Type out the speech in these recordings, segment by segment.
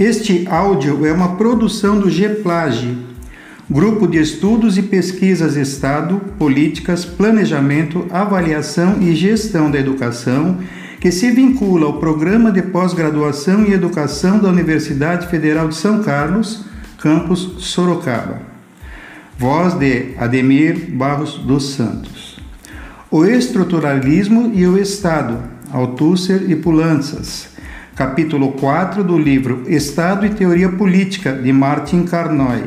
Este áudio é uma produção do GEPLAGE, Grupo de Estudos e Pesquisas Estado, Políticas, Planejamento, Avaliação e Gestão da Educação, que se vincula ao Programa de Pós-Graduação em Educação da Universidade Federal de São Carlos, campus Sorocaba. Voz de Ademir Barros dos Santos. O Estruturalismo e o Estado, Althusser e Pulanças. Capítulo 4 do livro Estado e Teoria Política, de Martin Carnoy.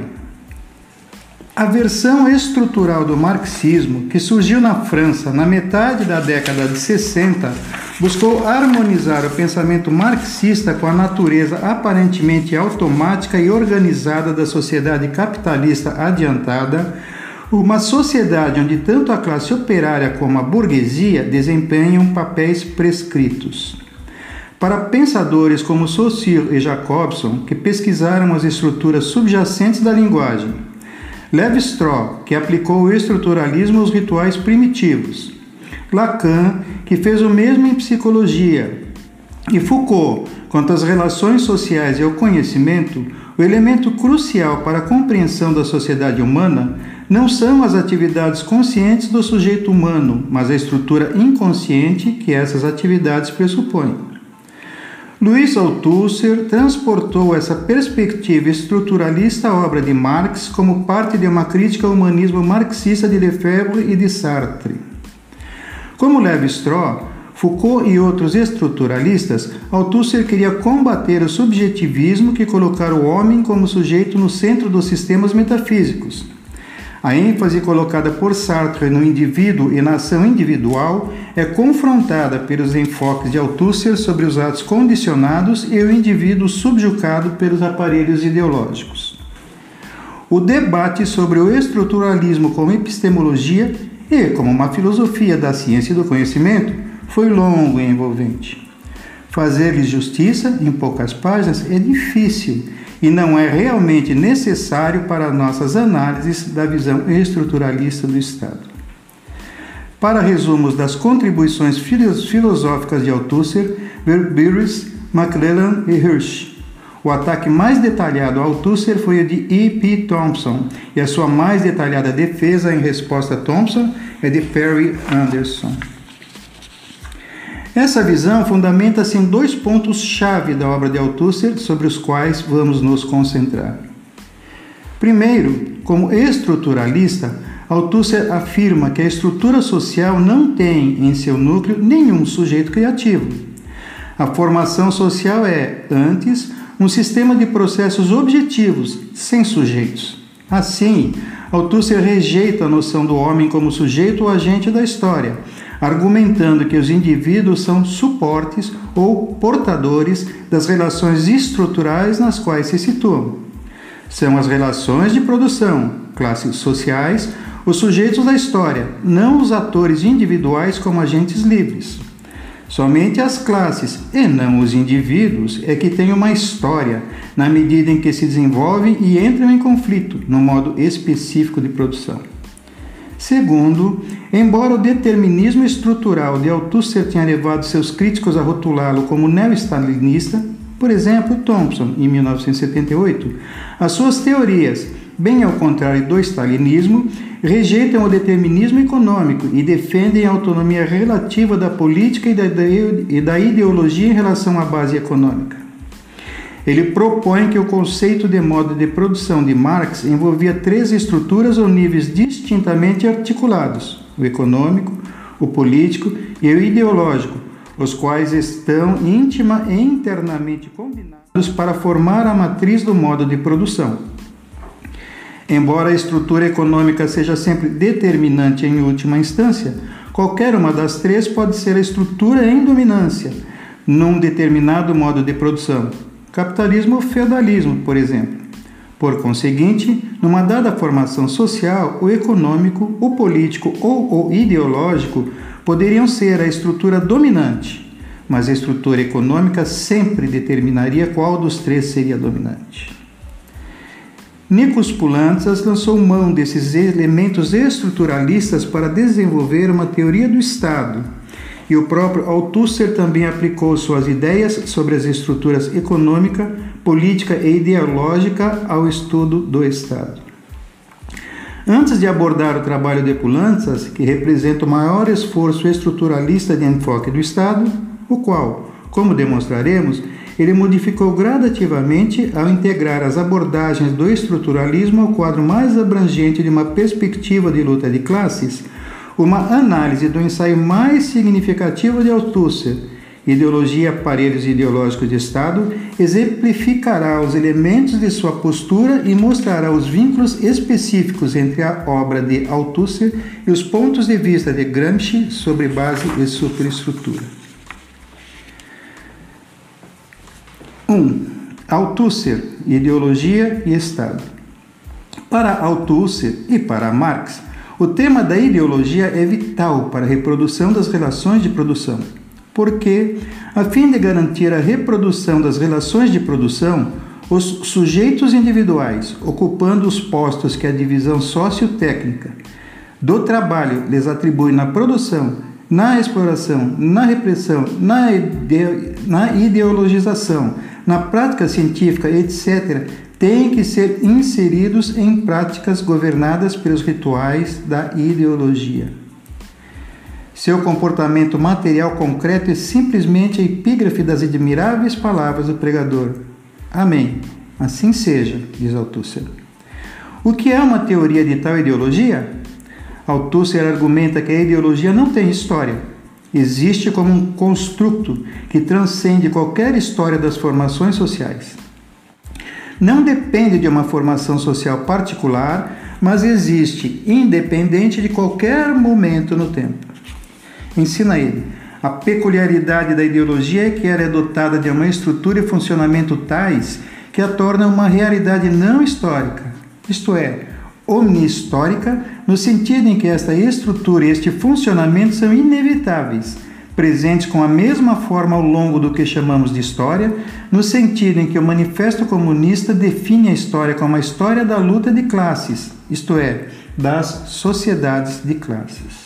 A versão estrutural do marxismo, que surgiu na França na metade da década de 60, buscou harmonizar o pensamento marxista com a natureza aparentemente automática e organizada da sociedade capitalista adiantada, uma sociedade onde tanto a classe operária como a burguesia desempenham papéis prescritos. Para pensadores como Saussure e Jacobson, que pesquisaram as estruturas subjacentes da linguagem, Levi-Strauss, que aplicou o estruturalismo aos rituais primitivos, Lacan, que fez o mesmo em psicologia, e Foucault, quanto às relações sociais e ao conhecimento, o elemento crucial para a compreensão da sociedade humana não são as atividades conscientes do sujeito humano, mas a estrutura inconsciente que essas atividades pressupõem. Luiz Althusser transportou essa perspectiva estruturalista à obra de Marx como parte de uma crítica ao humanismo marxista de Lefebvre e de Sartre. Como Levi-Strauss, Foucault e outros estruturalistas, Althusser queria combater o subjetivismo que colocara o homem como sujeito no centro dos sistemas metafísicos. A ênfase colocada por Sartre no indivíduo e na ação individual é confrontada pelos enfoques de Althusser sobre os atos condicionados e o indivíduo subjugado pelos aparelhos ideológicos. O debate sobre o estruturalismo como epistemologia e como uma filosofia da ciência e do conhecimento foi longo e envolvente. Fazer-lhes justiça em poucas páginas é difícil e não é realmente necessário para nossas análises da visão estruturalista do Estado. Para resumos das contribuições filosóficas de Althusser, Burris, McClellan e Hirsch, o ataque mais detalhado ao Althusser foi o de E. P. Thompson, e a sua mais detalhada defesa em resposta a Thompson é de Perry Anderson. Essa visão fundamenta-se em dois pontos-chave da obra de Althusser sobre os quais vamos nos concentrar. Primeiro, como estruturalista, Althusser afirma que a estrutura social não tem em seu núcleo nenhum sujeito criativo. A formação social é, antes, um sistema de processos objetivos, sem sujeitos. Assim, Althusser rejeita a noção do homem como sujeito ou agente da história, argumentando que os indivíduos são suportes ou portadores das relações estruturais nas quais se situam. São as relações de produção, classes sociais, os sujeitos da história, não os atores individuais como agentes livres. Somente as classes e não os indivíduos é que têm uma história, na medida em que se desenvolvem e entram em conflito no modo específico de produção. Segundo, embora o determinismo estrutural de Althusser tenha levado seus críticos a rotulá-lo como neo-stalinista, por exemplo, Thompson, em 1978, as suas teorias, bem ao contrário do stalinismo, rejeitam o determinismo econômico e defendem a autonomia relativa da política e da ideologia em relação à base econômica. Ele propõe que o conceito de modo de produção de Marx envolvia três estruturas ou níveis distintamente articulados: o econômico, o político e o ideológico, os quais estão íntima e internamente combinados para formar a matriz do modo de produção. Embora a estrutura econômica seja sempre determinante em última instância, qualquer uma das três pode ser a estrutura em dominância num determinado modo de produção, capitalismo ou feudalismo, por exemplo. Por conseguinte, numa dada formação social, o econômico, o político ou o ideológico poderiam ser a estrutura dominante, mas a estrutura econômica sempre determinaria qual dos três seria dominante. Nikos Poulantzas lançou mão desses elementos estruturalistas para desenvolver uma teoria do Estado, e o próprio Althusser também aplicou suas ideias sobre as estruturas econômicas política e ideológica ao estudo do Estado. Antes de abordar o trabalho de Pulantzas, que representa o maior esforço estruturalista de enfoque do Estado, o qual, como demonstraremos, ele modificou gradativamente ao integrar as abordagens do estruturalismo ao quadro mais abrangente de uma perspectiva de luta de classes, uma análise do ensaio mais significativo de Althusser, Ideologia Aparelhos Ideológicos de Estado, exemplificará os elementos de sua postura e mostrará os vínculos específicos entre a obra de Althusser e os pontos de vista de Gramsci sobre base e superestrutura. 1. Um, Althusser, Ideologia e Estado. Para Althusser e para Marx, o tema da ideologia é vital para a reprodução das relações de produção porque, a fim de garantir a reprodução das relações de produção, os sujeitos individuais, ocupando os postos que a divisão sociotécnica do trabalho lhes atribui na produção, na exploração, na repressão, na, ide na ideologização, na prática científica, etc., têm que ser inseridos em práticas governadas pelos rituais da ideologia. Seu comportamento material concreto é simplesmente a epígrafe das admiráveis palavras do pregador. Amém. Assim seja, diz Althusser. O que é uma teoria de tal ideologia? Althusser argumenta que a ideologia não tem história. Existe como um construto que transcende qualquer história das formações sociais. Não depende de uma formação social particular, mas existe independente de qualquer momento no tempo. Ensina ele. A peculiaridade da ideologia é que ela é dotada de uma estrutura e funcionamento tais que a tornam uma realidade não histórica, isto é, omni-histórica, no sentido em que esta estrutura e este funcionamento são inevitáveis, presentes com a mesma forma ao longo do que chamamos de história, no sentido em que o Manifesto Comunista define a história como a história da luta de classes, isto é, das sociedades de classes.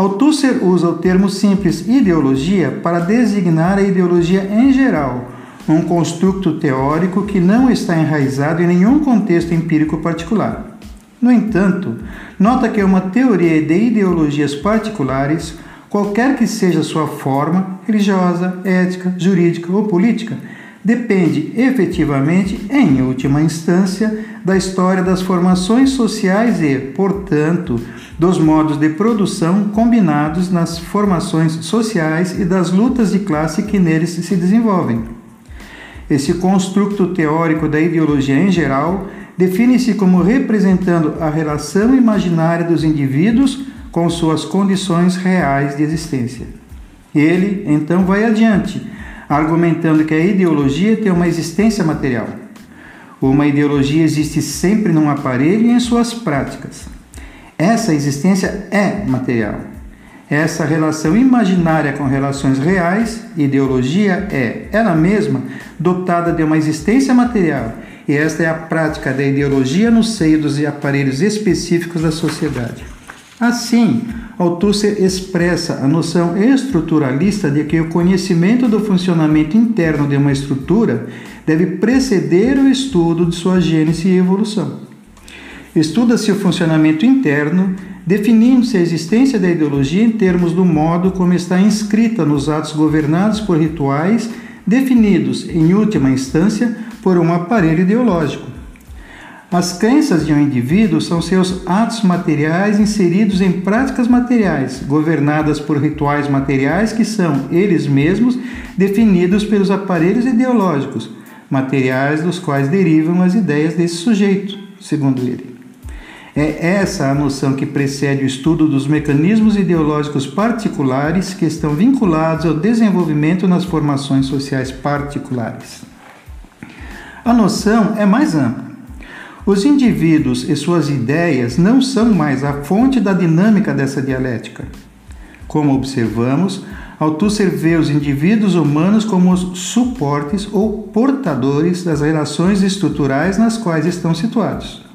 Althusser usa o termo simples ideologia para designar a ideologia em geral, um construto teórico que não está enraizado em nenhum contexto empírico particular. No entanto, nota que uma teoria de ideologias particulares, qualquer que seja sua forma, religiosa, ética, jurídica ou política, depende efetivamente, em última instância, da história das formações sociais e, portanto, dos modos de produção combinados nas formações sociais e das lutas de classe que neles se desenvolvem. Esse construto teórico da ideologia em geral define-se como representando a relação imaginária dos indivíduos com suas condições reais de existência. Ele, então, vai adiante, argumentando que a ideologia tem uma existência material. Uma ideologia existe sempre num aparelho e em suas práticas. Essa existência é material. Essa relação imaginária com relações reais, ideologia, é ela mesma dotada de uma existência material. E esta é a prática da ideologia no seio dos aparelhos específicos da sociedade. Assim, Althusser expressa a noção estruturalista de que o conhecimento do funcionamento interno de uma estrutura deve preceder o estudo de sua gênese e evolução. Estuda-se o funcionamento interno, definindo-se a existência da ideologia em termos do modo como está inscrita nos atos governados por rituais definidos, em última instância, por um aparelho ideológico. As crenças de um indivíduo são seus atos materiais inseridos em práticas materiais, governadas por rituais materiais que são, eles mesmos, definidos pelos aparelhos ideológicos, materiais dos quais derivam as ideias desse sujeito, segundo ele. É essa a noção que precede o estudo dos mecanismos ideológicos particulares que estão vinculados ao desenvolvimento nas formações sociais particulares. A noção é mais ampla. Os indivíduos e suas ideias não são mais a fonte da dinâmica dessa dialética. Como observamos, Althusser vê os indivíduos humanos como os suportes ou portadores das relações estruturais nas quais estão situados.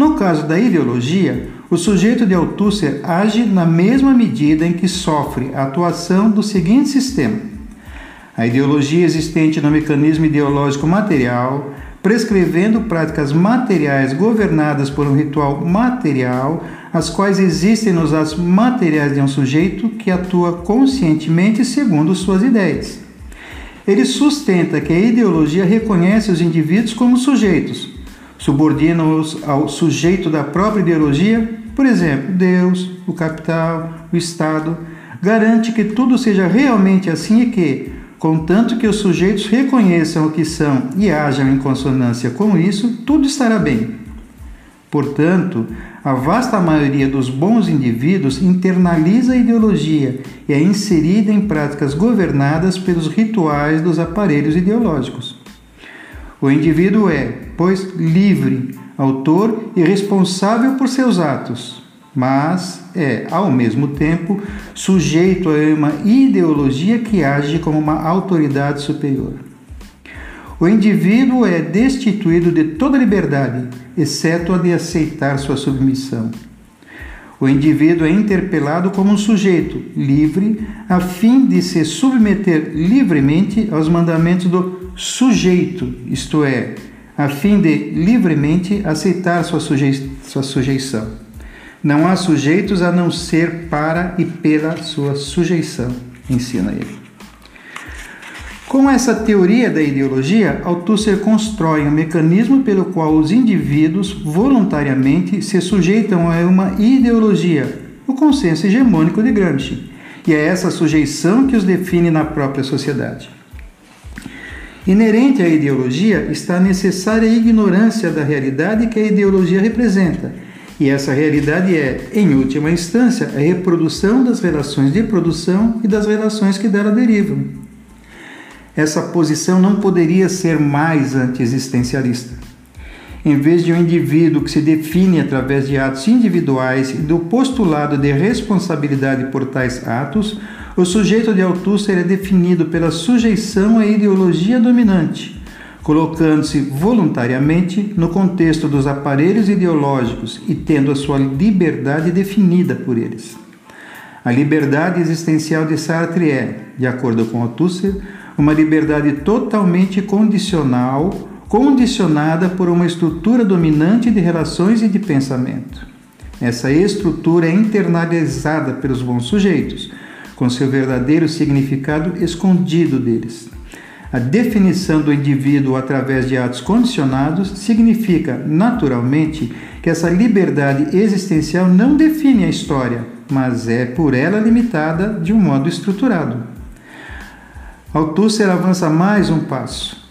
No caso da ideologia, o sujeito de Althusser age na mesma medida em que sofre a atuação do seguinte sistema: A ideologia existente no mecanismo ideológico material, prescrevendo práticas materiais governadas por um ritual material, as quais existem nos atos materiais de um sujeito que atua conscientemente segundo suas ideias. Ele sustenta que a ideologia reconhece os indivíduos como sujeitos, subordina-os ao sujeito da própria ideologia, por exemplo, Deus, o capital, o Estado, garante que tudo seja realmente assim e que, contanto que os sujeitos reconheçam o que são e hajam em consonância com isso, tudo estará bem. Portanto, a vasta maioria dos bons indivíduos internaliza a ideologia e é inserida em práticas governadas pelos rituais dos aparelhos ideológicos. O indivíduo é, pois, livre, autor e responsável por seus atos, mas é, ao mesmo tempo, sujeito a uma ideologia que age como uma autoridade superior. O indivíduo é destituído de toda liberdade, exceto a de aceitar sua submissão. O indivíduo é interpelado como um sujeito livre, a fim de se submeter livremente aos mandamentos do sujeito, isto é, a fim de livremente aceitar sua, sujei sua sujeição. Não há sujeitos a não ser para e pela sua sujeição, ensina ele. Com essa teoria da ideologia, Althusser constrói um mecanismo pelo qual os indivíduos voluntariamente se sujeitam a uma ideologia, o consenso hegemônico de Gramsci, e é essa sujeição que os define na própria sociedade. Inerente à ideologia está a necessária ignorância da realidade que a ideologia representa, e essa realidade é, em última instância, a reprodução das relações de produção e das relações que dela derivam essa posição não poderia ser mais anti-existencialista. Em vez de um indivíduo que se define através de atos individuais e do postulado de responsabilidade por tais atos, o sujeito de Althusser é definido pela sujeição à ideologia dominante, colocando-se voluntariamente no contexto dos aparelhos ideológicos e tendo a sua liberdade definida por eles. A liberdade existencial de Sartre é, de acordo com Althusser, uma liberdade totalmente condicional, condicionada por uma estrutura dominante de relações e de pensamento. Essa estrutura é internalizada pelos bons sujeitos, com seu verdadeiro significado escondido deles. A definição do indivíduo através de atos condicionados significa, naturalmente, que essa liberdade existencial não define a história, mas é por ela limitada de um modo estruturado. Althusser avança mais um passo.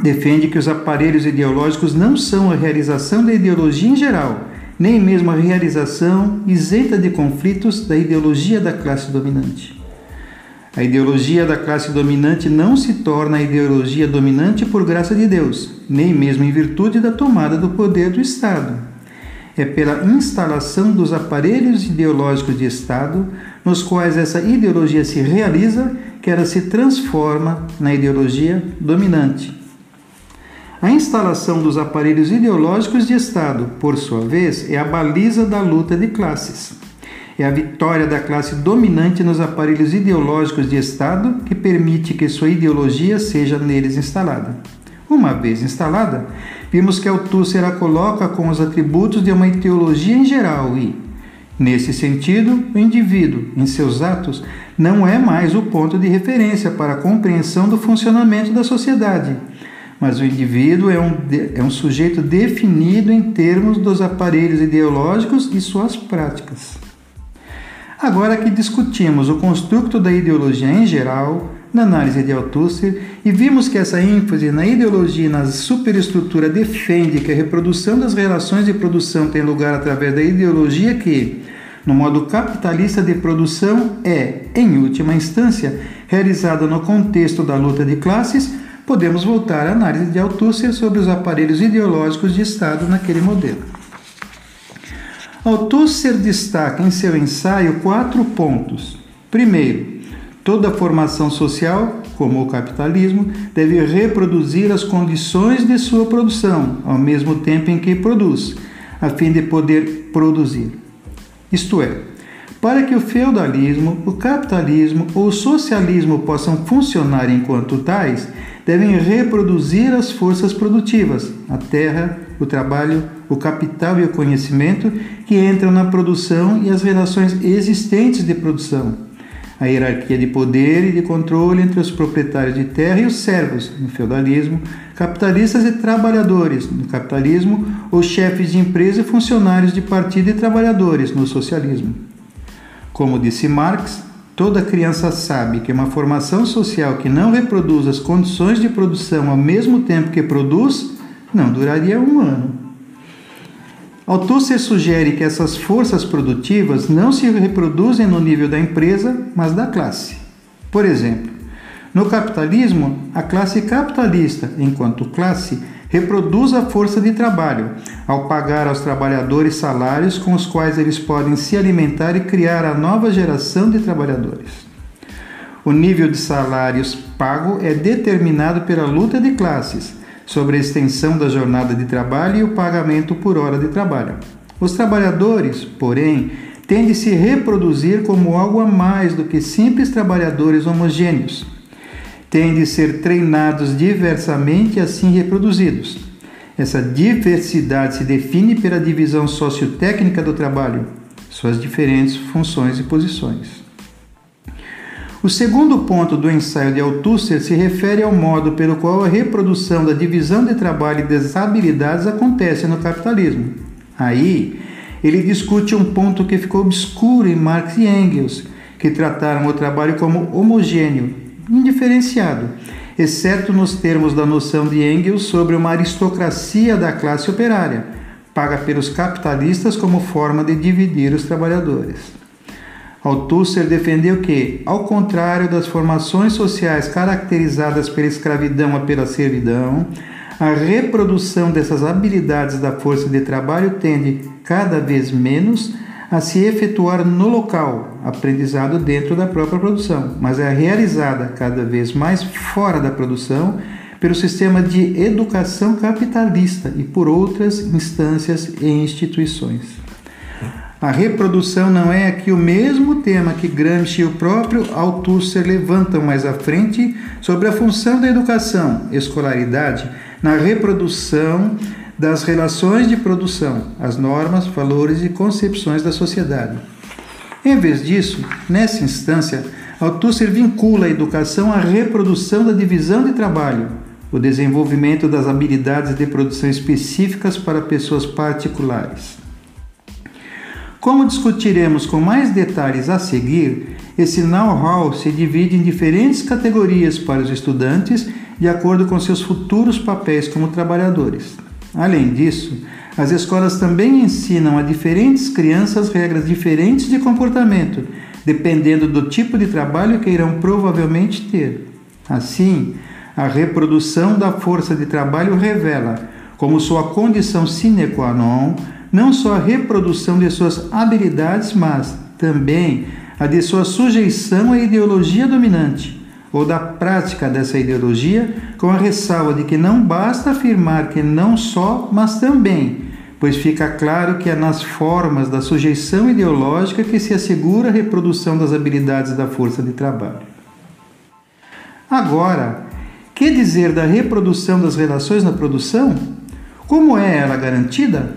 Defende que os aparelhos ideológicos não são a realização da ideologia em geral, nem mesmo a realização isenta de conflitos da ideologia da classe dominante. A ideologia da classe dominante não se torna a ideologia dominante por graça de Deus, nem mesmo em virtude da tomada do poder do Estado. É pela instalação dos aparelhos ideológicos de Estado, nos quais essa ideologia se realiza que ela se transforma na ideologia dominante. A instalação dos aparelhos ideológicos de Estado, por sua vez, é a baliza da luta de classes. É a vitória da classe dominante nos aparelhos ideológicos de Estado que permite que sua ideologia seja neles instalada. Uma vez instalada, vimos que Althusser a coloca com os atributos de uma ideologia em geral e, Nesse sentido, o indivíduo, em seus atos, não é mais o ponto de referência para a compreensão do funcionamento da sociedade, mas o indivíduo é um, é um sujeito definido em termos dos aparelhos ideológicos e suas práticas. Agora que discutimos o construto da ideologia em geral, na análise de Althusser, e vimos que essa ênfase na ideologia e na superestrutura defende que a reprodução das relações de produção tem lugar através da ideologia que, no modo capitalista de produção é, em última instância, realizada no contexto da luta de classes, podemos voltar à análise de Althusser sobre os aparelhos ideológicos de Estado naquele modelo. Althusser destaca em seu ensaio quatro pontos. Primeiro, toda formação social, como o capitalismo, deve reproduzir as condições de sua produção, ao mesmo tempo em que produz, a fim de poder produzir. Isto é, Para que o feudalismo, o capitalismo ou o socialismo possam funcionar enquanto tais, devem reproduzir as forças produtivas, a terra, o trabalho, o capital e o conhecimento que entram na produção e as relações existentes de produção, a hierarquia de poder e de controle entre os proprietários de terra e os servos, no feudalismo, capitalistas e trabalhadores, no capitalismo, ou chefes de empresa e funcionários de partido e trabalhadores, no socialismo. Como disse Marx, Toda criança sabe que uma formação social que não reproduz as condições de produção ao mesmo tempo que produz não duraria um ano. Althusser sugere que essas forças produtivas não se reproduzem no nível da empresa, mas da classe. Por exemplo, no capitalismo, a classe capitalista, enquanto classe, reproduz a força de trabalho, ao pagar aos trabalhadores salários com os quais eles podem se alimentar e criar a nova geração de trabalhadores. O nível de salários pago é determinado pela luta de classes sobre a extensão da jornada de trabalho e o pagamento por hora de trabalho. Os trabalhadores, porém, têm de se reproduzir como algo a mais do que simples trabalhadores homogêneos têm de ser treinados diversamente e assim reproduzidos. Essa diversidade se define pela divisão sociotécnica do trabalho, suas diferentes funções e posições. O segundo ponto do ensaio de Althusser se refere ao modo pelo qual a reprodução da divisão de trabalho e das habilidades acontece no capitalismo. Aí, ele discute um ponto que ficou obscuro em Marx e Engels, que trataram o trabalho como homogêneo, indiferenciado, exceto nos termos da noção de Engels sobre uma aristocracia da classe operária, paga pelos capitalistas como forma de dividir os trabalhadores. Althusser defendeu que, ao contrário das formações sociais caracterizadas pela escravidão ou pela servidão, a reprodução dessas habilidades da força de trabalho tende cada vez menos a se efetuar no local, aprendizado dentro da própria produção, mas é realizada cada vez mais fora da produção pelo sistema de educação capitalista e por outras instâncias e instituições. A reprodução não é aqui o mesmo tema que Gramsci e o próprio Althusser levantam mais à frente sobre a função da educação, escolaridade, na reprodução das relações de produção, as normas, valores e concepções da sociedade. Em vez disso, nessa instância, Althusser vincula a educação à reprodução da divisão de trabalho, o desenvolvimento das habilidades de produção específicas para pessoas particulares. Como discutiremos com mais detalhes a seguir, esse know-how se divide em diferentes categorias para os estudantes de acordo com seus futuros papéis como trabalhadores. Além disso, as escolas também ensinam a diferentes crianças regras diferentes de comportamento, dependendo do tipo de trabalho que irão provavelmente ter. Assim, a reprodução da força de trabalho revela, como sua condição sine qua non, não só a reprodução de suas habilidades, mas também a de sua sujeição à ideologia dominante ou da prática dessa ideologia, com a ressalva de que não basta afirmar que não só, mas também, pois fica claro que é nas formas da sujeição ideológica que se assegura a reprodução das habilidades da força de trabalho. Agora, que dizer da reprodução das relações na produção? Como é ela garantida?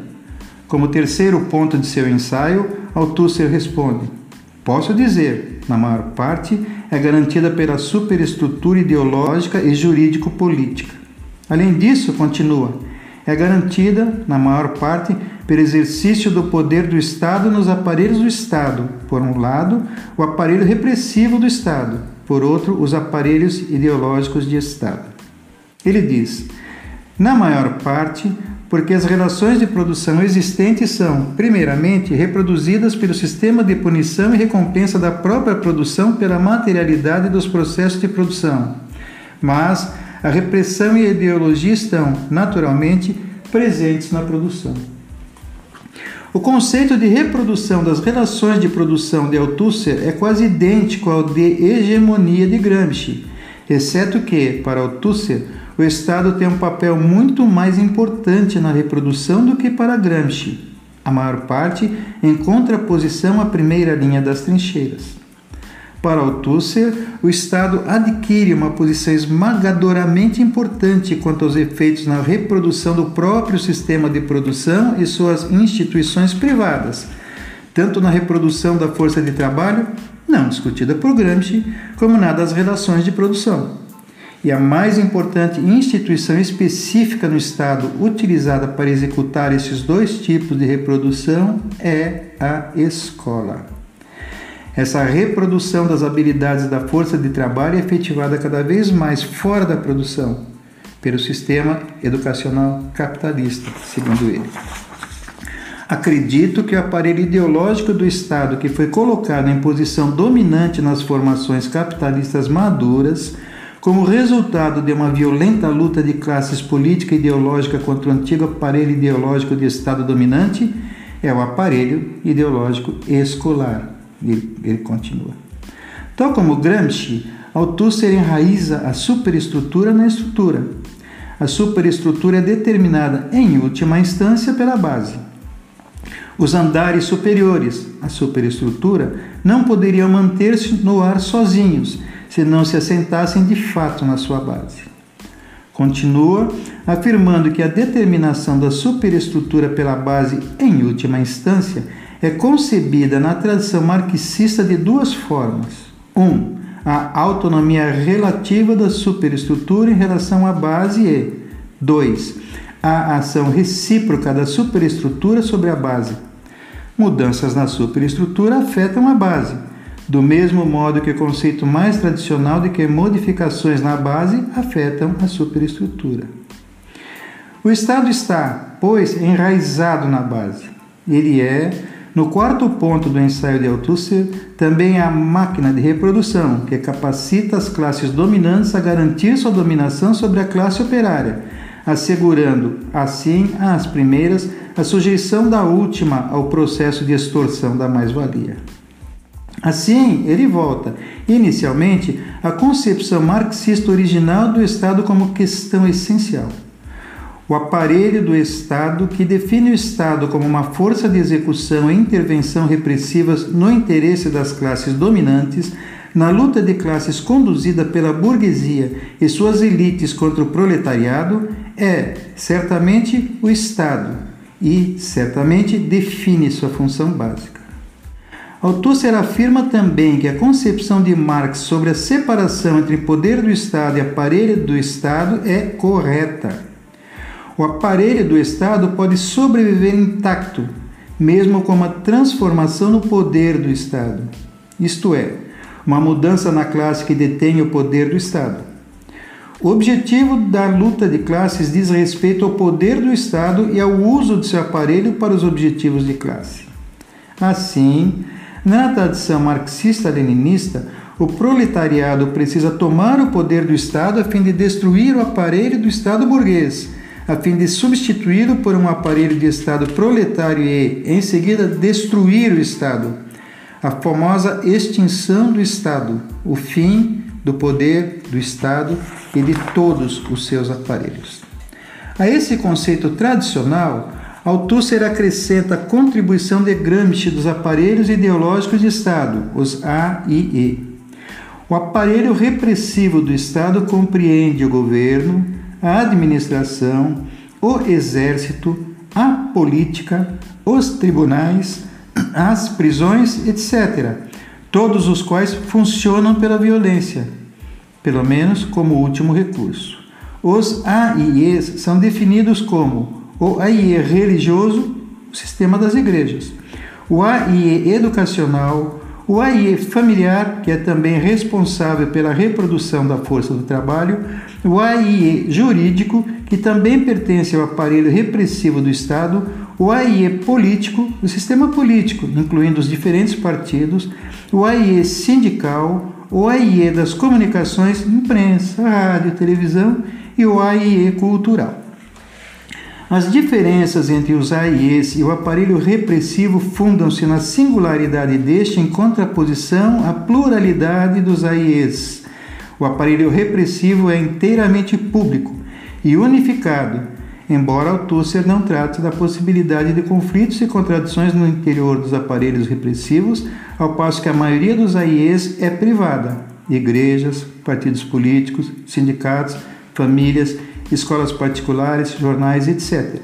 Como terceiro ponto de seu ensaio, Althusser responde: Posso dizer, na maior parte, é garantida pela superestrutura ideológica e jurídico-política. Além disso, continua, é garantida, na maior parte, pelo exercício do poder do Estado nos aparelhos do Estado, por um lado, o aparelho repressivo do Estado, por outro, os aparelhos ideológicos de Estado. Ele diz: na maior parte, porque as relações de produção existentes são, primeiramente, reproduzidas pelo sistema de punição e recompensa da própria produção pela materialidade dos processos de produção. Mas a repressão e a ideologia estão, naturalmente, presentes na produção. O conceito de reprodução das relações de produção de Althusser é quase idêntico ao de hegemonia de Gramsci, exceto que, para Althusser, o Estado tem um papel muito mais importante na reprodução do que para Gramsci. a maior parte em contraposição à primeira linha das trincheiras. Para Althusser, o Estado adquire uma posição esmagadoramente importante quanto aos efeitos na reprodução do próprio sistema de produção e suas instituições privadas, tanto na reprodução da força de trabalho, não discutida por Gramsci, como na das relações de produção. E a mais importante instituição específica no Estado utilizada para executar esses dois tipos de reprodução é a escola. Essa reprodução das habilidades da força de trabalho é efetivada cada vez mais fora da produção, pelo sistema educacional capitalista, segundo ele. Acredito que o aparelho ideológico do Estado, que foi colocado em posição dominante nas formações capitalistas maduras, como resultado de uma violenta luta de classes política e ideológica contra o antigo aparelho ideológico de Estado dominante, é o aparelho ideológico escolar. Ele, ele continua. Tal como Gramsci, Althusser enraiza a superestrutura na estrutura. A superestrutura é determinada, em última instância, pela base. Os andares superiores, a superestrutura, não poderiam manter-se no ar sozinhos, se não se assentassem de fato na sua base. Continua afirmando que a determinação da superestrutura pela base, em última instância, é concebida na tradição marxista de duas formas. 1. Um, a autonomia relativa da superestrutura em relação à base e 2. A ação recíproca da superestrutura sobre a base. Mudanças na superestrutura afetam a base, do mesmo modo que o conceito mais tradicional de que modificações na base afetam a superestrutura. O Estado está, pois, enraizado na base. Ele é no quarto ponto do ensaio de Althusser, também a máquina de reprodução, que capacita as classes dominantes a garantir sua dominação sobre a classe operária, assegurando, assim, às primeiras a sujeição da última ao processo de extorsão da mais-valia. Assim, ele volta, inicialmente, à concepção marxista original do Estado como questão essencial o aparelho do Estado que define o Estado como uma força de execução e intervenção repressivas no interesse das classes dominantes, na luta de classes conduzida pela burguesia e suas elites contra o proletariado, é certamente o Estado e certamente define sua função básica. Althusser afirma também que a concepção de Marx sobre a separação entre poder do Estado e aparelho do Estado é correta o aparelho do Estado pode sobreviver intacto, mesmo com uma transformação no poder do Estado, isto é, uma mudança na classe que detém o poder do Estado. O objetivo da luta de classes diz respeito ao poder do Estado e ao uso de seu aparelho para os objetivos de classe. Assim, na tradição marxista-leninista, o proletariado precisa tomar o poder do Estado a fim de destruir o aparelho do Estado burguês a fim de substituí-lo por um aparelho de Estado proletário e, em seguida, destruir o Estado. A famosa extinção do Estado, o fim do poder do Estado e de todos os seus aparelhos. A esse conceito tradicional, Althusser acrescenta a contribuição de Gramsci dos aparelhos ideológicos de Estado, os A e E. O aparelho repressivo do Estado compreende o governo, a administração, o exército, a política, os tribunais, as prisões, etc., todos os quais funcionam pela violência, pelo menos como último recurso. Os AIEs são definidos como o AIE religioso, o sistema das igrejas, o AIE educacional, o AIE familiar, que é também responsável pela reprodução da força do trabalho, o AIE jurídico, que também pertence ao aparelho repressivo do Estado, o AIE político, o sistema político, incluindo os diferentes partidos, o AIE sindical, o AIE das comunicações, imprensa, rádio, televisão e o AIE cultural. As diferenças entre os AIEs e o aparelho repressivo fundam-se na singularidade deste em contraposição à pluralidade dos AIEs. O aparelho repressivo é inteiramente público e unificado, embora Althusser não trate da possibilidade de conflitos e contradições no interior dos aparelhos repressivos, ao passo que a maioria dos AIEs é privada, igrejas, partidos políticos, sindicatos, famílias, escolas particulares, jornais, etc.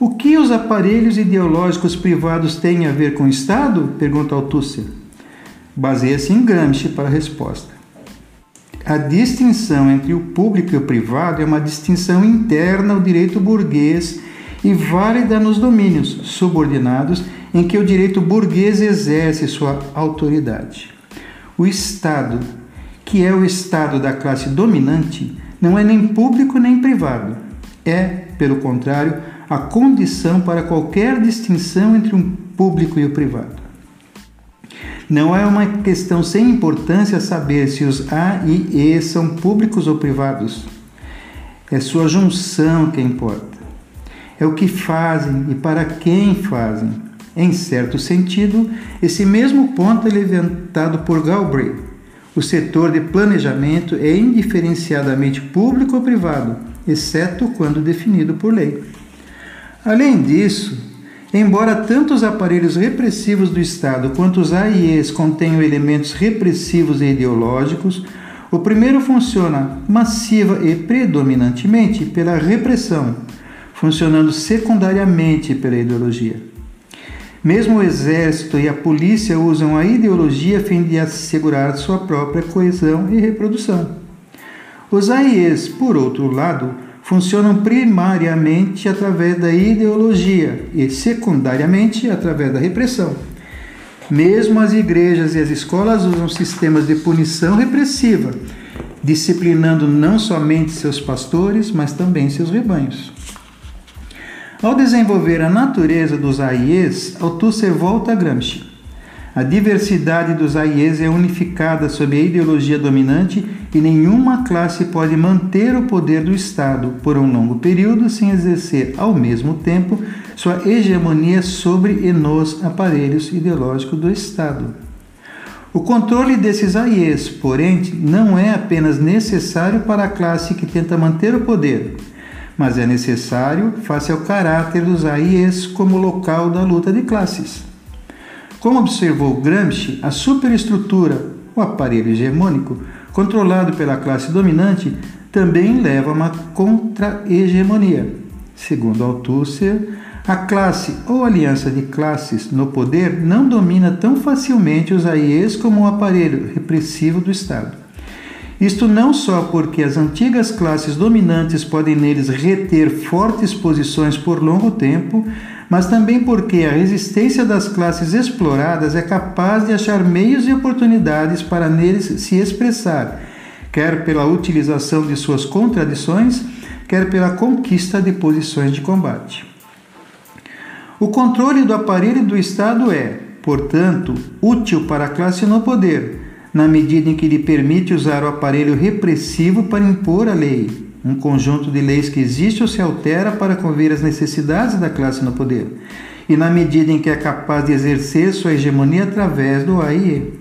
O que os aparelhos ideológicos privados têm a ver com o Estado? pergunta Althusser. Baseia-se em Gramsci para a resposta. A distinção entre o público e o privado é uma distinção interna ao direito burguês e válida nos domínios subordinados em que o direito burguês exerce sua autoridade. O Estado, que é o Estado da classe dominante, não é nem público nem privado. É, pelo contrário, a condição para qualquer distinção entre um público e o privado. Não é uma questão sem importância saber se os A e E são públicos ou privados. É sua junção que importa. É o que fazem e para quem fazem. Em certo sentido, esse mesmo ponto é levantado por Galbraith. O setor de planejamento é indiferenciadamente público ou privado, exceto quando definido por lei. Além disso, Embora tanto os aparelhos repressivos do Estado quanto os AIEs contenham elementos repressivos e ideológicos, o primeiro funciona massiva e predominantemente pela repressão, funcionando secundariamente pela ideologia. Mesmo o exército e a polícia usam a ideologia a fim de assegurar sua própria coesão e reprodução. Os AIEs, por outro lado, funcionam primariamente através da ideologia e secundariamente através da repressão. Mesmo as igrejas e as escolas usam sistemas de punição repressiva, disciplinando não somente seus pastores, mas também seus rebanhos. Ao desenvolver a natureza dos AIEs, Althusser volta a Gramsci. A diversidade dos AIEs é unificada sob a ideologia dominante e nenhuma classe pode manter o poder do Estado por um longo período sem exercer ao mesmo tempo sua hegemonia sobre e nos aparelhos ideológicos do Estado. O controle desses AIEs, porém, não é apenas necessário para a classe que tenta manter o poder, mas é necessário face ao caráter dos AIEs como local da luta de classes. Como observou Gramsci, a superestrutura, o aparelho hegemônico, controlado pela classe dominante, também leva a uma contra-hegemonia. Segundo Althusser, a classe ou aliança de classes no poder não domina tão facilmente os AIEs como o aparelho repressivo do Estado. Isto não só porque as antigas classes dominantes podem neles reter fortes posições por longo tempo, mas também porque a resistência das classes exploradas é capaz de achar meios e oportunidades para neles se expressar, quer pela utilização de suas contradições, quer pela conquista de posições de combate. O controle do aparelho do Estado é, portanto, útil para a classe no poder, na medida em que lhe permite usar o aparelho repressivo para impor a lei, um conjunto de leis que existe ou se altera para conver as necessidades da classe no poder, e na medida em que é capaz de exercer sua hegemonia através do AIE.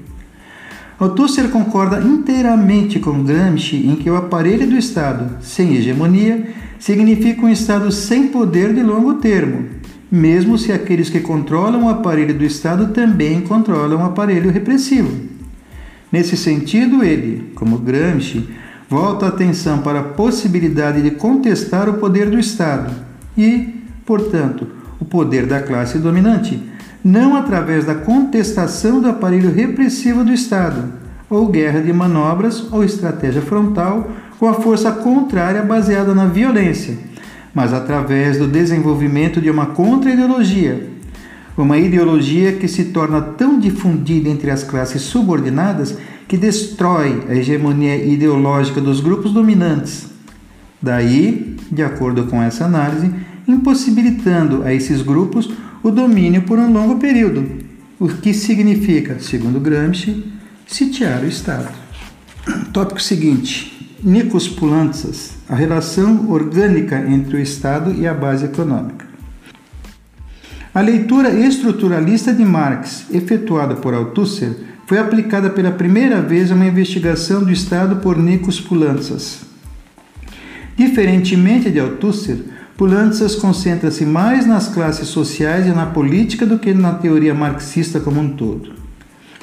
Althusser concorda inteiramente com Gramsci em que o aparelho do Estado, sem hegemonia, significa um Estado sem poder de longo termo, mesmo se aqueles que controlam o aparelho do Estado também controlam o aparelho repressivo. Nesse sentido, ele, como Gramsci, volta a atenção para a possibilidade de contestar o poder do Estado e, portanto, o poder da classe dominante, não através da contestação do aparelho repressivo do Estado, ou guerra de manobras ou estratégia frontal com a força contrária baseada na violência, mas através do desenvolvimento de uma contra-ideologia, uma ideologia que se torna tão difundida entre as classes subordinadas que destrói a hegemonia ideológica dos grupos dominantes. Daí, de acordo com essa análise, impossibilitando a esses grupos o domínio por um longo período, o que significa, segundo Gramsci, sitiar o Estado. Tópico seguinte: Nikos Poulantzas, a relação orgânica entre o Estado e a base econômica. A leitura estruturalista de Marx, efetuada por Althusser, foi aplicada pela primeira vez a uma investigação do Estado por Nikos Poulantzas. Diferentemente de Althusser, Pulantzas concentra-se mais nas classes sociais e na política do que na teoria marxista como um todo.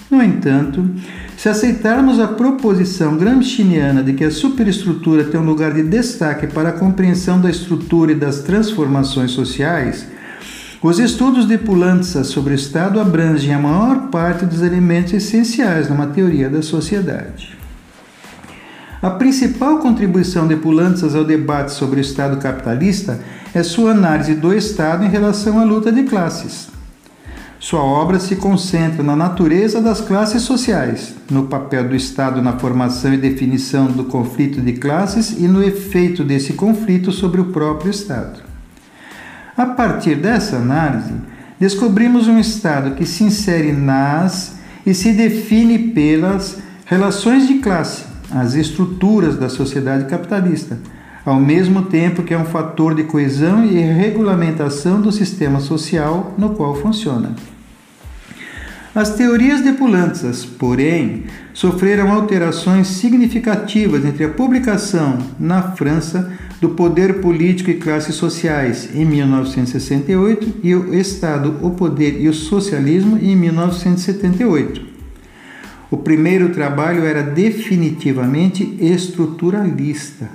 No entanto, se aceitarmos a proposição gramsciana de que a superestrutura tem um lugar de destaque para a compreensão da estrutura e das transformações sociais, os estudos de Pulantzas sobre o Estado abrangem a maior parte dos elementos essenciais numa teoria da sociedade. A principal contribuição de Pulantzas ao debate sobre o Estado capitalista é sua análise do Estado em relação à luta de classes. Sua obra se concentra na natureza das classes sociais, no papel do Estado na formação e definição do conflito de classes e no efeito desse conflito sobre o próprio Estado. A partir dessa análise, descobrimos um Estado que se insere nas e se define pelas relações de classe as estruturas da sociedade capitalista, ao mesmo tempo que é um fator de coesão e regulamentação do sistema social no qual funciona. As teorias de Pulantzas, porém, sofreram alterações significativas entre a publicação, na França, do Poder Político e Classes Sociais, em 1968, e o Estado, o Poder e o Socialismo, em 1978. O primeiro trabalho era definitivamente estruturalista.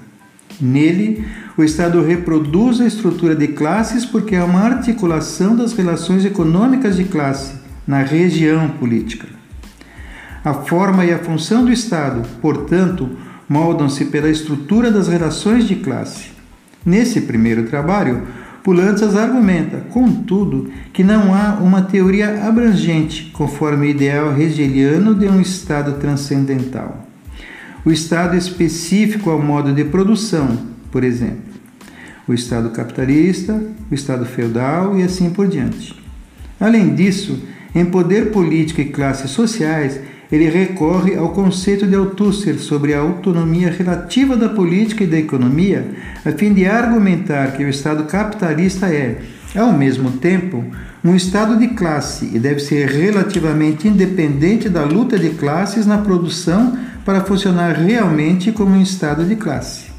Nele, o Estado reproduz a estrutura de classes porque é uma articulação das relações econômicas de classe na região política. A forma e a função do Estado, portanto, moldam-se pela estrutura das relações de classe. Nesse primeiro trabalho, Pulantzas argumenta, contudo, que não há uma teoria abrangente, conforme o ideal hegeliano de um Estado transcendental. O Estado específico ao modo de produção, por exemplo. O Estado capitalista, o Estado feudal e assim por diante. Além disso, em poder político e classes sociais, ele recorre ao conceito de Althusser sobre a autonomia relativa da política e da economia, a fim de argumentar que o Estado capitalista é, ao mesmo tempo, um Estado de classe e deve ser relativamente independente da luta de classes na produção para funcionar realmente como um Estado de classe.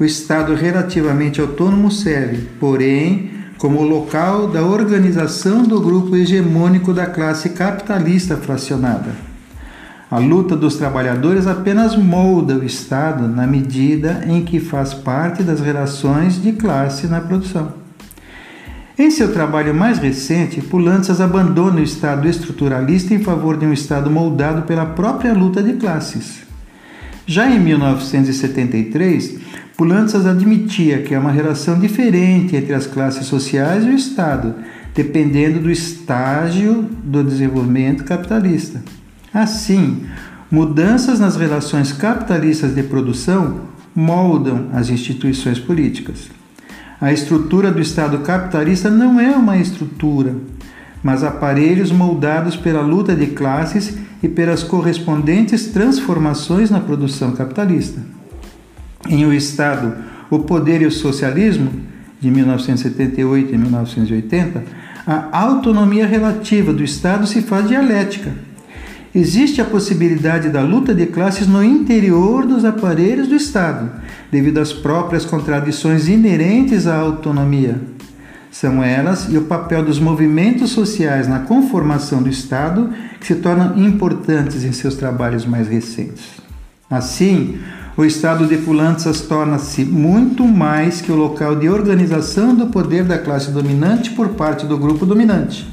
O Estado relativamente autônomo serve, porém, como local da organização do grupo hegemônico da classe capitalista fracionada. A luta dos trabalhadores apenas molda o Estado na medida em que faz parte das relações de classe na produção. Em seu trabalho mais recente, Pulantzas abandona o Estado estruturalista em favor de um Estado moldado pela própria luta de classes. Já em 1973, Pulantzas admitia que há uma relação diferente entre as classes sociais e o Estado, dependendo do estágio do desenvolvimento capitalista. Assim, mudanças nas relações capitalistas de produção moldam as instituições políticas. A estrutura do Estado capitalista não é uma estrutura, mas aparelhos moldados pela luta de classes e pelas correspondentes transformações na produção capitalista. Em O Estado, o Poder e o Socialismo, de 1978 e 1980, a autonomia relativa do Estado se faz dialética existe a possibilidade da luta de classes no interior dos aparelhos do Estado, devido às próprias contradições inerentes à autonomia. São elas e o papel dos movimentos sociais na conformação do Estado que se tornam importantes em seus trabalhos mais recentes. Assim, o Estado de Pulantzas torna-se muito mais que o local de organização do poder da classe dominante por parte do grupo dominante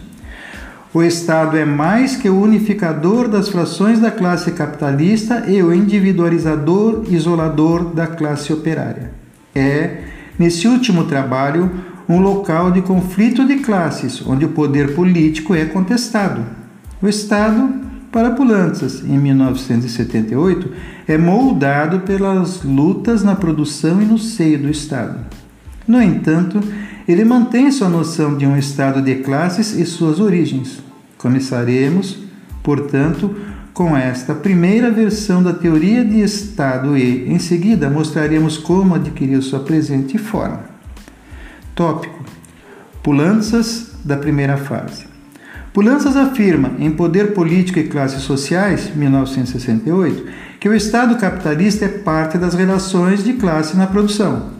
o Estado é mais que o unificador das frações da classe capitalista e o individualizador isolador da classe operária. É, nesse último trabalho, um local de conflito de classes, onde o poder político é contestado. O Estado, para Pulantzas, em 1978, é moldado pelas lutas na produção e no seio do Estado. No entanto, ele mantém sua noção de um estado de classes e suas origens. Começaremos, portanto, com esta primeira versão da teoria de estado e, em seguida, mostraremos como adquirir sua presente forma. Tópico: Pulanças da primeira fase. Pulanças afirma, em Poder Político e Classes Sociais, 1968, que o Estado capitalista é parte das relações de classe na produção.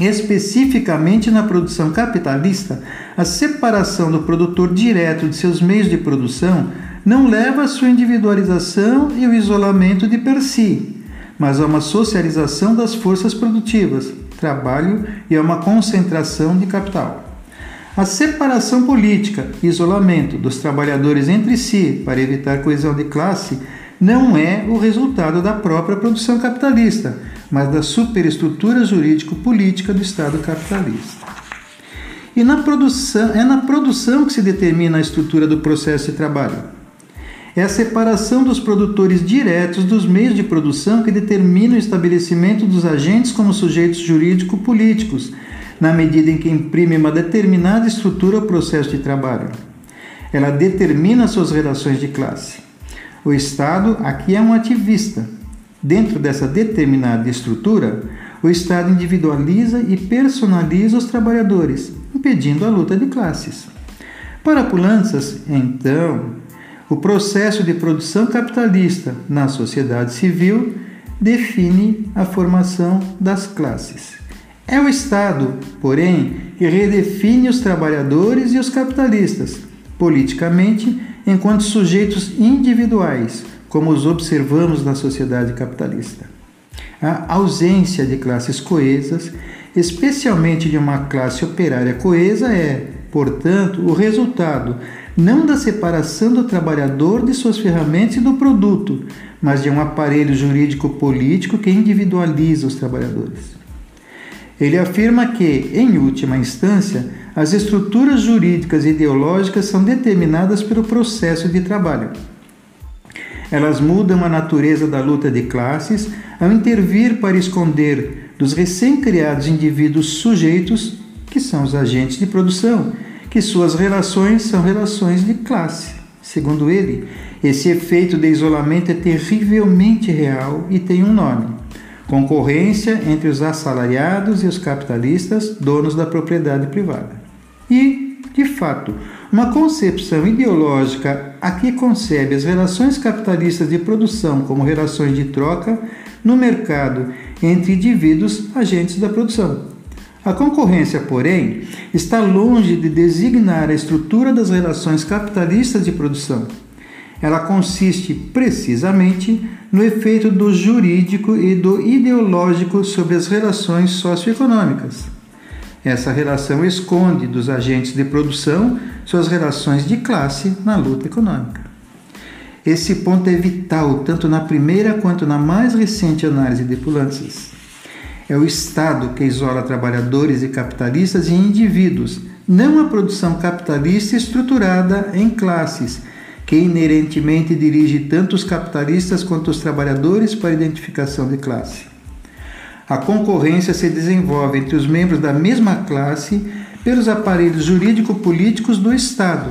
Especificamente na produção capitalista, a separação do produtor direto de seus meios de produção não leva à sua individualização e o isolamento de per si, mas a uma socialização das forças produtivas, trabalho e a uma concentração de capital. A separação política isolamento dos trabalhadores entre si para evitar coesão de classe não é o resultado da própria produção capitalista, mas da superestrutura jurídico-política do Estado capitalista. E na produção, é na produção que se determina a estrutura do processo de trabalho. É a separação dos produtores diretos dos meios de produção que determina o estabelecimento dos agentes como sujeitos jurídico-políticos, na medida em que imprime uma determinada estrutura ao processo de trabalho. Ela determina suas relações de classe. O Estado aqui é um ativista. Dentro dessa determinada estrutura, o Estado individualiza e personaliza os trabalhadores, impedindo a luta de classes. Para Pulanças, então, o processo de produção capitalista na sociedade civil define a formação das classes. É o Estado, porém, que redefine os trabalhadores e os capitalistas, politicamente, enquanto sujeitos individuais, como os observamos na sociedade capitalista. A ausência de classes coesas, especialmente de uma classe operária coesa, é, portanto, o resultado não da separação do trabalhador de suas ferramentas e do produto, mas de um aparelho jurídico-político que individualiza os trabalhadores. Ele afirma que, em última instância, as estruturas jurídicas e ideológicas são determinadas pelo processo de trabalho. Elas mudam a natureza da luta de classes ao intervir para esconder dos recém-criados indivíduos sujeitos, que são os agentes de produção, que suas relações são relações de classe. Segundo ele, esse efeito de isolamento é terrivelmente real e tem um nome concorrência entre os assalariados e os capitalistas, donos da propriedade privada. E, de fato, uma concepção ideológica aqui concebe as relações capitalistas de produção como relações de troca no mercado entre indivíduos agentes da produção. A concorrência, porém, está longe de designar a estrutura das relações capitalistas de produção ela consiste precisamente no efeito do jurídico e do ideológico sobre as relações socioeconômicas. Essa relação esconde dos agentes de produção suas relações de classe na luta econômica. Esse ponto é vital tanto na primeira quanto na mais recente análise de Pulantzas. É o Estado que isola trabalhadores e capitalistas em indivíduos, não a produção capitalista estruturada em classes que inerentemente dirige tanto os capitalistas quanto os trabalhadores para a identificação de classe. A concorrência se desenvolve entre os membros da mesma classe pelos aparelhos jurídico-políticos do Estado,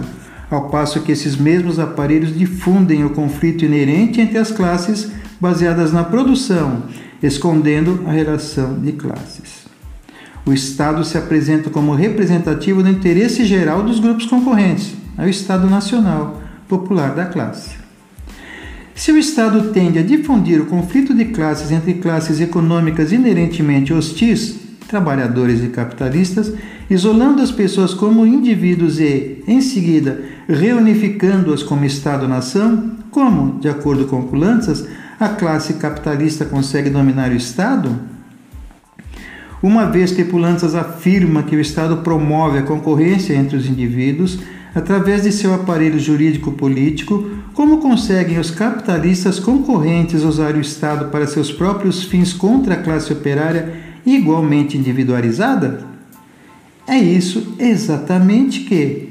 ao passo que esses mesmos aparelhos difundem o conflito inerente entre as classes baseadas na produção, escondendo a relação de classes. O Estado se apresenta como representativo do interesse geral dos grupos concorrentes, é o Estado Nacional, popular da classe. Se o Estado tende a difundir o conflito de classes entre classes econômicas inerentemente hostis, trabalhadores e capitalistas, isolando as pessoas como indivíduos e, em seguida, reunificando-as como Estado-nação, como, de acordo com Pulantzas, a classe capitalista consegue dominar o Estado? Uma vez que Pulantzas afirma que o Estado promove a concorrência entre os indivíduos, através de seu aparelho jurídico-político, como conseguem os capitalistas concorrentes usar o Estado para seus próprios fins contra a classe operária igualmente individualizada? É isso exatamente que,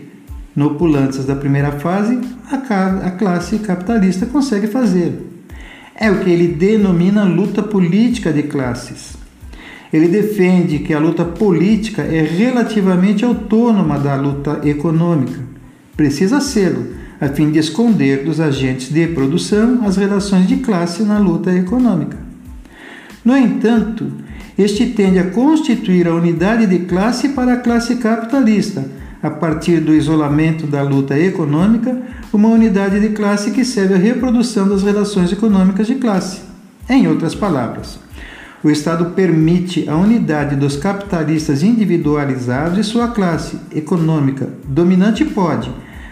no Pulanças da primeira fase, a, classe capitalista consegue fazer. É o que ele denomina luta política de classes. Ele defende que a luta política é relativamente autônoma da luta econômica precisa sê-lo, a fim de esconder dos agentes de produção as relações de classe na luta econômica. No entanto, este tende a constituir a unidade de classe para a classe capitalista, a partir do isolamento da luta econômica, uma unidade de classe que serve à reprodução das relações econômicas de classe. Em outras palavras, o Estado permite a unidade dos capitalistas individualizados e sua classe econômica dominante pode,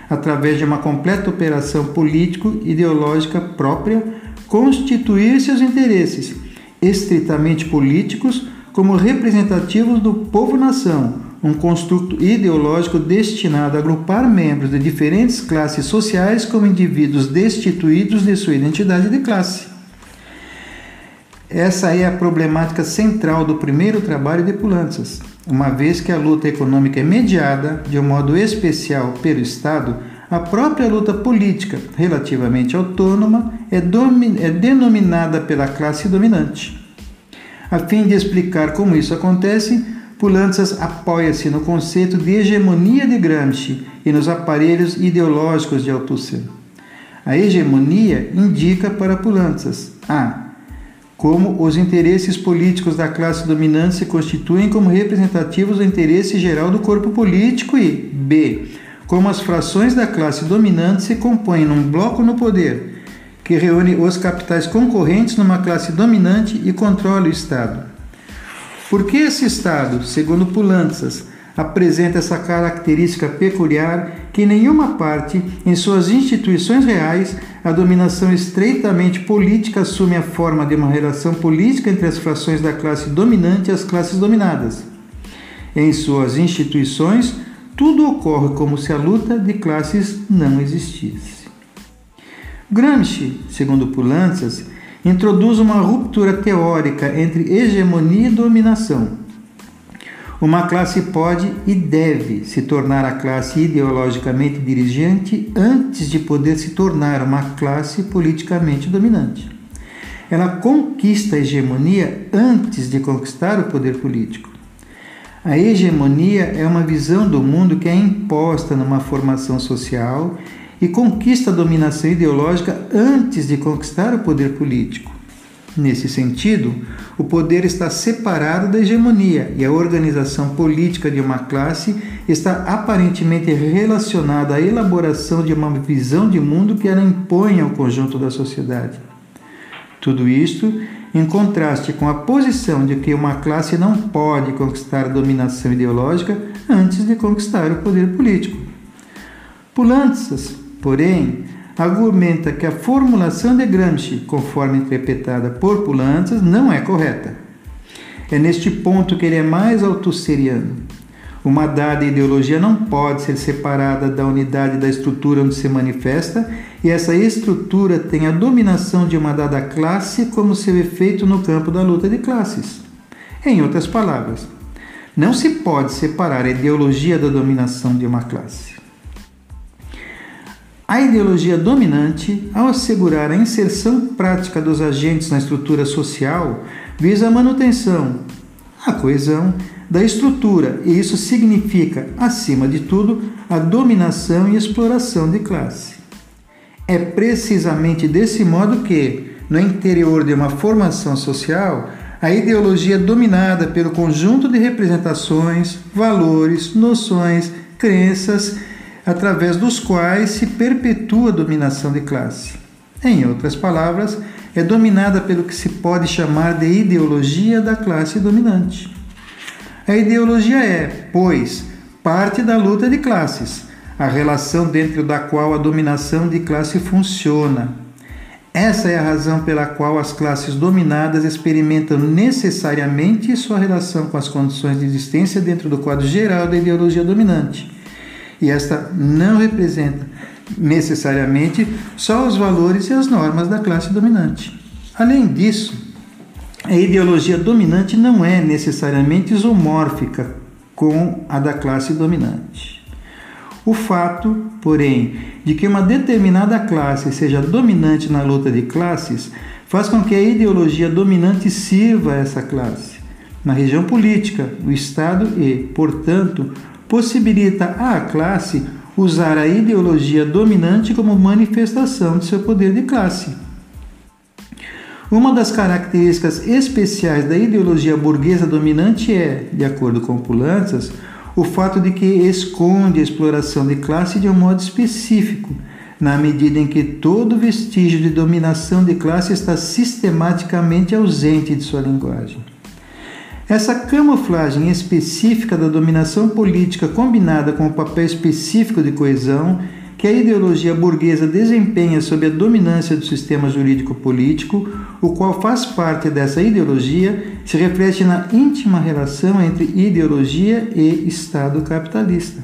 através de uma completa operação político-ideológica própria, constituir seus interesses, estritamente políticos, como representativos do povo-nação, um construto ideológico destinado a agrupar membros de diferentes classes sociais como indivíduos destituídos de sua identidade de classe. Essa é a problemática central do primeiro trabalho de Pulantzas, uma vez que a luta econômica é mediada, de um modo especial, pelo Estado, a própria luta política, relativamente autônoma, é, é denominada pela classe dominante. A fim de explicar como isso acontece, Pulantzas apoia-se no conceito de hegemonia de Gramsci e nos aparelhos ideológicos de Althusser. A hegemonia indica para Pulantzas a como os interesses políticos da classe dominante se constituem como representativos do interesse geral do corpo político e b. como as frações da classe dominante se compõem num bloco no poder, que reúne os capitais concorrentes numa classe dominante e controla o Estado. Por que esse Estado, segundo Pulantzas, apresenta essa característica peculiar que em nenhuma parte, em suas instituições reais, a dominação estreitamente política assume a forma de uma relação política entre as frações da classe dominante e as classes dominadas. Em suas instituições, tudo ocorre como se a luta de classes não existisse. Gramsci, segundo Pulantzas, introduz uma ruptura teórica entre hegemonia e dominação uma classe pode e deve se tornar a classe ideologicamente dirigente antes de poder se tornar uma classe politicamente dominante. Ela conquista a hegemonia antes de conquistar o poder político. A hegemonia é uma visão do mundo que é imposta numa formação social e conquista a dominação ideológica antes de conquistar o poder político. Nesse sentido, o poder está separado da hegemonia e a organização política de uma classe está aparentemente relacionada à elaboração de uma visão de mundo que ela impõe ao conjunto da sociedade. Tudo isto em contraste com a posição de que uma classe não pode conquistar a dominação ideológica antes de conquistar o poder político. Pulantzas, porém, argumenta que a formulação de Gramsci, conforme interpretada por Pulantzas, não é correta. É neste ponto que ele é mais altusseriano. Uma dada ideologia não pode ser separada da unidade da estrutura onde se manifesta, e essa estrutura tem a dominação de uma dada classe como seu efeito no campo da luta de classes. Em outras palavras, não se pode separar a ideologia da dominação de uma classe. A ideologia dominante, ao assegurar a inserção prática dos agentes na estrutura social, visa a manutenção, a coesão da estrutura, e isso significa, acima de tudo, a dominação e exploração de classe. É precisamente desse modo que, no interior de uma formação social, a ideologia é dominada pelo conjunto de representações, valores, noções, crenças através dos quais se perpetua a dominação de classe. Em outras palavras, é dominada pelo que se pode chamar de ideologia da classe dominante. A ideologia é, pois, parte da luta de classes, a relação dentro da qual a dominação de classe funciona. Essa é a razão pela qual as classes dominadas experimentam necessariamente sua relação com as condições de existência dentro do quadro geral da ideologia dominante e esta não representa necessariamente só os valores e as normas da classe dominante. Além disso, a ideologia dominante não é necessariamente isomórfica com a da classe dominante. O fato, porém, de que uma determinada classe seja dominante na luta de classes faz com que a ideologia dominante sirva a essa classe. Na região política, o Estado e, portanto, possibilita à classe usar a ideologia dominante como manifestação de seu poder de classe. Uma das características especiais da ideologia burguesa dominante é, de acordo com Pulantzas, o fato de que esconde a exploração de classe de um modo específico, na medida em que todo vestígio de dominação de classe está sistematicamente ausente de sua linguagem. Essa camuflagem específica da dominação política combinada com o papel específico de coesão que a ideologia burguesa desempenha sob a dominância do sistema jurídico-político, o qual faz parte dessa ideologia, se reflete na íntima relação entre ideologia e Estado capitalista.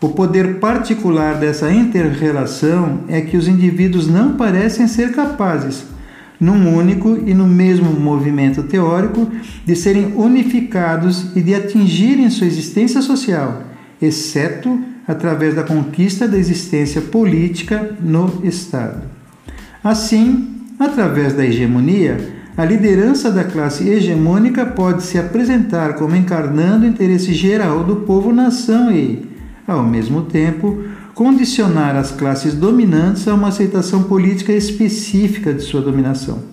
O poder particular dessa inter-relação é que os indivíduos não parecem ser capazes, num único e no mesmo movimento teórico, de serem unificados e de atingirem sua existência social, exceto através da conquista da existência política no Estado. Assim, através da hegemonia, a liderança da classe hegemônica pode se apresentar como encarnando o interesse geral do povo-nação e, ao mesmo tempo, condicionar as classes dominantes a uma aceitação política específica de sua dominação.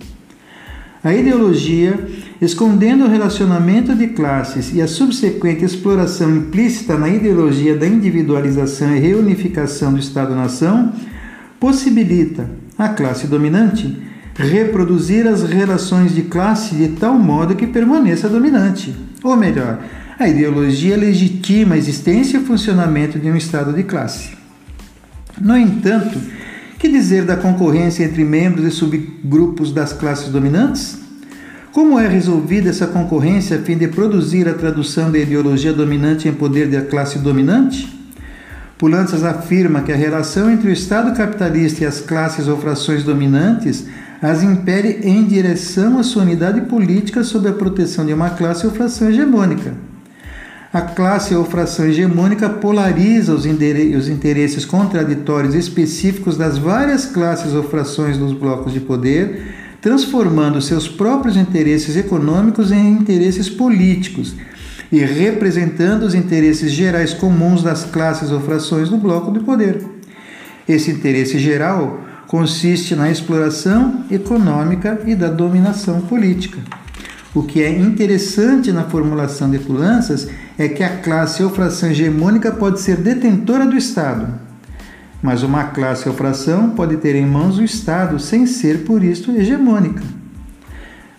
A ideologia, escondendo o relacionamento de classes e a subsequente exploração implícita na ideologia da individualização e reunificação do Estado-nação, possibilita à classe dominante reproduzir as relações de classe de tal modo que permaneça dominante. Ou melhor, a ideologia legitima a existência e o funcionamento de um Estado de classe. No entanto, que dizer da concorrência entre membros e subgrupos das classes dominantes? Como é resolvida essa concorrência a fim de produzir a tradução da ideologia dominante em poder da classe dominante? Pulanças afirma que a relação entre o Estado capitalista e as classes ou frações dominantes as impele em direção à sua unidade política sob a proteção de uma classe ou fração hegemônica. A classe ou fração hegemônica polariza os, os interesses contraditórios específicos das várias classes ou frações dos blocos de poder, transformando seus próprios interesses econômicos em interesses políticos e representando os interesses gerais comuns das classes ou frações do bloco de poder. Esse interesse geral consiste na exploração econômica e da dominação política. O que é interessante na formulação de Pulanças é que a classe ou fração hegemônica pode ser detentora do Estado, mas uma classe ou fração pode ter em mãos o Estado sem ser por isso hegemônica.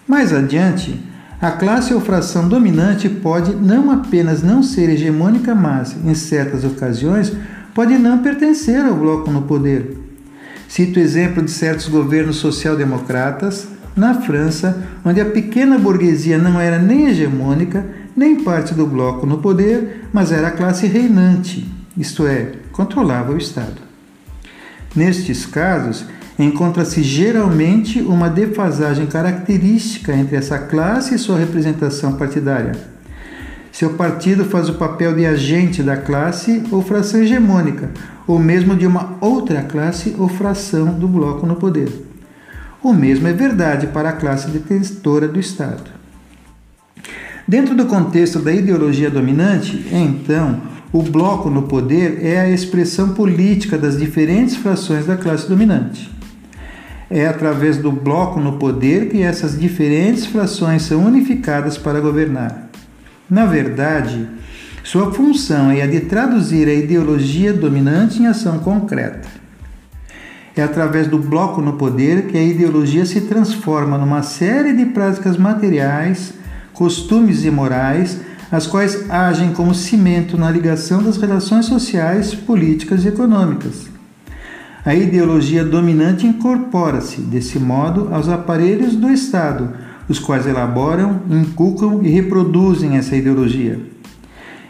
Mais adiante, a classe ou fração dominante pode não apenas não ser hegemônica, mas, em certas ocasiões, pode não pertencer ao bloco no poder. Cito o exemplo de certos governos social-democratas, na França, onde a pequena burguesia não era nem hegemônica, nem parte do bloco no poder, mas era a classe reinante, isto é, controlava o Estado. Nestes casos, encontra-se geralmente uma defasagem característica entre essa classe e sua representação partidária. Seu partido faz o papel de agente da classe ou fração hegemônica, ou mesmo de uma outra classe ou fração do bloco no poder. O mesmo é verdade para a classe detentora do Estado. Dentro do contexto da ideologia dominante, então, o bloco no poder é a expressão política das diferentes frações da classe dominante. É através do bloco no poder que essas diferentes frações são unificadas para governar. Na verdade, sua função é a de traduzir a ideologia dominante em ação concreta. É através do bloco no poder que a ideologia se transforma numa série de práticas materiais, costumes e morais, as quais agem como cimento na ligação das relações sociais, políticas e econômicas. A ideologia dominante incorpora-se, desse modo, aos aparelhos do Estado, os quais elaboram, inculcam e reproduzem essa ideologia.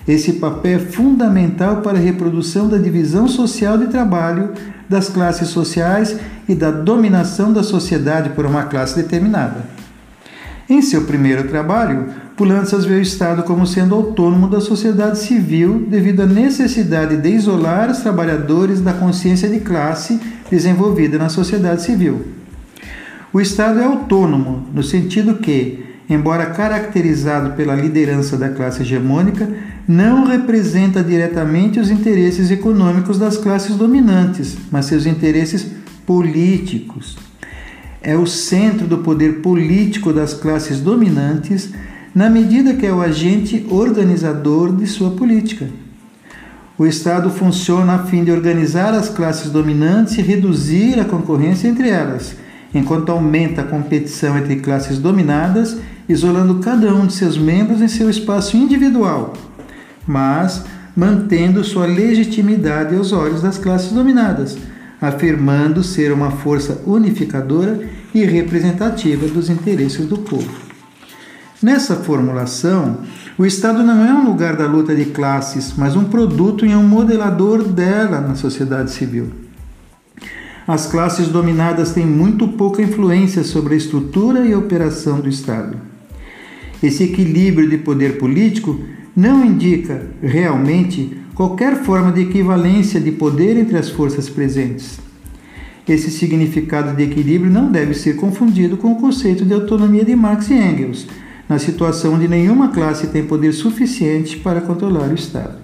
Esse papel é fundamental para a reprodução da divisão social de trabalho das classes sociais e da dominação da sociedade por uma classe determinada. Em seu primeiro trabalho, Pulanças vê o Estado como sendo autônomo da sociedade civil devido à necessidade de isolar os trabalhadores da consciência de classe desenvolvida na sociedade civil. O Estado é autônomo no sentido que, embora caracterizado pela liderança da classe hegemônica, não representa diretamente os interesses econômicos das classes dominantes, mas seus interesses políticos. É o centro do poder político das classes dominantes, na medida que é o agente organizador de sua política. O Estado funciona a fim de organizar as classes dominantes e reduzir a concorrência entre elas, enquanto aumenta a competição entre classes dominadas, isolando cada um de seus membros em seu espaço individual, mas mantendo sua legitimidade aos olhos das classes dominadas, afirmando ser uma força unificadora e representativa dos interesses do povo. Nessa formulação, o Estado não é um lugar da luta de classes, mas um produto e um modelador dela na sociedade civil. As classes dominadas têm muito pouca influência sobre a estrutura e a operação do Estado. Esse equilíbrio de poder político não indica realmente qualquer forma de equivalência de poder entre as forças presentes. Esse significado de equilíbrio não deve ser confundido com o conceito de autonomia de Marx e Engels na situação onde nenhuma classe tem poder suficiente para controlar o Estado.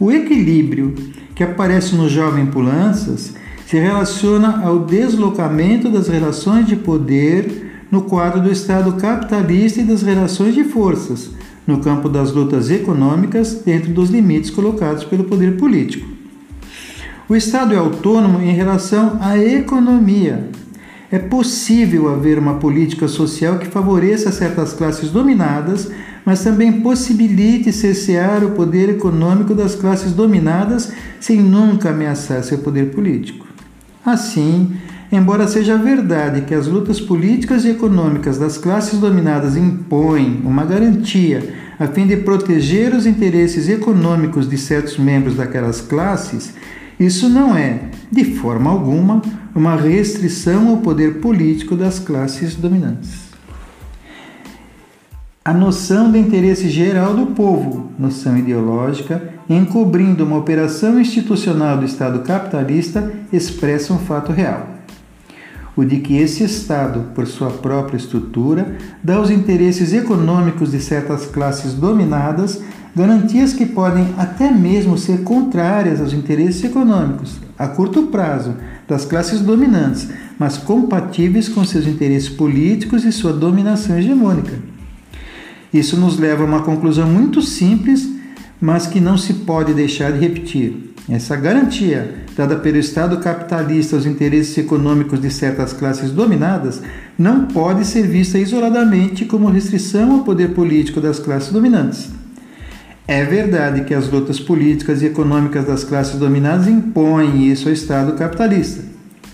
O equilíbrio que aparece no Jovem Pulanças se relaciona ao deslocamento das relações de poder no quadro do Estado capitalista e das relações de forças, no campo das lutas econômicas, dentro dos limites colocados pelo poder político. O Estado é autônomo em relação à economia, é possível haver uma política social que favoreça certas classes dominadas, mas também possibilite cessear o poder econômico das classes dominadas sem nunca ameaçar seu poder político. Assim, embora seja verdade que as lutas políticas e econômicas das classes dominadas impõem uma garantia a fim de proteger os interesses econômicos de certos membros daquelas classes, isso não é, de forma alguma, uma restrição ao poder político das classes dominantes. A noção de interesse geral do povo, noção ideológica, encobrindo uma operação institucional do Estado capitalista, expressa um fato real. O de que esse Estado, por sua própria estrutura, dá aos interesses econômicos de certas classes dominadas garantias que podem até mesmo ser contrárias aos interesses econômicos, a curto prazo, das classes dominantes, mas compatíveis com seus interesses políticos e sua dominação hegemônica. Isso nos leva a uma conclusão muito simples, mas que não se pode deixar de repetir. Essa garantia, dada pelo Estado capitalista aos interesses econômicos de certas classes dominadas, não pode ser vista isoladamente como restrição ao poder político das classes dominantes. É verdade que as lutas políticas e econômicas das classes dominadas impõem isso ao Estado capitalista.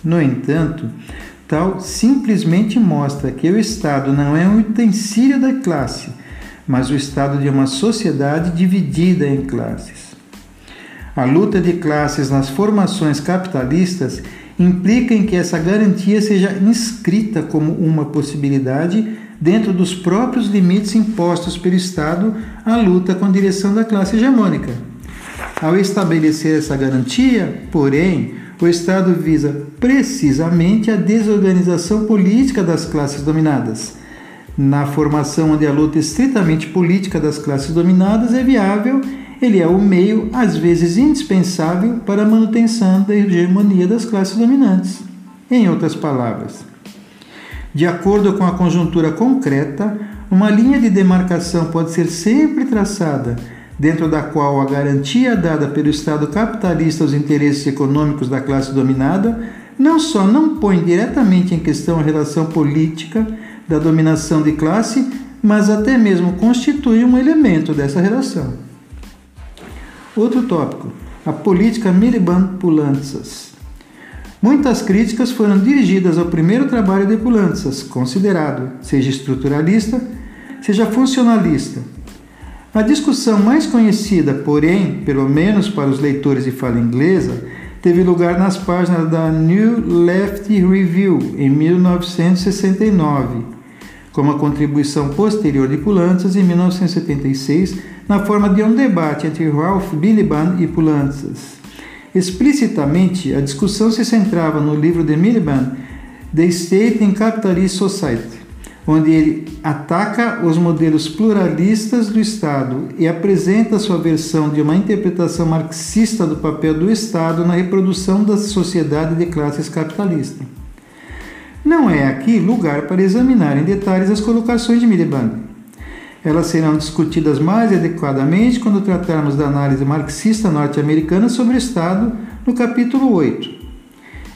No entanto, tal simplesmente mostra que o Estado não é um utensílio da classe, mas o Estado de uma sociedade dividida em classes. A luta de classes nas formações capitalistas implica em que essa garantia seja inscrita como uma possibilidade dentro dos próprios limites impostos pelo Estado à luta com direção da classe hegemônica. Ao estabelecer essa garantia, porém, o Estado visa precisamente a desorganização política das classes dominadas. Na formação onde a luta estritamente política das classes dominadas é viável, ele é o meio, às vezes indispensável, para a manutenção da hegemonia das classes dominantes. Em outras palavras, de acordo com a conjuntura concreta, uma linha de demarcação pode ser sempre traçada, dentro da qual a garantia dada pelo Estado capitalista aos interesses econômicos da classe dominada não só não põe diretamente em questão a relação política da dominação de classe, mas até mesmo constitui um elemento dessa relação. Outro tópico: a política Miliband-Pulantzas. Muitas críticas foram dirigidas ao primeiro trabalho de Pulantzas, considerado, seja estruturalista, seja funcionalista. A discussão mais conhecida, porém, pelo menos para os leitores de fala inglesa, teve lugar nas páginas da New Left Review em 1969, com uma contribuição posterior de Pulantzas em 1976, na forma de um debate entre Ralph Billiban e Pulantzas. Explicitamente, a discussão se centrava no livro de Miliband, The State in Capitalist Society, onde ele ataca os modelos pluralistas do Estado e apresenta sua versão de uma interpretação marxista do papel do Estado na reprodução da sociedade de classes capitalista. Não é aqui lugar para examinar em detalhes as colocações de Miliband. Elas serão discutidas mais adequadamente quando tratarmos da análise marxista norte-americana sobre o Estado, no capítulo 8.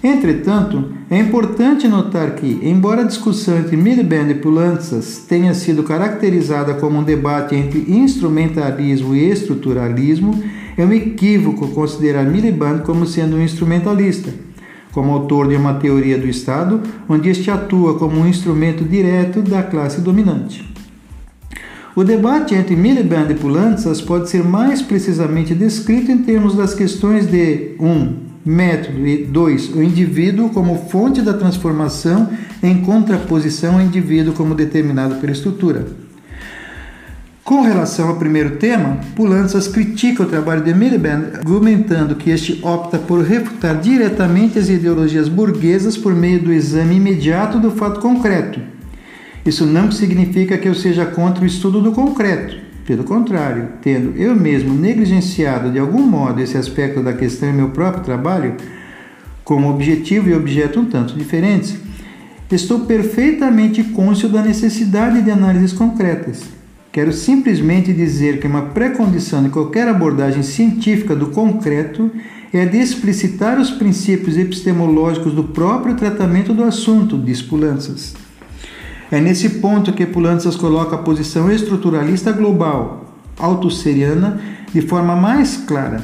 Entretanto, é importante notar que, embora a discussão entre Miliband e Pulantzas tenha sido caracterizada como um debate entre instrumentalismo e estruturalismo, é um equívoco considerar Miliband como sendo um instrumentalista, como autor de uma teoria do Estado, onde este atua como um instrumento direto da classe dominante. O debate entre Miliband e Pulantzas pode ser mais precisamente descrito em termos das questões de 1. Um, Método e 2. O indivíduo como fonte da transformação em contraposição ao indivíduo como determinado pela estrutura. Com relação ao primeiro tema, Pulantzas critica o trabalho de Miliband, argumentando que este opta por refutar diretamente as ideologias burguesas por meio do exame imediato do fato concreto. Isso não significa que eu seja contra o estudo do concreto. Pelo contrário, tendo eu mesmo negligenciado de algum modo esse aspecto da questão em meu próprio trabalho, como objetivo e objeto um tanto diferentes, estou perfeitamente cônscio da necessidade de análises concretas. Quero simplesmente dizer que uma pré-condição de qualquer abordagem científica do concreto é de explicitar os princípios epistemológicos do próprio tratamento do assunto, diz Pulanças. É nesse ponto que Pulantzas coloca a posição estruturalista global, autosseriana, de forma mais clara.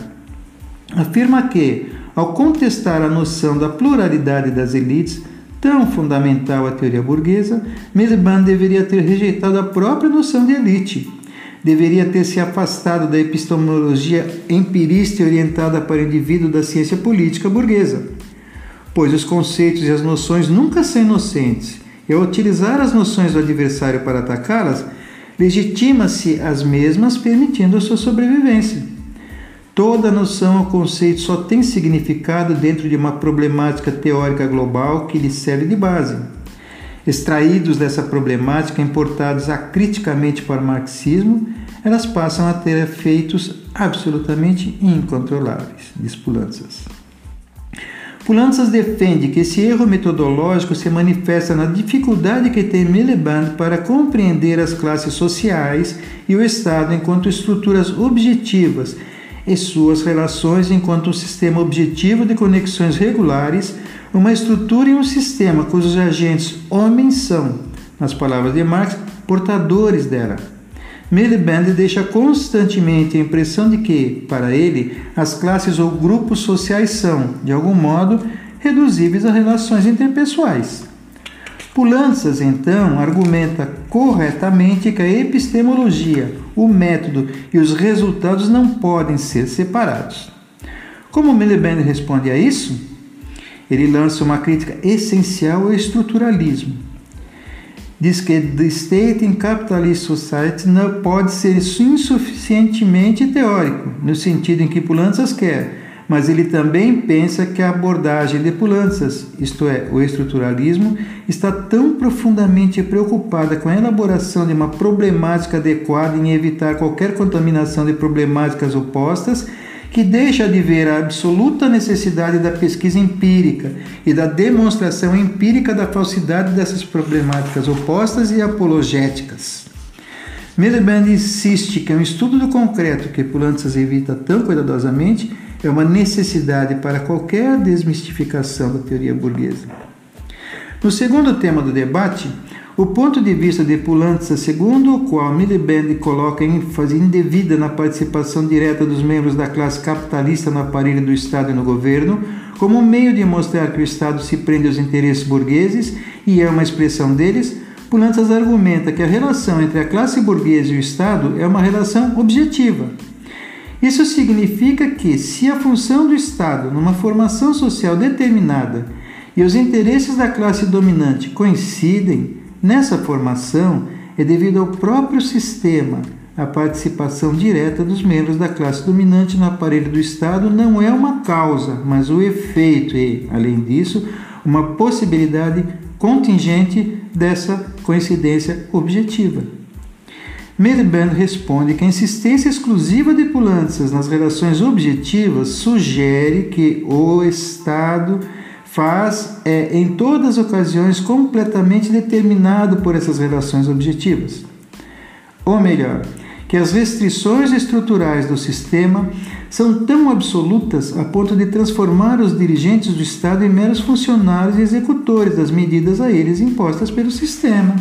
Afirma que, ao contestar a noção da pluralidade das elites, tão fundamental à teoria burguesa, Miliband deveria ter rejeitado a própria noção de elite. Deveria ter se afastado da epistemologia empirista orientada para o indivíduo da ciência política burguesa, pois os conceitos e as noções nunca são inocentes e ao utilizar as noções do adversário para atacá-las, legitima-se as mesmas, permitindo a sua sobrevivência. Toda noção ou conceito só tem significado dentro de uma problemática teórica global que lhe serve de base. Extraídos dessa problemática, importados acriticamente para o marxismo, elas passam a ter efeitos absolutamente incontroláveis, diz Pulantzas defende que esse erro metodológico se manifesta na dificuldade que tem Miliband para compreender as classes sociais e o Estado enquanto estruturas objetivas e suas relações enquanto um sistema objetivo de conexões regulares, uma estrutura e um sistema cujos agentes homens são, nas palavras de Marx, portadores dela. Miliband deixa constantemente a impressão de que, para ele, as classes ou grupos sociais são, de algum modo, reduzíveis a relações interpessoais. Pulanças, então, argumenta corretamente que a epistemologia, o método e os resultados não podem ser separados. Como Miliband responde a isso? Ele lança uma crítica essencial ao estruturalismo diz que the state in capitalist society não pode ser insuficientemente teórico, no sentido em que Pulantzas quer, mas ele também pensa que a abordagem de Pulantzas, isto é, o estruturalismo, está tão profundamente preocupada com a elaboração de uma problemática adequada em evitar qualquer contaminação de problemáticas opostas que deixa de ver a absoluta necessidade da pesquisa empírica e da demonstração empírica da falsidade dessas problemáticas opostas e apologéticas. Miliband insiste que um estudo do concreto que Pulantzas evita tão cuidadosamente é uma necessidade para qualquer desmistificação da teoria burguesa. No segundo tema do debate, o ponto de vista de Pulanza, segundo o qual Miliband coloca ênfase indevida na participação direta dos membros da classe capitalista no aparelho do Estado e no governo, como um meio de mostrar que o Estado se prende aos interesses burgueses e é uma expressão deles, Pulantzas argumenta que a relação entre a classe burguesa e o Estado é uma relação objetiva. Isso significa que, se a função do Estado numa formação social determinada e os interesses da classe dominante coincidem, Nessa formação, é devido ao próprio sistema. A participação direta dos membros da classe dominante no aparelho do Estado não é uma causa, mas o efeito e, além disso, uma possibilidade contingente dessa coincidência objetiva. Miliband responde que a insistência exclusiva de Pulantzas nas relações objetivas sugere que o Estado faz é, em todas as ocasiões, completamente determinado por essas relações objetivas. Ou melhor, que as restrições estruturais do sistema são tão absolutas a ponto de transformar os dirigentes do Estado em meros funcionários e executores das medidas a eles impostas pelo sistema.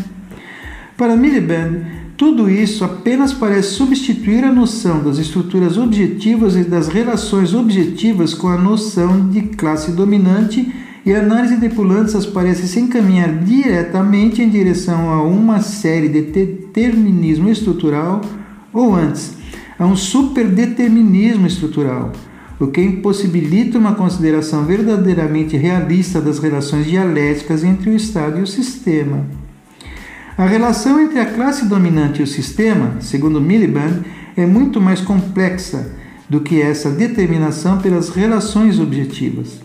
Para Miliband, tudo isso apenas parece substituir a noção das estruturas objetivas e das relações objetivas com a noção de classe dominante e a análise de Pulantzas parece se encaminhar diretamente em direção a uma série de determinismo estrutural ou antes, a um superdeterminismo estrutural, o que impossibilita uma consideração verdadeiramente realista das relações dialéticas entre o Estado e o sistema. A relação entre a classe dominante e o sistema, segundo Miliband, é muito mais complexa do que essa determinação pelas relações objetivas.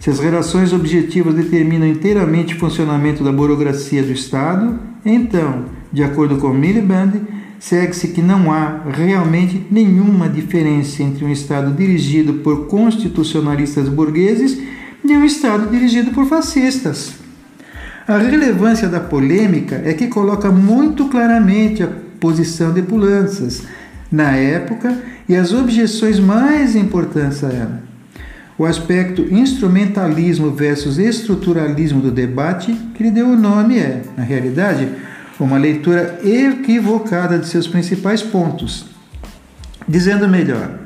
Se as relações objetivas determinam inteiramente o funcionamento da burocracia do Estado, então, de acordo com Miliband, segue-se que não há realmente nenhuma diferença entre um Estado dirigido por constitucionalistas burgueses e um Estado dirigido por fascistas. A relevância da polêmica é que coloca muito claramente a posição de Pulanças na época e as objeções mais importantes a ela. O aspecto instrumentalismo versus estruturalismo do debate que lhe deu o nome é, na realidade, uma leitura equivocada de seus principais pontos. Dizendo melhor,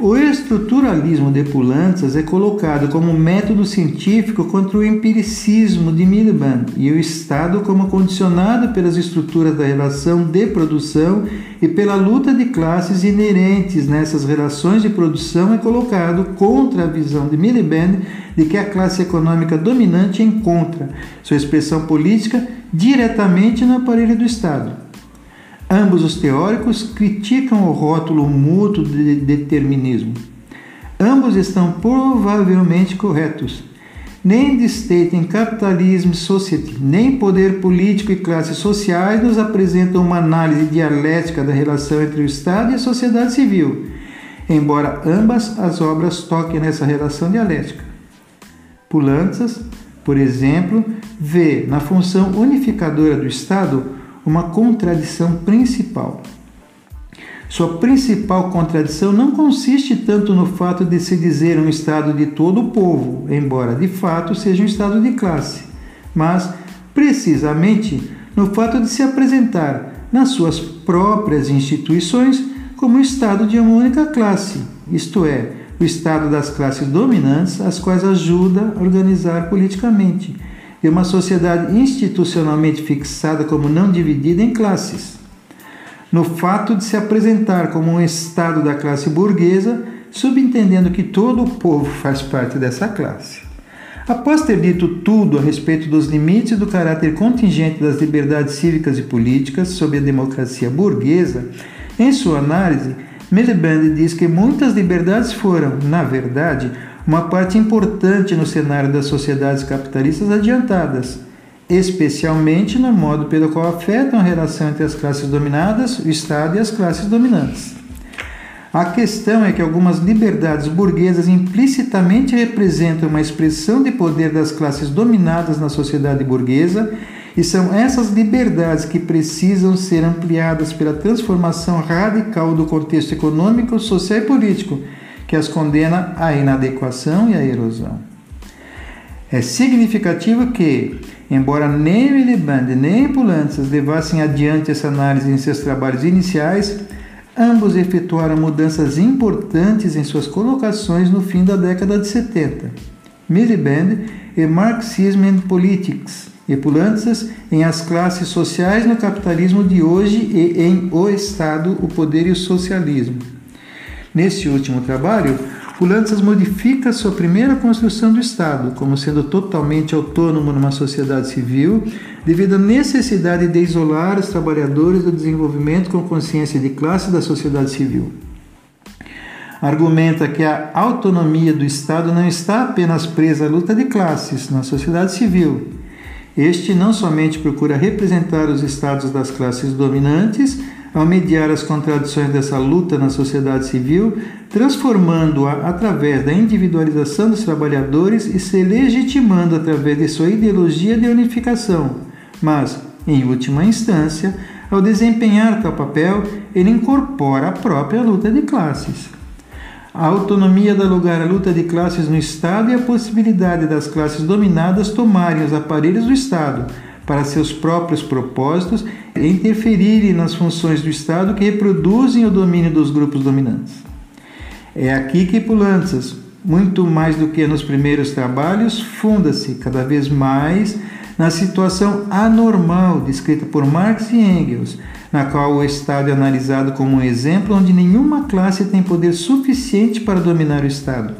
o estruturalismo de Pulantzas é colocado como método científico contra o empiricismo de Miliband e o Estado como condicionado pelas estruturas da relação de produção e pela luta de classes inerentes nessas relações de produção é colocado contra a visão de Miliband de que a classe econômica dominante encontra sua expressão política diretamente no aparelho do Estado. Ambos os teóricos criticam o rótulo mútuo de determinismo. Ambos estão provavelmente corretos. Nem The State and Capitalism Society, nem poder político e classes sociais nos apresentam uma análise dialética da relação entre o Estado e a sociedade civil, embora ambas as obras toquem nessa relação dialética. Pulantzas por exemplo, vê na função unificadora do Estado uma contradição principal. Sua principal contradição não consiste tanto no fato de se dizer um Estado de todo o povo, embora de fato seja um Estado de classe, mas precisamente no fato de se apresentar nas suas próprias instituições como um Estado de uma única classe, isto é, o estado das classes dominantes, as quais ajuda a organizar politicamente, e uma sociedade institucionalmente fixada como não dividida em classes. No fato de se apresentar como um estado da classe burguesa, subentendendo que todo o povo faz parte dessa classe. Após ter dito tudo a respeito dos limites do caráter contingente das liberdades cívicas e políticas sob a democracia burguesa, em sua análise, Miliband diz que muitas liberdades foram, na verdade, uma parte importante no cenário das sociedades capitalistas adiantadas, especialmente no modo pelo qual afetam a relação entre as classes dominadas, o Estado e as classes dominantes. A questão é que algumas liberdades burguesas implicitamente representam uma expressão de poder das classes dominadas na sociedade burguesa e são essas liberdades que precisam ser ampliadas pela transformação radical do contexto econômico, social e político, que as condena à inadequação e à erosão. É significativo que, embora nem Miliband nem Pulantzas levassem adiante essa análise em seus trabalhos iniciais, ambos efetuaram mudanças importantes em suas colocações no fim da década de 70. Miliband e Marxism and Politics, e Pulantzas em As Classes Sociais no Capitalismo de Hoje e em O Estado, o Poder e o Socialismo. Nesse último trabalho, Pulantzas modifica sua primeira construção do Estado, como sendo totalmente autônomo numa sociedade civil, devido à necessidade de isolar os trabalhadores do desenvolvimento com consciência de classe da sociedade civil. Argumenta que a autonomia do Estado não está apenas presa à luta de classes na sociedade civil, este não somente procura representar os estados das classes dominantes, ao mediar as contradições dessa luta na sociedade civil, transformando-a através da individualização dos trabalhadores e se legitimando através de sua ideologia de unificação, mas, em última instância, Ao desempenhar tal papel, ele incorpora a própria luta de classes. A autonomia dá lugar à luta de classes no Estado e a possibilidade das classes dominadas tomarem os aparelhos do Estado para seus próprios propósitos e interferirem nas funções do Estado que reproduzem o domínio dos grupos dominantes. É aqui que Pulantzas, muito mais do que nos primeiros trabalhos, funda-se cada vez mais na situação anormal descrita por Marx e Engels, na qual o Estado é analisado como um exemplo onde nenhuma classe tem poder suficiente para dominar o Estado.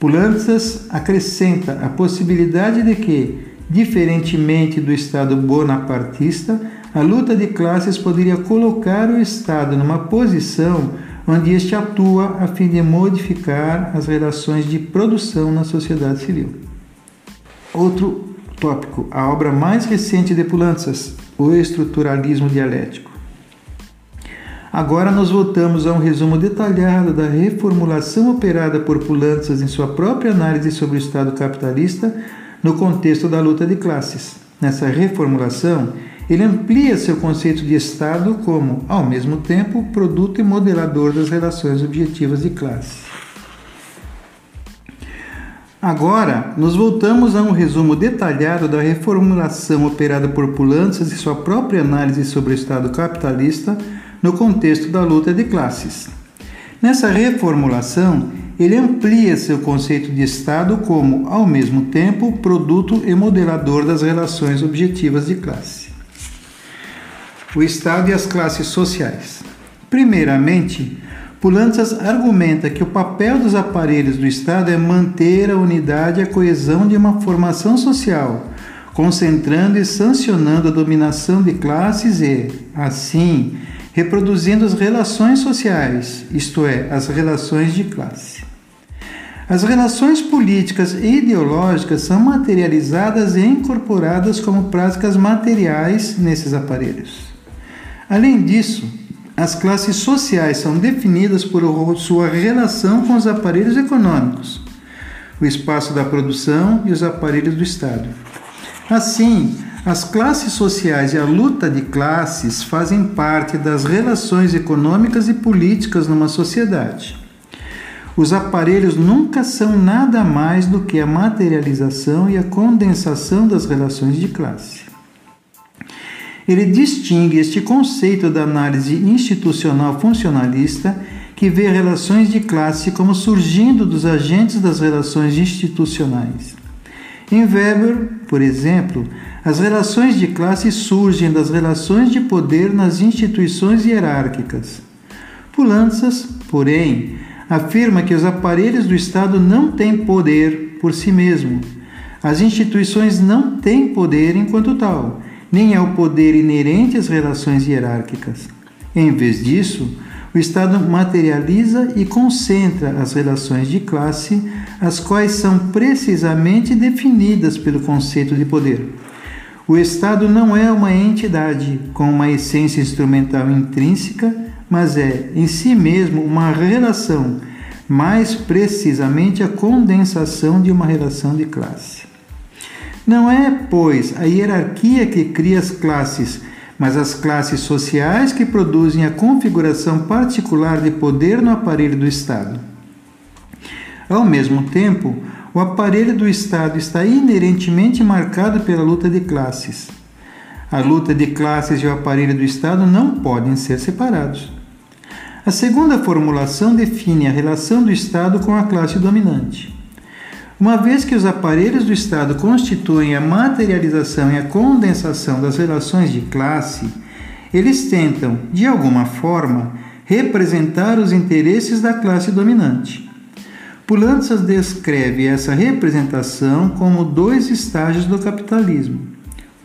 Pulantzas acrescenta a possibilidade de que, diferentemente do Estado bonapartista, a luta de classes poderia colocar o Estado numa posição onde este atua a fim de modificar as relações de produção na sociedade civil. Outro tópico, a obra mais recente de Pulantzas, o estruturalismo dialético. Agora nós voltamos a um resumo detalhado da reformulação operada por Pulantzas em sua própria análise sobre o Estado capitalista no contexto da luta de classes. Nessa reformulação, ele amplia seu conceito de Estado como, ao mesmo tempo, produto e modelador das relações objetivas de classe. Agora, nos voltamos a um resumo detalhado da reformulação operada por Pulantzas e sua própria análise sobre o Estado capitalista no contexto da luta de classes. Nessa reformulação, ele amplia seu conceito de Estado como, ao mesmo tempo, produto e modelador das relações objetivas de classe. O Estado e as classes sociais. Primeiramente, Pulantzas argumenta que o papel dos aparelhos do Estado é manter a unidade e a coesão de uma formação social, concentrando e sancionando a dominação de classes e, assim, reproduzindo as relações sociais, isto é, as relações de classe. As relações políticas e ideológicas são materializadas e incorporadas como práticas materiais nesses aparelhos. Além disso, as classes sociais são definidas por sua relação com os aparelhos econômicos, o espaço da produção e os aparelhos do Estado. Assim, as classes sociais e a luta de classes fazem parte das relações econômicas e políticas numa sociedade. Os aparelhos nunca são nada mais do que a materialização e a condensação das relações de classe. Ele distingue este conceito da análise institucional funcionalista, que vê relações de classe como surgindo dos agentes das relações institucionais. Em Weber, por exemplo, as relações de classe surgem das relações de poder nas instituições hierárquicas. Pulanças, porém, afirma que os aparelhos do Estado não têm poder por si mesmo. As instituições não têm poder enquanto tal nem é o poder inerente às relações hierárquicas. Em vez disso, o Estado materializa e concentra as relações de classe, as quais são precisamente definidas pelo conceito de poder. O Estado não é uma entidade com uma essência instrumental intrínseca, mas é, em si mesmo, uma relação, mais precisamente a condensação de uma relação de classe. Não é, pois, a hierarquia que cria as classes, mas as classes sociais que produzem a configuração particular de poder no aparelho do Estado. Ao mesmo tempo, o aparelho do Estado está inerentemente marcado pela luta de classes. A luta de classes e o aparelho do Estado não podem ser separados. A segunda formulação define a relação do Estado com a classe dominante. Uma vez que os aparelhos do Estado constituem a materialização e a condensação das relações de classe, eles tentam, de alguma forma, representar os interesses da classe dominante. Pulantzas descreve essa representação como dois estágios do capitalismo.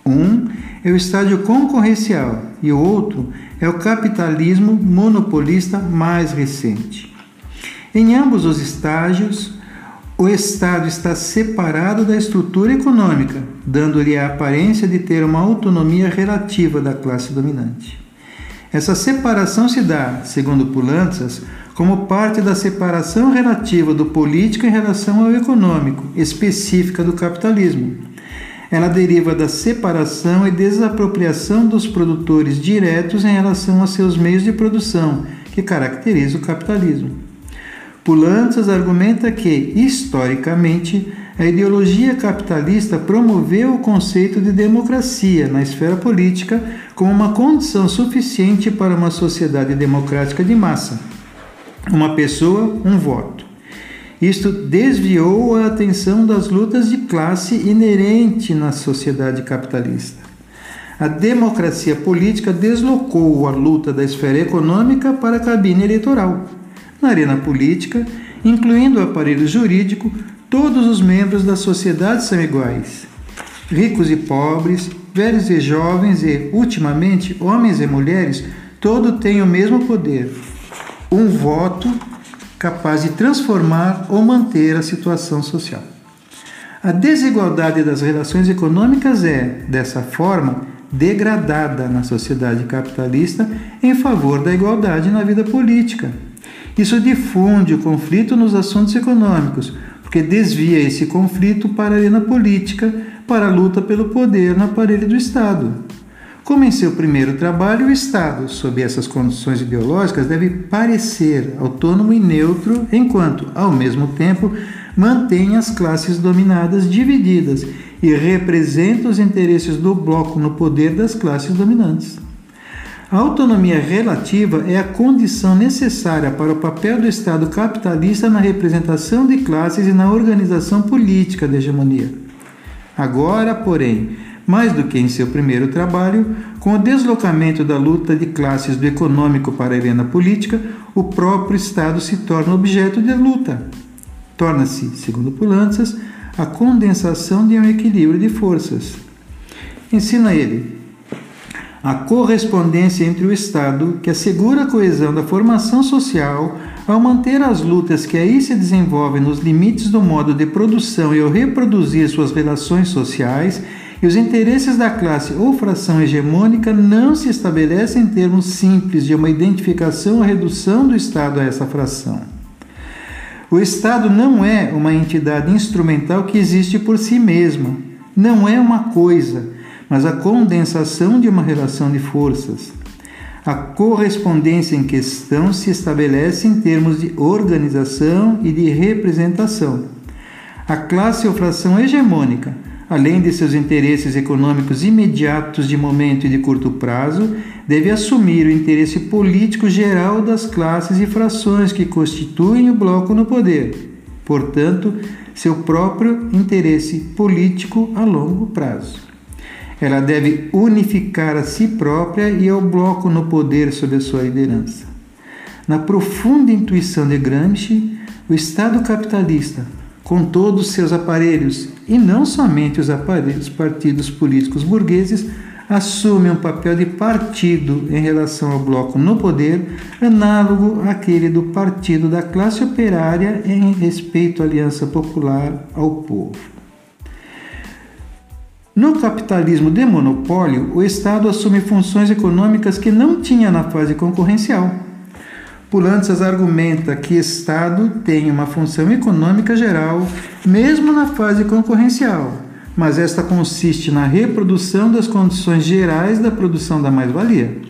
Um é o estágio concorrencial e o outro é o capitalismo monopolista mais recente. Em ambos os estágios, o Estado está separado da estrutura econômica, dando-lhe a aparência de ter uma autonomia relativa da classe dominante. Essa separação se dá, segundo Pulantzas, como parte da separação relativa do político em relação ao econômico, específica do capitalismo. Ela deriva da separação e desapropriação dos produtores diretos em relação aos seus meios de produção, que caracteriza o capitalismo. Pulantzas argumenta que, historicamente, a ideologia capitalista promoveu o conceito de democracia na esfera política como uma condição suficiente para uma sociedade democrática de massa. Uma pessoa, um voto. Isto desviou a atenção das lutas de classe inerente na sociedade capitalista. A democracia política deslocou a luta da esfera econômica para a cabine eleitoral. Na arena política, incluindo o aparelho jurídico, todos os membros da sociedade são iguais. Ricos e pobres, velhos e jovens e, ultimamente, homens e mulheres, todos têm o mesmo poder. Um voto capaz de transformar ou manter a situação social. A desigualdade das relações econômicas é, dessa forma, degradada na sociedade capitalista em favor da igualdade na vida política. Isso difunde o conflito nos assuntos econômicos, porque desvia esse conflito para a arena política, para a luta pelo poder no aparelho do Estado. Como em seu primeiro trabalho, o Estado, sob essas condições ideológicas, deve parecer autônomo e neutro, enquanto, ao mesmo tempo, mantém as classes dominadas divididas e representa os interesses do bloco no poder das classes dominantes. A autonomia relativa é a condição necessária para o papel do Estado capitalista na representação de classes e na organização política da hegemonia. Agora, porém, mais do que em seu primeiro trabalho, com o deslocamento da luta de classes do econômico para a arena política, o próprio Estado se torna objeto de luta. Torna-se, segundo Pulantzas, a condensação de um equilíbrio de forças. Ensina ele, a correspondência entre o Estado, que assegura a coesão da formação social, ao manter as lutas que aí se desenvolvem nos limites do modo de produção e ao reproduzir suas relações sociais, e os interesses da classe ou fração hegemônica não se estabelecem em termos simples de uma identificação ou redução do Estado a essa fração. O Estado não é uma entidade instrumental que existe por si mesma, não é uma coisa mas a condensação de uma relação de forças. A correspondência em questão se estabelece em termos de organização e de representação. A classe ou fração hegemônica, além de seus interesses econômicos imediatos de momento e de curto prazo, deve assumir o interesse político geral das classes e frações que constituem o bloco no poder. Portanto, seu próprio interesse político a longo prazo. Ela deve unificar a si própria e ao bloco no poder sob a sua liderança. Na profunda intuição de Gramsci, o Estado capitalista, com todos os seus aparelhos, e não somente os aparelhos partidos políticos burgueses, assume um papel de partido em relação ao bloco no poder, análogo àquele do partido da classe operária em respeito à aliança popular ao povo. No capitalismo de monopólio, o Estado assume funções econômicas que não tinha na fase concorrencial. Pulantzas argumenta que Estado tem uma função econômica geral, mesmo na fase concorrencial, mas esta consiste na reprodução das condições gerais da produção da mais-valia.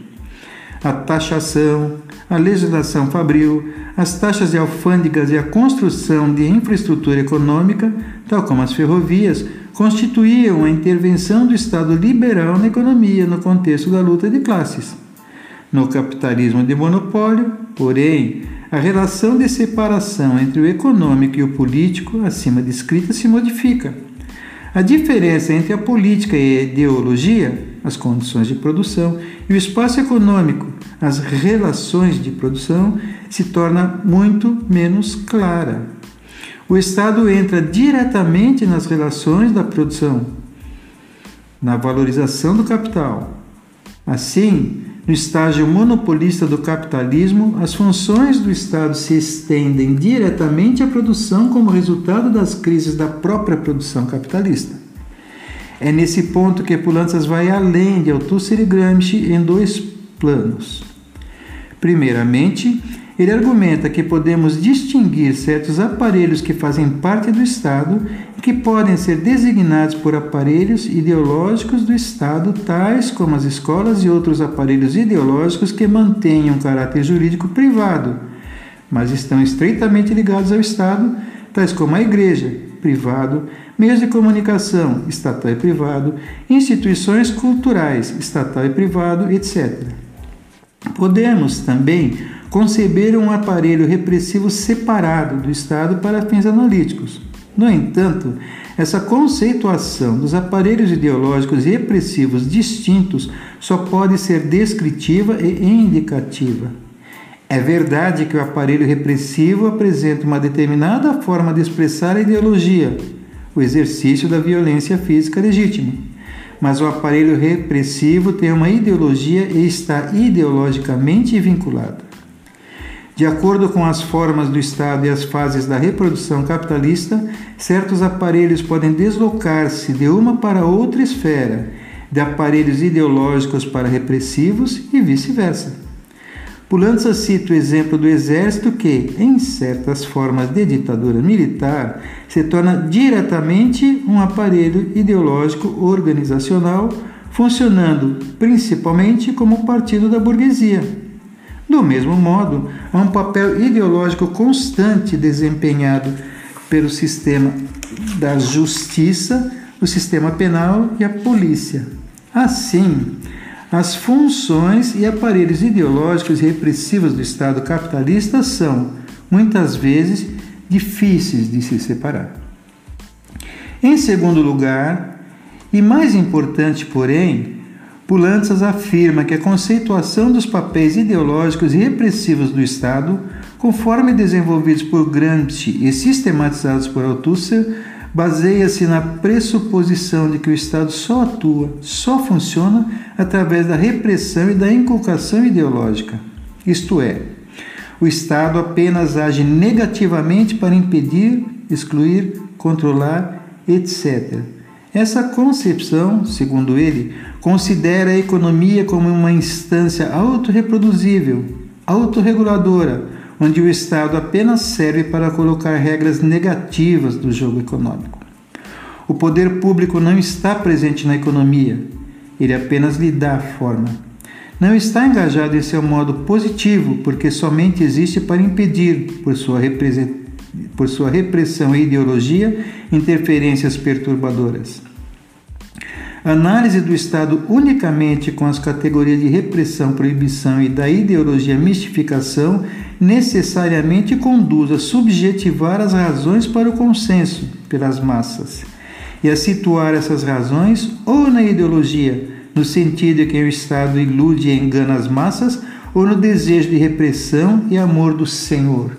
A taxação, a legislação fabril, as taxas de alfândegas e a construção de infraestrutura econômica, tal como as ferrovias, constituíam a intervenção do Estado liberal na economia no contexto da luta de classes. No capitalismo de monopólio, porém, a relação de separação entre o econômico e o político, acima descrita, se modifica. A diferença entre a política e a ideologia, as condições de produção, e o espaço econômico, as relações de produção, se torna muito menos clara o Estado entra diretamente nas relações da produção, na valorização do capital. Assim, no estágio monopolista do capitalismo, as funções do Estado se estendem diretamente à produção como resultado das crises da própria produção capitalista. É nesse ponto que Pulantzas vai além de Althusser e Gramsci em dois planos. Primeiramente, ele argumenta que podemos distinguir certos aparelhos que fazem parte do Estado que podem ser designados por aparelhos ideológicos do Estado, tais como as escolas e outros aparelhos ideológicos que mantenham caráter jurídico privado, mas estão estreitamente ligados ao Estado, tais como a igreja, privado, meios de comunicação, estatal e privado, instituições culturais, estatal e privado, etc. Podemos também conceber um aparelho repressivo separado do Estado para fins analíticos. No entanto, essa conceituação dos aparelhos ideológicos repressivos distintos só pode ser descritiva e indicativa. É verdade que o aparelho repressivo apresenta uma determinada forma de expressar a ideologia, o exercício da violência física legítima. Mas o aparelho repressivo tem uma ideologia e está ideologicamente vinculado. De acordo com as formas do Estado e as fases da reprodução capitalista, certos aparelhos podem deslocar-se de uma para outra esfera, de aparelhos ideológicos para repressivos e vice-versa. Pulança cita o exemplo do exército que, em certas formas de ditadura militar, se torna diretamente um aparelho ideológico organizacional, funcionando principalmente como partido da burguesia do mesmo modo, há um papel ideológico constante desempenhado pelo sistema da justiça, o sistema penal e a polícia. Assim, as funções e aparelhos ideológicos e repressivos do Estado capitalista são, muitas vezes, difíceis de se separar. Em segundo lugar, e mais importante, porém, Pulantzas afirma que a conceituação dos papéis ideológicos e repressivos do Estado, conforme desenvolvidos por Gramsci e sistematizados por Althusser, baseia-se na pressuposição de que o Estado só atua, só funciona através da repressão e da inculcação ideológica. Isto é, o Estado apenas age negativamente para impedir, excluir, controlar, etc. Essa concepção, segundo ele, considera a economia como uma instância autorreproduzível, autorreguladora, onde o Estado apenas serve para colocar regras negativas do jogo econômico. O poder público não está presente na economia, ele apenas lhe dá forma. Não está engajado em seu modo positivo, porque somente existe para impedir, por sua, por sua repressão e ideologia, interferências perturbadoras. Análise do Estado unicamente com as categorias de repressão, proibição e da ideologia mistificação necessariamente conduz a subjetivar as razões para o consenso pelas massas e a situar essas razões ou na ideologia, no sentido que o Estado ilude e engana as massas, ou no desejo de repressão e amor do Senhor.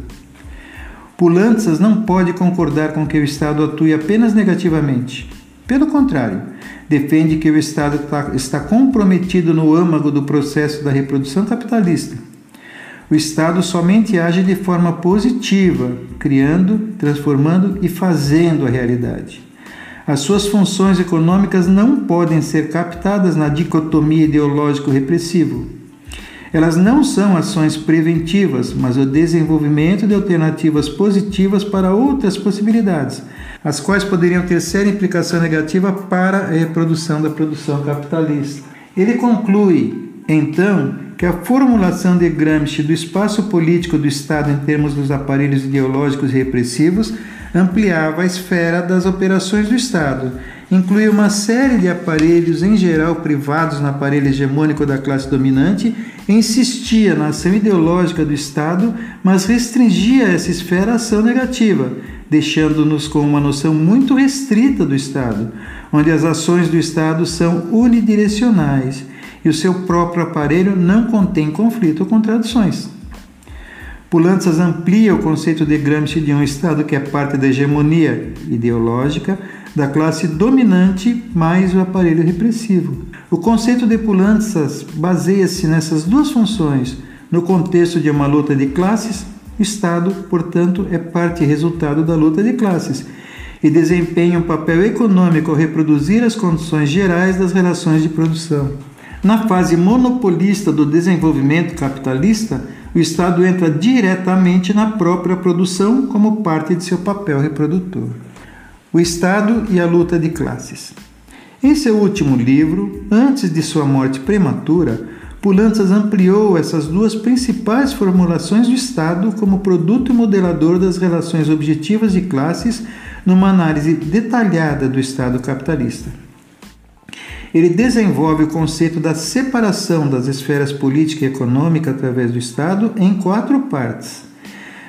Pulantzas não pode concordar com que o Estado atue apenas negativamente. Pelo contrário, defende que o Estado tá, está comprometido no âmago do processo da reprodução capitalista. O Estado somente age de forma positiva, criando, transformando e fazendo a realidade. As suas funções econômicas não podem ser captadas na dicotomia ideológico-repressivo. Elas não são ações preventivas, mas o desenvolvimento de alternativas positivas para outras possibilidades, as quais poderiam ter séria implicação negativa para a reprodução da produção capitalista. Ele conclui, então, que a formulação de Gramsci do espaço político do Estado em termos dos aparelhos ideológicos repressivos ampliava a esfera das operações do Estado, incluía uma série de aparelhos, em geral privados no aparelho hegemônico da classe dominante, insistia na ação ideológica do Estado, mas restringia essa esfera à ação negativa, deixando-nos com uma noção muito restrita do Estado, onde as ações do Estado são unidirecionais e o seu próprio aparelho não contém conflito ou contradições. Pulantzas amplia o conceito de Gramsci de um Estado que é parte da hegemonia ideológica da classe dominante mais o aparelho repressivo. O conceito de Pulantzas baseia-se nessas duas funções no contexto de uma luta de classes o Estado, portanto, é parte e resultado da luta de classes e desempenha um papel econômico ao reproduzir as condições gerais das relações de produção. Na fase monopolista do desenvolvimento capitalista, o Estado entra diretamente na própria produção como parte de seu papel reprodutor. O Estado e a Luta de Classes. Em seu último livro, antes de sua morte prematura, Pulantzas ampliou essas duas principais formulações do Estado como produto modelador das relações objetivas de classes numa análise detalhada do Estado capitalista. Ele desenvolve o conceito da separação das esferas política e econômica através do Estado em quatro partes: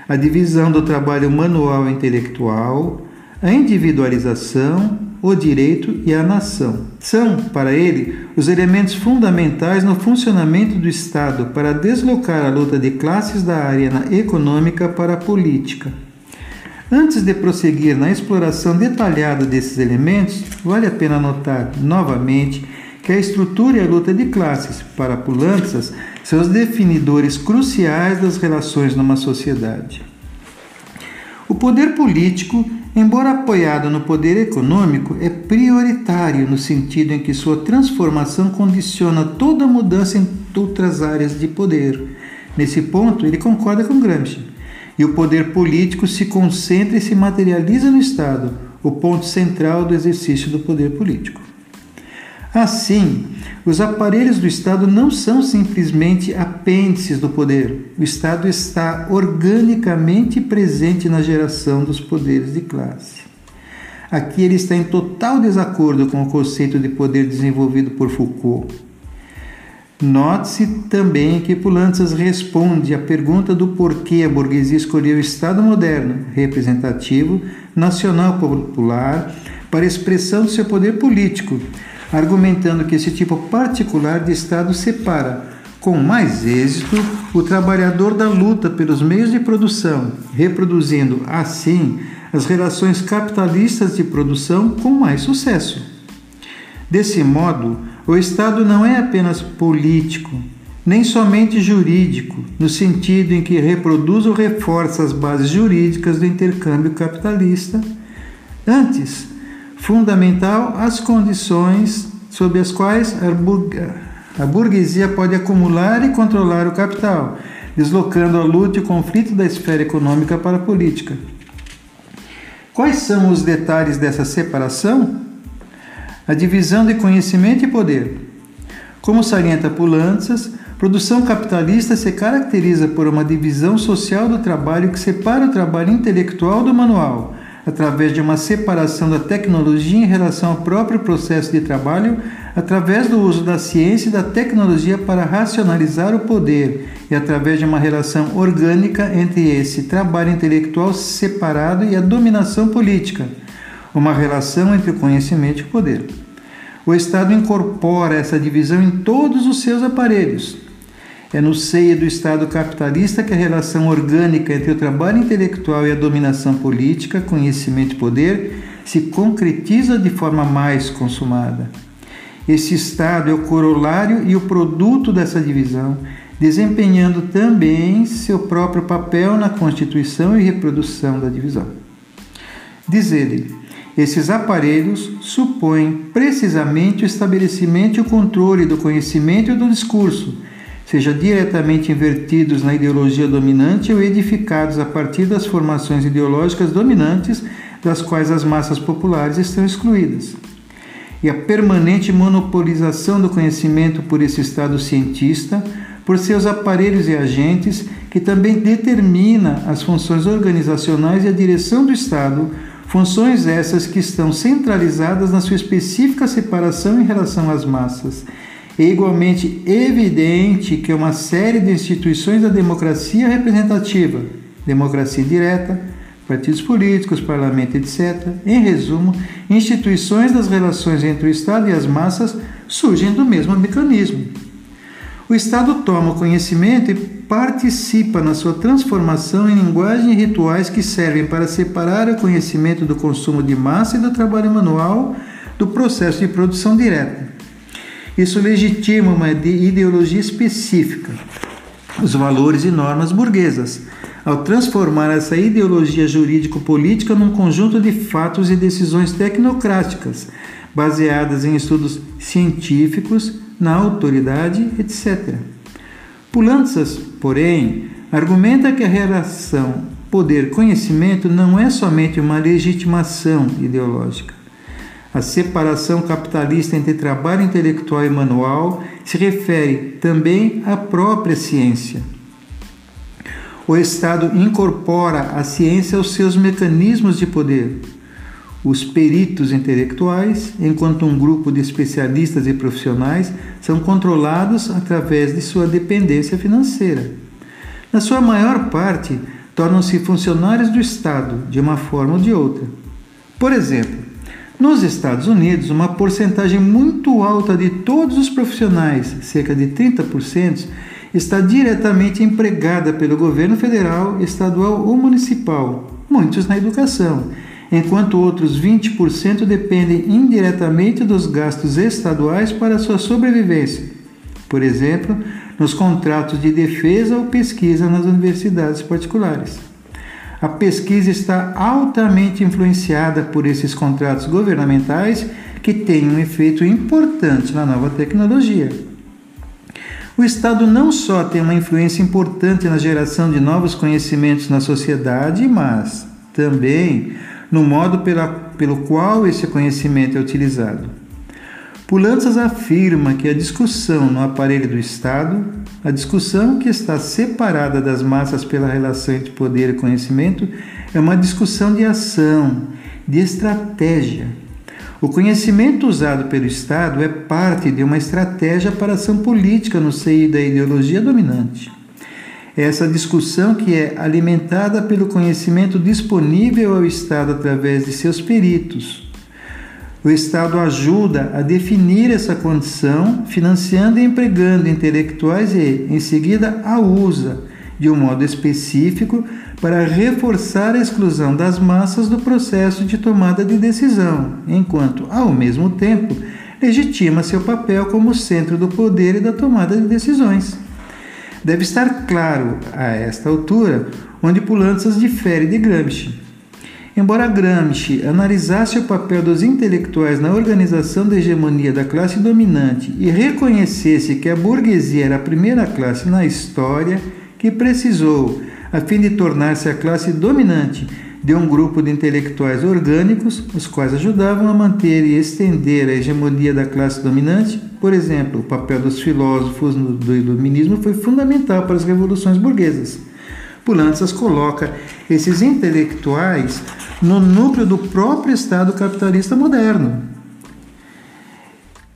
a divisão do trabalho manual e intelectual, a individualização, o direito e a nação. São, para ele, os elementos fundamentais no funcionamento do Estado para deslocar a luta de classes da área econômica para a política. Antes de prosseguir na exploração detalhada desses elementos, vale a pena notar novamente que a estrutura e a luta de classes, para Pulantzas, são os definidores cruciais das relações numa sociedade. O poder político embora apoiado no poder econômico, é prioritário no sentido em que sua transformação condiciona toda mudança em outras áreas de poder. Nesse ponto, ele concorda com Gramsci. E o poder político se concentra e se materializa no Estado, o ponto central do exercício do poder político. Assim, os aparelhos do Estado não são simplesmente apêndices do poder. O Estado está organicamente presente na geração dos poderes de classe. Aqui ele está em total desacordo com o conceito de poder desenvolvido por Foucault. Note-se também que Pulantzas responde à pergunta do porquê a burguesia escolheu o Estado moderno, representativo, nacional popular, para expressão do seu poder político, argumentando que esse tipo particular de Estado separa, com mais êxito, o trabalhador da luta pelos meios de produção, reproduzindo, assim, as relações capitalistas de produção com mais sucesso. Desse modo, o Estado não é apenas político, nem somente jurídico, no sentido em que reproduz ou reforça as bases jurídicas do intercâmbio capitalista. Antes, fundamental as condições sob as quais a burguesia pode acumular e controlar o capital, deslocando a luta e o conflito da esfera econômica para a política. Quais são os detalhes dessa separação? A divisão de conhecimento e poder. Como salienta Pulantzas, produção capitalista se caracteriza por uma divisão social do trabalho que separa o trabalho intelectual do manual, através de uma separação da tecnologia em relação ao próprio processo de trabalho, através do uso da ciência e da tecnologia para racionalizar o poder e através de uma relação orgânica entre esse trabalho intelectual separado e a dominação política, uma relação entre o conhecimento e o poder. O Estado incorpora essa divisão em todos os seus aparelhos, é no seio do Estado capitalista que a relação orgânica entre o trabalho intelectual e a dominação política, conhecimento e poder se concretiza de forma mais consumada. Esse Estado é o corolário e o produto dessa divisão, desempenhando também seu próprio papel na constituição e reprodução da divisão. Diz ele, esses aparelhos supõem precisamente o estabelecimento e o controle do conhecimento e do discurso seja diretamente invertidos na ideologia dominante ou edificados a partir das formações ideológicas dominantes das quais as massas populares estão excluídas. E a permanente monopolização do conhecimento por esse Estado cientista, por seus aparelhos e agentes, que também determina as funções organizacionais e a direção do Estado, funções essas que estão centralizadas na sua específica separação em relação às massas é igualmente evidente que uma série de instituições da democracia representativa, democracia direta, partidos políticos, parlamento, etc., em resumo, instituições das relações entre o Estado e as massas surgem do mesmo mecanismo. O Estado toma o conhecimento e participa na sua transformação em linguagem e rituais que servem para separar o conhecimento do consumo de massa e do trabalho manual do processo de produção direta. Isso legitima uma ideologia específica, os valores e normas burguesas, ao transformar essa ideologia jurídico-política num conjunto de fatos e decisões tecnocráticas, baseadas em estudos científicos, na autoridade, etc. Pulantzas, porém, argumenta que a relação poder, conhecimento não é somente uma legitimação ideológica. A separação capitalista entre trabalho intelectual e manual se refere também à própria ciência. O Estado incorpora a ciência aos seus mecanismos de poder. Os peritos intelectuais, enquanto um grupo de especialistas e profissionais, são controlados através de sua dependência financeira. Na sua maior parte, tornam-se funcionários do Estado, de uma forma ou de outra. Por exemplo, nos Estados Unidos, uma porcentagem muito alta de todos os profissionais, cerca de 30%, está diretamente empregada pelo governo federal, estadual ou municipal, muitos na educação, enquanto outros 20% dependem indiretamente dos gastos estaduais para sua sobrevivência. Por exemplo, nos contratos de defesa ou pesquisa nas universidades particulares. A pesquisa está altamente influenciada por esses contratos governamentais que têm um efeito importante na nova tecnologia. O Estado não só tem uma influência importante na geração de novos conhecimentos na sociedade, mas também no modo pela, pelo qual esse conhecimento é utilizado. Pulanças afirma que a discussão no aparelho do Estado, a discussão que está separada das massas pela relação entre poder e conhecimento, é uma discussão de ação, de estratégia. O conhecimento usado pelo Estado é parte de uma estratégia para ação política no seio da ideologia dominante. É essa discussão que é alimentada pelo conhecimento disponível ao Estado através de seus peritos, o Estado ajuda a definir essa condição, financiando e empregando intelectuais e, em seguida, a usa de um modo específico para reforçar a exclusão das massas do processo de tomada de decisão, enquanto, ao mesmo tempo, legitima seu papel como centro do poder e da tomada de decisões. Deve estar claro, a esta altura, onde Pulantzas difere de Gramsci. Embora Gramsci analisasse o papel dos intelectuais na organização da hegemonia da classe dominante e reconhecesse que a burguesia era a primeira classe na história que precisou, a fim de tornar-se a classe dominante, de um grupo de intelectuais orgânicos, os quais ajudavam a manter e estender a hegemonia da classe dominante. Por exemplo, o papel dos filósofos do iluminismo foi fundamental para as revoluções burguesas. Pulantzas coloca esses intelectuais no núcleo do próprio Estado capitalista moderno.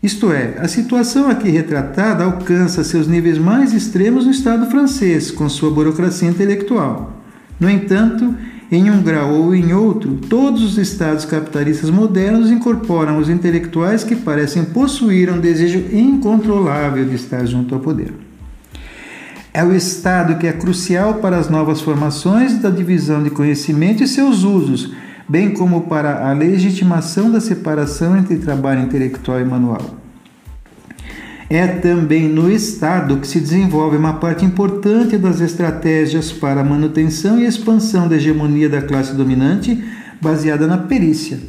Isto é, a situação aqui retratada alcança seus níveis mais extremos no Estado francês, com sua burocracia intelectual. No entanto, em um grau ou em outro, todos os estados capitalistas modernos incorporam os intelectuais que parecem possuir um desejo incontrolável de estar junto ao poder. É o Estado que é crucial para as novas formações da divisão de conhecimento e seus usos, bem como para a legitimação da separação entre trabalho intelectual e manual. É também no Estado que se desenvolve uma parte importante das estratégias para a manutenção e expansão da hegemonia da classe dominante baseada na perícia.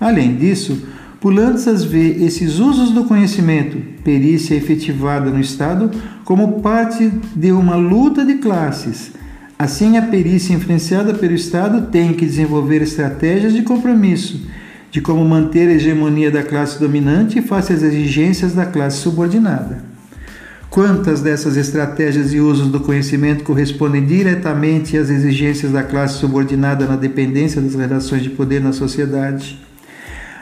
Além disso, Pulantzas vê esses usos do conhecimento, perícia efetivada no Estado, como parte de uma luta de classes. Assim, a perícia influenciada pelo Estado tem que desenvolver estratégias de compromisso, de como manter a hegemonia da classe dominante face às exigências da classe subordinada. Quantas dessas estratégias e usos do conhecimento correspondem diretamente às exigências da classe subordinada na dependência das relações de poder na sociedade?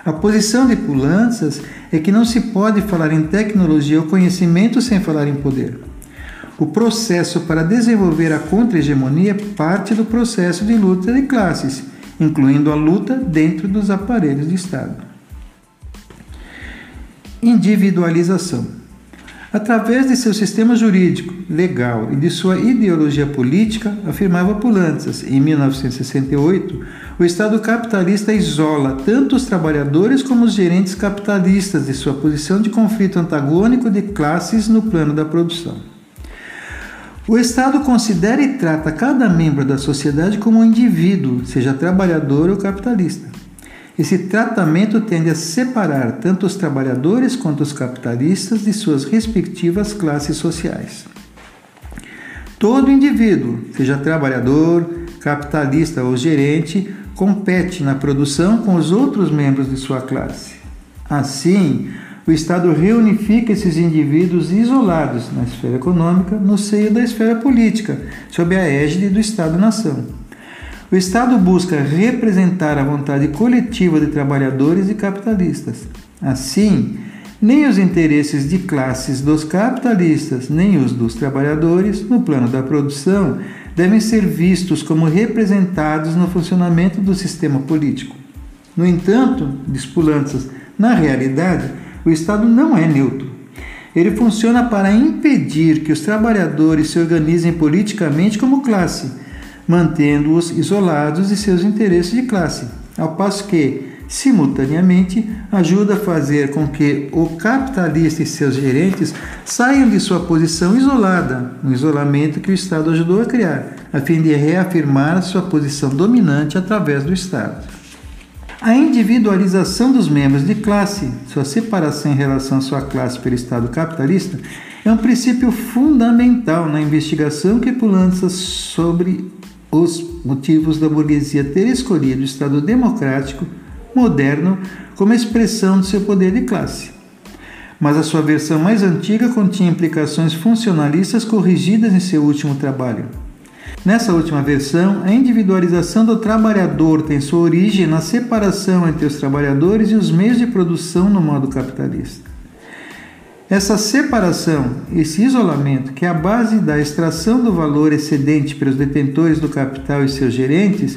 A posição de Pulanças é que não se pode falar em tecnologia ou conhecimento sem falar em poder. O processo para desenvolver a contra-hegemonia parte do processo de luta de classes, incluindo a luta dentro dos aparelhos de Estado. Individualização. Através de seu sistema jurídico, legal e de sua ideologia política, afirmava Pulantzas, em 1968, o Estado capitalista isola tanto os trabalhadores como os gerentes capitalistas de sua posição de conflito antagônico de classes no plano da produção. O Estado considera e trata cada membro da sociedade como um indivíduo, seja trabalhador ou capitalista. Esse tratamento tende a separar tanto os trabalhadores quanto os capitalistas de suas respectivas classes sociais. Todo indivíduo, seja trabalhador, capitalista ou gerente compete na produção com os outros membros de sua classe. Assim, o Estado reunifica esses indivíduos isolados na esfera econômica no seio da esfera política, sob a égide do Estado-nação. O Estado busca representar a vontade coletiva de trabalhadores e capitalistas. Assim, nem os interesses de classes dos capitalistas, nem os dos trabalhadores, no plano da produção, devem ser vistos como representados no funcionamento do sistema político. No entanto, diz Pulantzas, na realidade, o Estado não é neutro. Ele funciona para impedir que os trabalhadores se organizem politicamente como classe, mantendo-os isolados de seus interesses de classe, ao passo que, simultaneamente, ajuda a fazer com que o capitalista e seus gerentes saiam de sua posição isolada, no isolamento que o Estado ajudou a criar, a fim de reafirmar sua posição dominante através do Estado. A individualização dos membros de classe, sua separação em relação à sua classe pelo Estado capitalista, é um princípio fundamental na investigação que lança sobre os motivos da burguesia ter escolhido o Estado democrático moderno como expressão de seu poder de classe. Mas a sua versão mais antiga continha implicações funcionalistas corrigidas em seu último trabalho. Nessa última versão, a individualização do trabalhador tem sua origem na separação entre os trabalhadores e os meios de produção no modo capitalista. Essa separação, esse isolamento, que é a base da extração do valor excedente pelos detentores do capital e seus gerentes,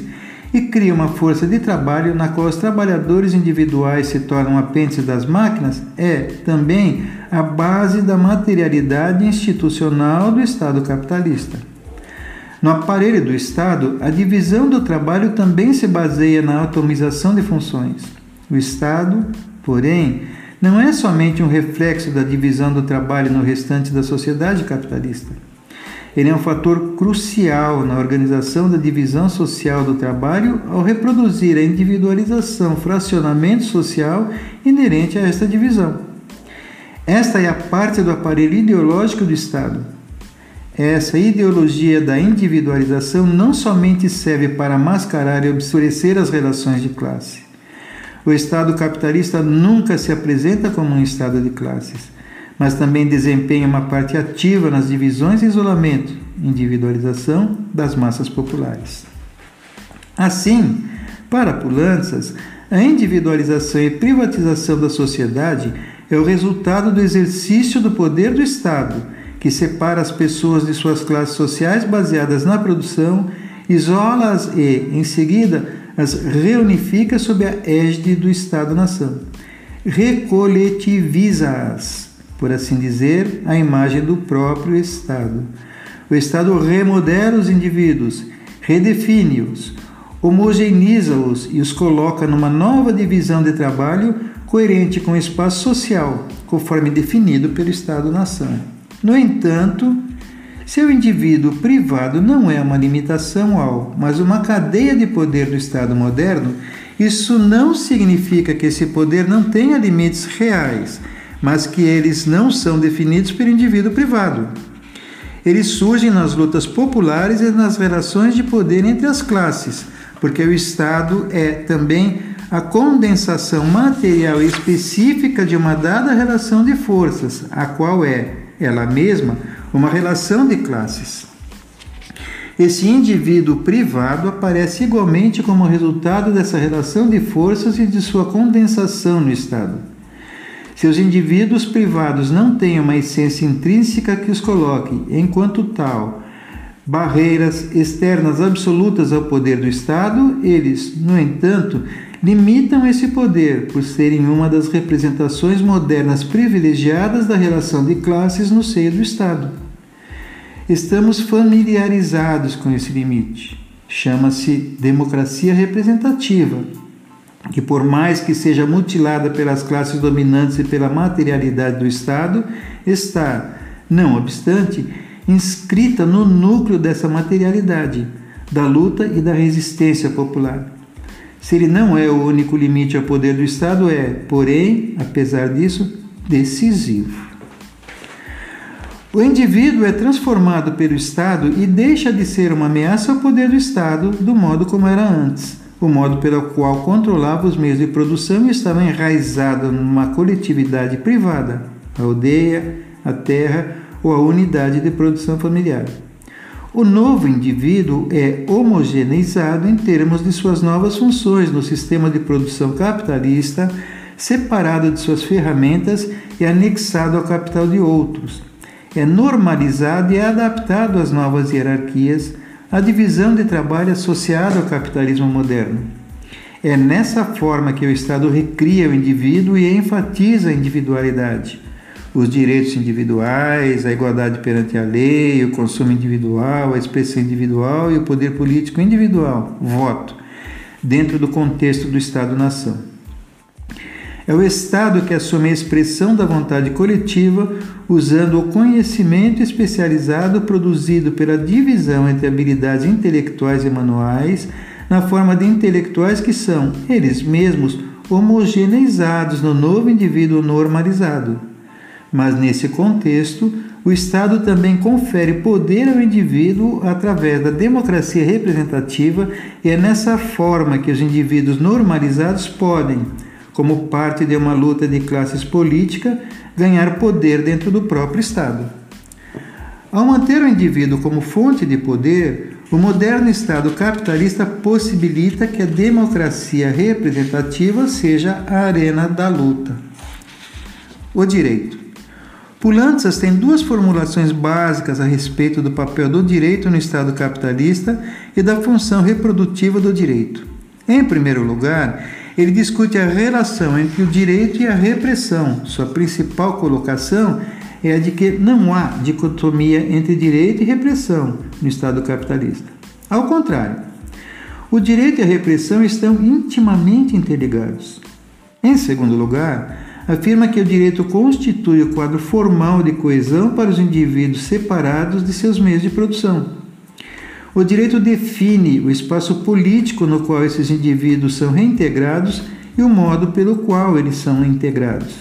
e cria uma força de trabalho na qual os trabalhadores individuais se tornam apêndices das máquinas, é também a base da materialidade institucional do Estado capitalista. No aparelho do Estado, a divisão do trabalho também se baseia na atomização de funções. O Estado, porém, não é somente um reflexo da divisão do trabalho no restante da sociedade capitalista. Ele é um fator crucial na organização da divisão social do trabalho ao reproduzir a individualização, fracionamento social inerente a esta divisão. Esta é a parte do aparelho ideológico do Estado, essa ideologia da individualização não somente serve para mascarar e obscurecer as relações de classe. O Estado capitalista nunca se apresenta como um Estado de classes, mas também desempenha uma parte ativa nas divisões e isolamento, individualização das massas populares. Assim, para Pulanças, a individualização e privatização da sociedade é o resultado do exercício do poder do Estado que separa as pessoas de suas classes sociais baseadas na produção, isola-as e, em seguida, as reunifica sob a égide do Estado-nação. Recoletiviza-as, por assim dizer, à imagem do próprio Estado. O Estado remodela os indivíduos, redefine-os, homogeneiza-os e os coloca numa nova divisão de trabalho coerente com o espaço social, conforme definido pelo Estado-nação. No entanto, se o indivíduo privado não é uma limitação ao, mas uma cadeia de poder do Estado moderno, isso não significa que esse poder não tenha limites reais, mas que eles não são definidos pelo indivíduo privado. Eles surgem nas lutas populares e nas relações de poder entre as classes, porque o Estado é também a condensação material específica de uma dada relação de forças, a qual é ela mesma, uma relação de classes. Esse indivíduo privado aparece igualmente como resultado dessa relação de forças e de sua condensação no Estado. Se os indivíduos privados não têm uma essência intrínseca que os coloque, enquanto tal, barreiras externas absolutas ao poder do Estado, eles, no entanto, limitam esse poder por serem uma das representações modernas privilegiadas da relação de classes no seio do Estado. Estamos familiarizados com esse limite. Chama-se democracia representativa, que, por mais que seja mutilada pelas classes dominantes e pela materialidade do Estado, está, não obstante, inscrita no núcleo dessa materialidade, da luta e da resistência popular. Se ele não é o único limite ao poder do Estado, é, porém, apesar disso, decisivo. O indivíduo é transformado pelo Estado e deixa de ser uma ameaça ao poder do Estado do modo como era antes, o modo pelo qual controlava os meios de produção e estava enraizado numa coletividade privada, a aldeia, a terra ou a unidade de produção familiar. O novo indivíduo é homogeneizado em termos de suas novas funções no sistema de produção capitalista, separado de suas ferramentas e anexado ao capital de outros. É normalizado e é adaptado às novas hierarquias, à divisão de trabalho associada ao capitalismo moderno. É nessa forma que o Estado recria o indivíduo e enfatiza a individualidade os direitos individuais, a igualdade perante a lei, o consumo individual, a expressão individual e o poder político individual, voto, dentro do contexto do Estado-nação. É o Estado que assume a expressão da vontade coletiva usando o conhecimento especializado produzido pela divisão entre habilidades intelectuais e manuais, na forma de intelectuais que são, eles mesmos, homogeneizados no novo indivíduo normalizado. Mas nesse contexto, o Estado também confere poder ao indivíduo através da democracia representativa e é nessa forma que os indivíduos normalizados podem, como parte de uma luta de classes política, ganhar poder dentro do próprio Estado. Ao manter o indivíduo como fonte de poder, o moderno Estado capitalista possibilita que a democracia representativa seja a arena da luta. O direito. Pulantzas tem duas formulações básicas a respeito do papel do direito no Estado capitalista e da função reprodutiva do direito. Em primeiro lugar, ele discute a relação entre o direito e a repressão. Sua principal colocação é a de que não há dicotomia entre direito e repressão no Estado capitalista. Ao contrário, o direito e a repressão estão intimamente interligados. Em segundo lugar, afirma que o direito constitui o quadro formal de coesão para os indivíduos separados de seus meios de produção. O direito define o espaço político no qual esses indivíduos são reintegrados e o modo pelo qual eles são integrados.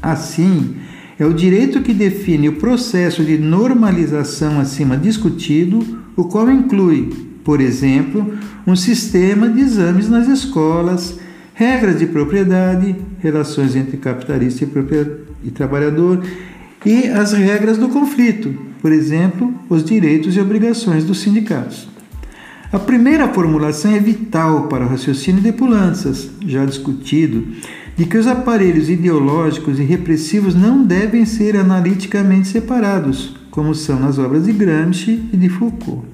Assim, é o direito que define o processo de normalização acima discutido, o qual inclui, por exemplo, um sistema de exames nas escolas, regras de propriedade, relações entre capitalista e, trabalhador e as regras do conflito, por exemplo, os direitos e obrigações dos sindicatos. A primeira formulação é vital para o raciocínio de Pulanças, já discutido, de que os aparelhos ideológicos e repressivos não devem ser analiticamente separados, como são nas obras de Gramsci e de Foucault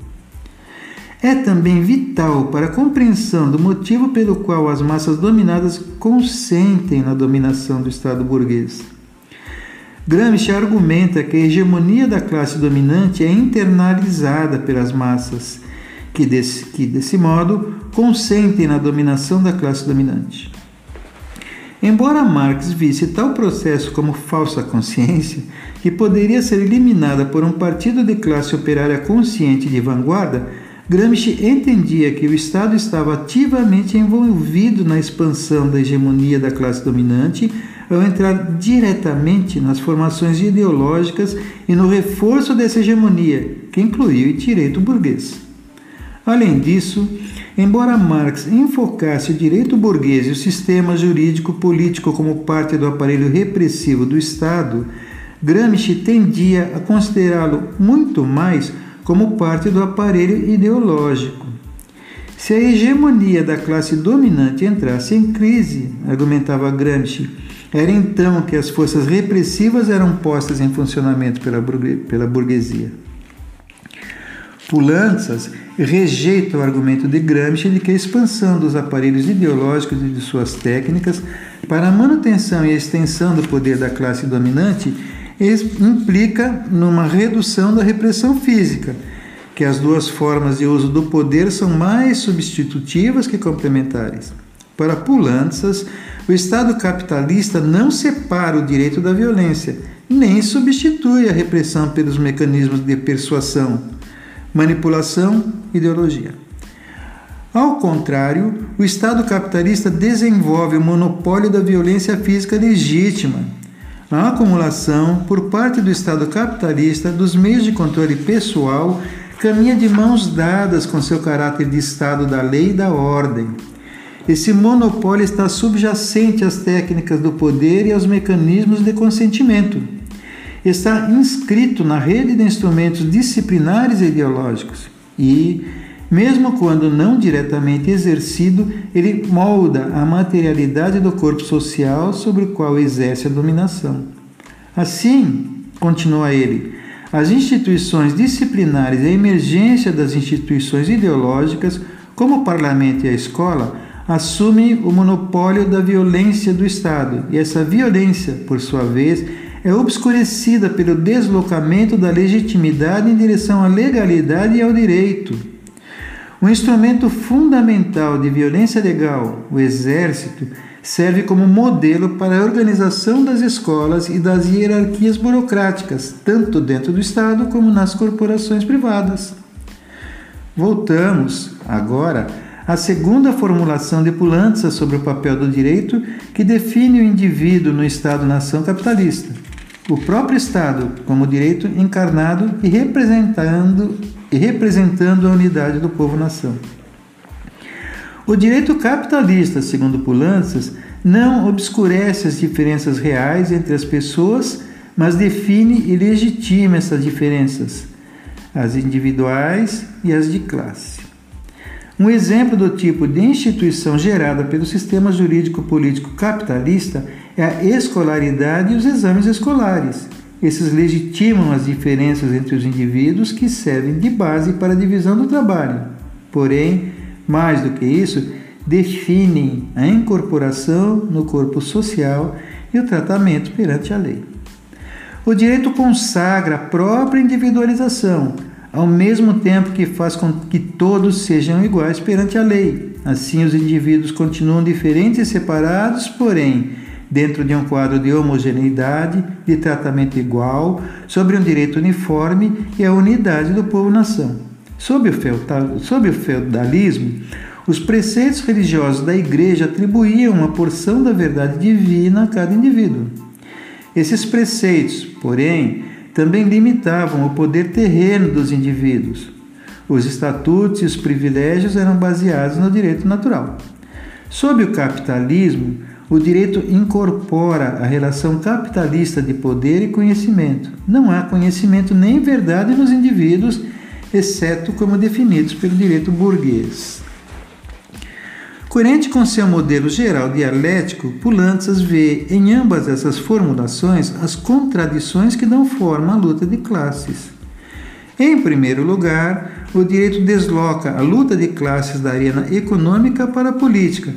é também vital para a compreensão do motivo pelo qual as massas dominadas consentem na dominação do Estado burguês. Gramsci argumenta que a hegemonia da classe dominante é internalizada pelas massas, que desse, que desse modo consentem na dominação da classe dominante. Embora Marx visse tal processo como falsa consciência, que poderia ser eliminada por um partido de classe operária consciente de vanguarda, Gramsci entendia que o Estado estava ativamente envolvido na expansão da hegemonia da classe dominante ao entrar diretamente nas formações ideológicas e no reforço dessa hegemonia, que incluía o direito burguês. Além disso, embora Marx enfocasse o direito burguês e o sistema jurídico político como parte do aparelho repressivo do Estado, Gramsci tendia a considerá-lo muito mais como parte do aparelho ideológico. Se a hegemonia da classe dominante entrasse em crise, argumentava Gramsci, era então que as forças repressivas eram postas em funcionamento pela burguesia. Pulanças rejeita o argumento de Gramsci de que a expansão dos aparelhos ideológicos e de suas técnicas para a manutenção e extensão do poder da classe dominante implica numa redução da repressão física, que as duas formas de uso do poder são mais substitutivas que complementares. Para Pulantzas, o Estado capitalista não separa o direito da violência, nem substitui a repressão pelos mecanismos de persuasão, manipulação ideologia. Ao contrário, o Estado capitalista desenvolve o monopólio da violência física legítima, a acumulação, por parte do Estado capitalista, dos meios de controle pessoal caminha de mãos dadas com seu caráter de Estado da lei e da ordem. Esse monopólio está subjacente às técnicas do poder e aos mecanismos de consentimento. Está inscrito na rede de instrumentos disciplinares e ideológicos e, mesmo quando não diretamente exercido, ele molda a materialidade do corpo social sobre o qual exerce a dominação. Assim, continua ele, as instituições disciplinares e a emergência das instituições ideológicas, como o parlamento e a escola, assumem o monopólio da violência do Estado, e essa violência, por sua vez, é obscurecida pelo deslocamento da legitimidade em direção à legalidade e ao direito. Um instrumento fundamental de violência legal, o Exército, serve como modelo para a organização das escolas e das hierarquias burocráticas, tanto dentro do Estado como nas corporações privadas. Voltamos agora à segunda formulação de Pulanza sobre o papel do direito, que define o indivíduo no Estado-nação capitalista. O próprio Estado como direito encarnado e representando, e representando a unidade do povo-nação. O direito capitalista, segundo Pulanças, não obscurece as diferenças reais entre as pessoas, mas define e legitima essas diferenças, as individuais e as de classe. Um exemplo do tipo de instituição gerada pelo sistema jurídico-político capitalista é a escolaridade e os exames escolares. Esses legitimam as diferenças entre os indivíduos que servem de base para a divisão do trabalho. Porém, mais do que isso, definem a incorporação no corpo social e o tratamento perante a lei. O direito consagra a própria individualização, ao mesmo tempo que faz com que todos sejam iguais perante a lei. Assim, os indivíduos continuam diferentes e separados, porém, dentro de um quadro de homogeneidade, de tratamento igual, sobre um direito uniforme e a unidade do povo-nação. Sob o feudalismo, os preceitos religiosos da Igreja atribuíam uma porção da verdade divina a cada indivíduo. Esses preceitos, porém, também limitavam o poder terreno dos indivíduos. Os estatutos e os privilégios eram baseados no direito natural. Sob o capitalismo, o direito incorpora a relação capitalista de poder e conhecimento. Não há conhecimento nem verdade nos indivíduos exceto como definidos pelo direito burguês. Coerente com seu modelo geral dialético, Pulantzas vê em ambas essas formulações as contradições que dão forma à luta de classes. Em primeiro lugar, o direito desloca a luta de classes da arena econômica para a política,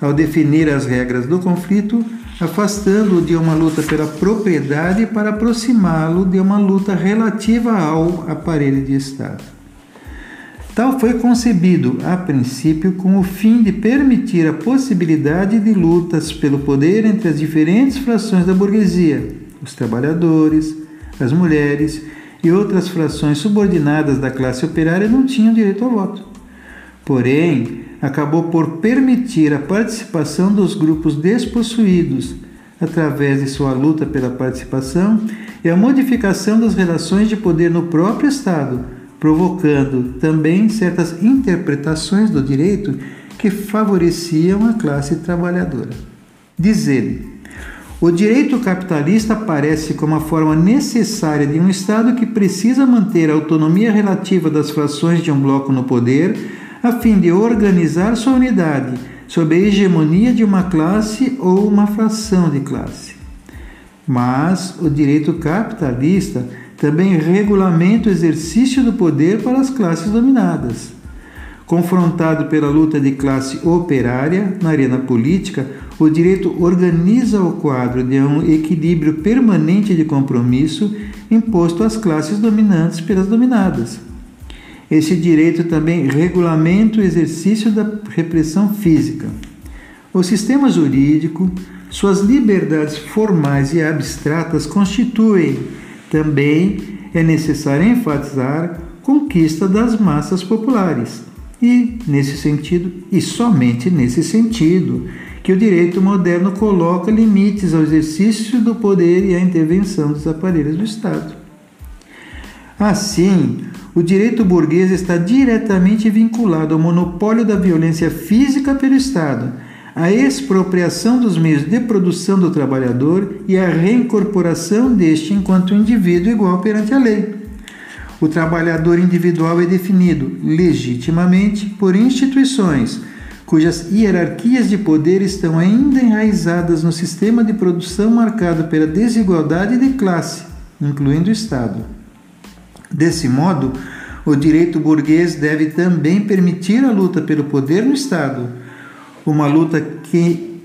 ao definir as regras do conflito, afastando-o de uma luta pela propriedade para aproximá-lo de uma luta relativa ao aparelho de Estado. Tal foi concebido, a princípio, com o fim de permitir a possibilidade de lutas pelo poder entre as diferentes frações da burguesia, os trabalhadores, as mulheres e outras frações subordinadas da classe operária não tinham direito ao voto. Porém, acabou por permitir a participação dos grupos despossuídos, através de sua luta pela participação e a modificação das relações de poder no próprio Estado, provocando também certas interpretações do direito que favoreciam a classe trabalhadora. Diz ele: o direito capitalista aparece como a forma necessária de um Estado que precisa manter a autonomia relativa das frações de um bloco no poder a fim de organizar sua unidade sob a hegemonia de uma classe ou uma fração de classe. Mas o direito capitalista também regulamenta o exercício do poder para as classes dominadas. Confrontado pela luta de classe operária na arena política, o direito organiza o quadro de um equilíbrio permanente de compromisso imposto às classes dominantes pelas dominadas. Esse direito também regulamenta o exercício da repressão física. O sistema jurídico, suas liberdades formais e abstratas constituem também, é necessário enfatizar, conquista das massas populares. E, nesse sentido, e somente nesse sentido, que o direito moderno coloca limites ao exercício do poder e à intervenção dos aparelhos do Estado. Assim, o direito burguês está diretamente vinculado ao monopólio da violência física pelo Estado, à expropriação dos meios de produção do trabalhador e à reincorporação deste enquanto indivíduo igual perante a lei. O trabalhador individual é definido legitimamente por instituições cujas hierarquias de poder estão ainda enraizadas no sistema de produção marcado pela desigualdade de classe, incluindo o Estado. Desse modo, o direito burguês deve também permitir a luta pelo poder no Estado, uma luta que,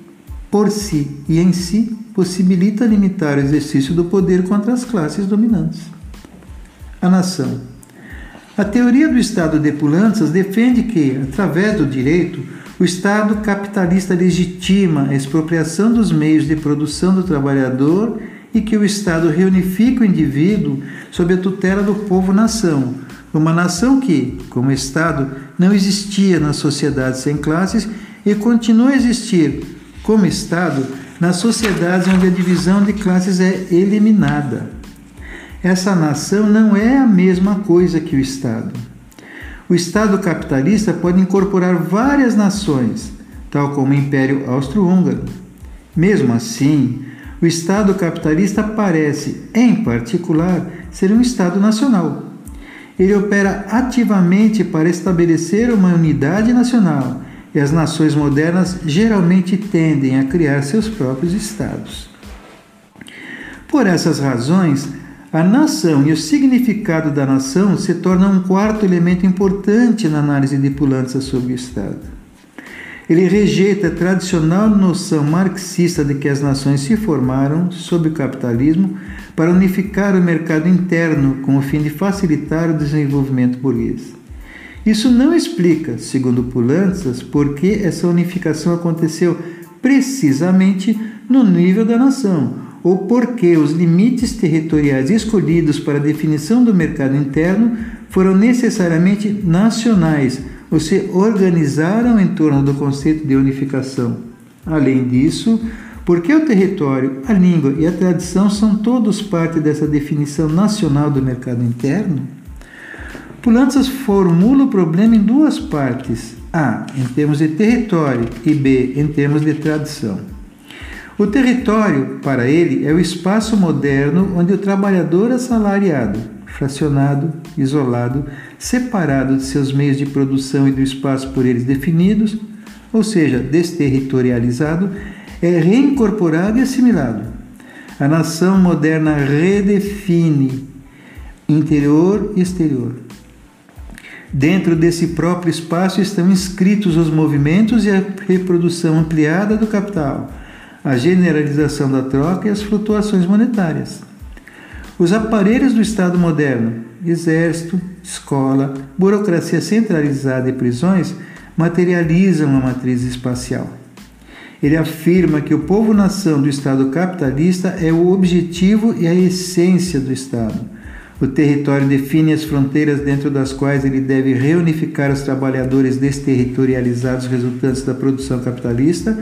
por si e em si, possibilita limitar o exercício do poder contra as classes dominantes. A nação. A teoria do Estado de Pulanças defende que, através do direito, o Estado capitalista legitima a expropriação dos meios de produção do trabalhador e que o Estado reunifica o indivíduo sob a tutela do povo-nação, uma nação que, como Estado, não existia na sociedade sem classes e continua a existir como Estado nas sociedades onde a divisão de classes é eliminada. Essa nação não é a mesma coisa que o Estado. O Estado capitalista pode incorporar várias nações, tal como o Império Austro-Húngaro. Mesmo assim, o Estado capitalista parece, em particular, ser um Estado nacional. Ele opera ativamente para estabelecer uma unidade nacional e as nações modernas geralmente tendem a criar seus próprios Estados. Por essas razões, a nação e o significado da nação se tornam um quarto elemento importante na análise de Pulança sobre o Estado. Ele rejeita a tradicional noção marxista de que as nações se formaram sob o capitalismo para unificar o mercado interno com o fim de facilitar o desenvolvimento burguês. Isso não explica, segundo Pulantzas, por que essa unificação aconteceu precisamente no nível da nação, ou por que os limites territoriais escolhidos para a definição do mercado interno foram necessariamente nacionais ou se organizaram em torno do conceito de unificação. Além disso, porque o território, a língua e a tradição são todos parte dessa definição nacional do mercado interno? Pulantzas formula o problema em duas partes: A, em termos de território, e B, em termos de tradição. O território, para ele, é o espaço moderno onde o trabalhador assalariado, fracionado, isolado, separado de seus meios de produção e do espaço por eles definidos, ou seja, desterritorializado, é reincorporado e assimilado. A nação moderna redefine interior e exterior. Dentro desse próprio espaço estão inscritos os movimentos e a reprodução ampliada do capital, a generalização da troca e as flutuações monetárias. Os aparelhos do Estado moderno, exército, escola, burocracia centralizada e prisões materializam a matriz espacial. Ele afirma que o povo-nação do Estado capitalista é o objetivo e a essência do Estado. O território define as fronteiras dentro das quais ele deve reunificar os trabalhadores desterritorializados resultantes da produção capitalista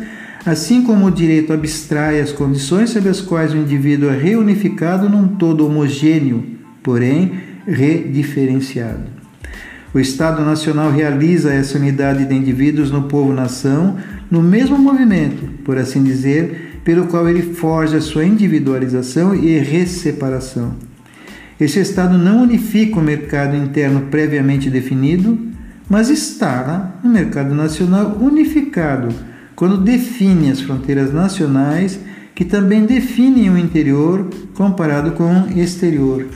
assim como o direito abstrai as condições sob as quais o indivíduo é reunificado num todo homogêneo, porém rediferenciado. O Estado Nacional realiza essa unidade de indivíduos no povo-nação no mesmo movimento, por assim dizer, pelo qual ele forja sua individualização e resseparação. Esse Estado não unifica o mercado interno previamente definido, mas está no mercado nacional unificado quando define as fronteiras nacionais, que também definem o interior comparado com o exterior.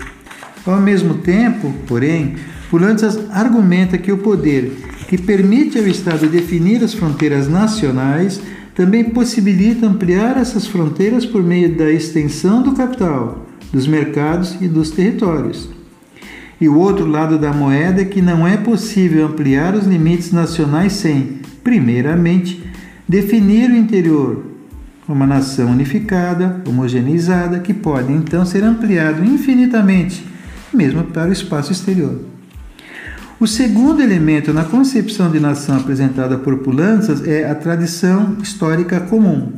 Ao mesmo tempo, porém, Pulantzas argumenta que o poder que permite ao Estado definir as fronteiras nacionais também possibilita ampliar essas fronteiras por meio da extensão do capital, dos mercados e dos territórios. E o outro lado da moeda é que não é possível ampliar os limites nacionais sem, primeiramente, definir o interior, uma nação unificada, homogeneizada, que pode então ser ampliado infinitamente, mesmo para o espaço exterior. O segundo elemento na concepção de nação apresentada por Pulantzas é a tradição histórica comum.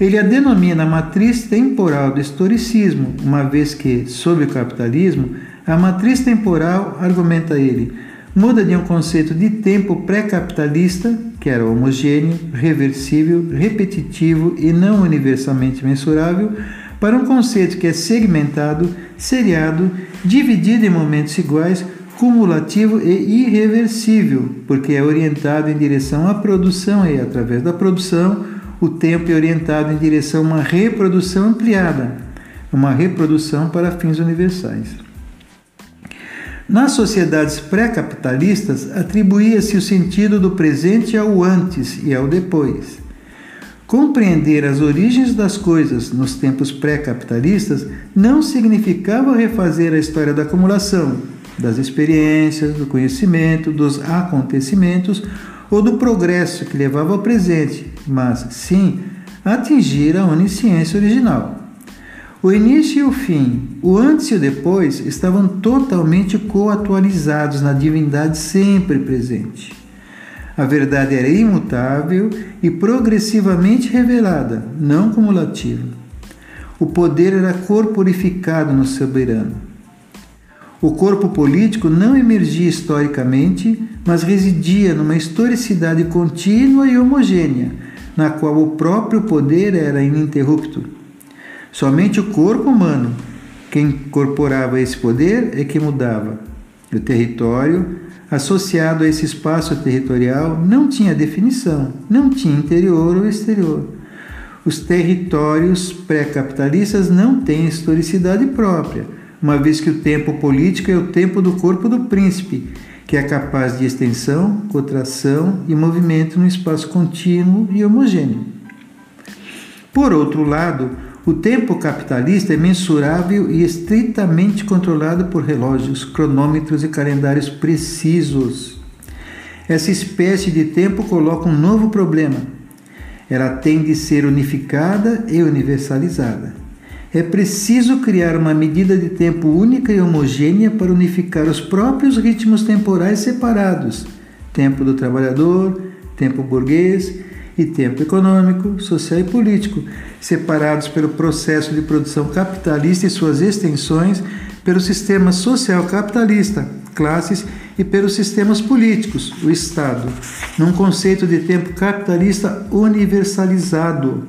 Ele a denomina matriz temporal do historicismo, uma vez que, sob o capitalismo, a matriz temporal, argumenta ele, muda de um conceito de tempo pré-capitalista, que era homogêneo, reversível, repetitivo e não universalmente mensurável, para um conceito que é segmentado, seriado, dividido em momentos iguais, cumulativo e irreversível, porque é orientado em direção à produção e, através da produção, o tempo é orientado em direção a uma reprodução ampliada, uma reprodução para fins universais. Nas sociedades pré-capitalistas, atribuía-se o sentido do presente ao antes e ao depois. Compreender as origens das coisas nos tempos pré-capitalistas não significava refazer a história da acumulação, das experiências, do conhecimento, dos acontecimentos ou do progresso que levava ao presente, mas sim atingir a onisciência original. O início e o fim, o antes e o depois, estavam totalmente coatualizados na divindade sempre presente. A verdade era imutável e progressivamente revelada, não cumulativa. O poder era corporificado no soberano. O corpo político não emergia historicamente, mas residia numa historicidade contínua e homogênea, na qual o próprio poder era ininterrupto. Somente o corpo humano, que incorporava esse poder, é que mudava. O território, associado a esse espaço territorial, não tinha definição, não tinha interior ou exterior. Os territórios pré-capitalistas não têm historicidade própria uma vez que o tempo político é o tempo do corpo do príncipe, que é capaz de extensão, contração e movimento no espaço contínuo e homogêneo. Por outro lado, o tempo capitalista é mensurável e estritamente controlado por relógios, cronômetros e calendários precisos. Essa espécie de tempo coloca um novo problema. Ela tem de ser unificada e universalizada. É preciso criar uma medida de tempo única e homogênea para unificar os próprios ritmos temporais separados: tempo do trabalhador, tempo burguês e tempo econômico, social e político, separados pelo processo de produção capitalista e suas extensões, pelo sistema social capitalista, classes e pelos sistemas políticos, o Estado, num conceito de tempo capitalista universalizado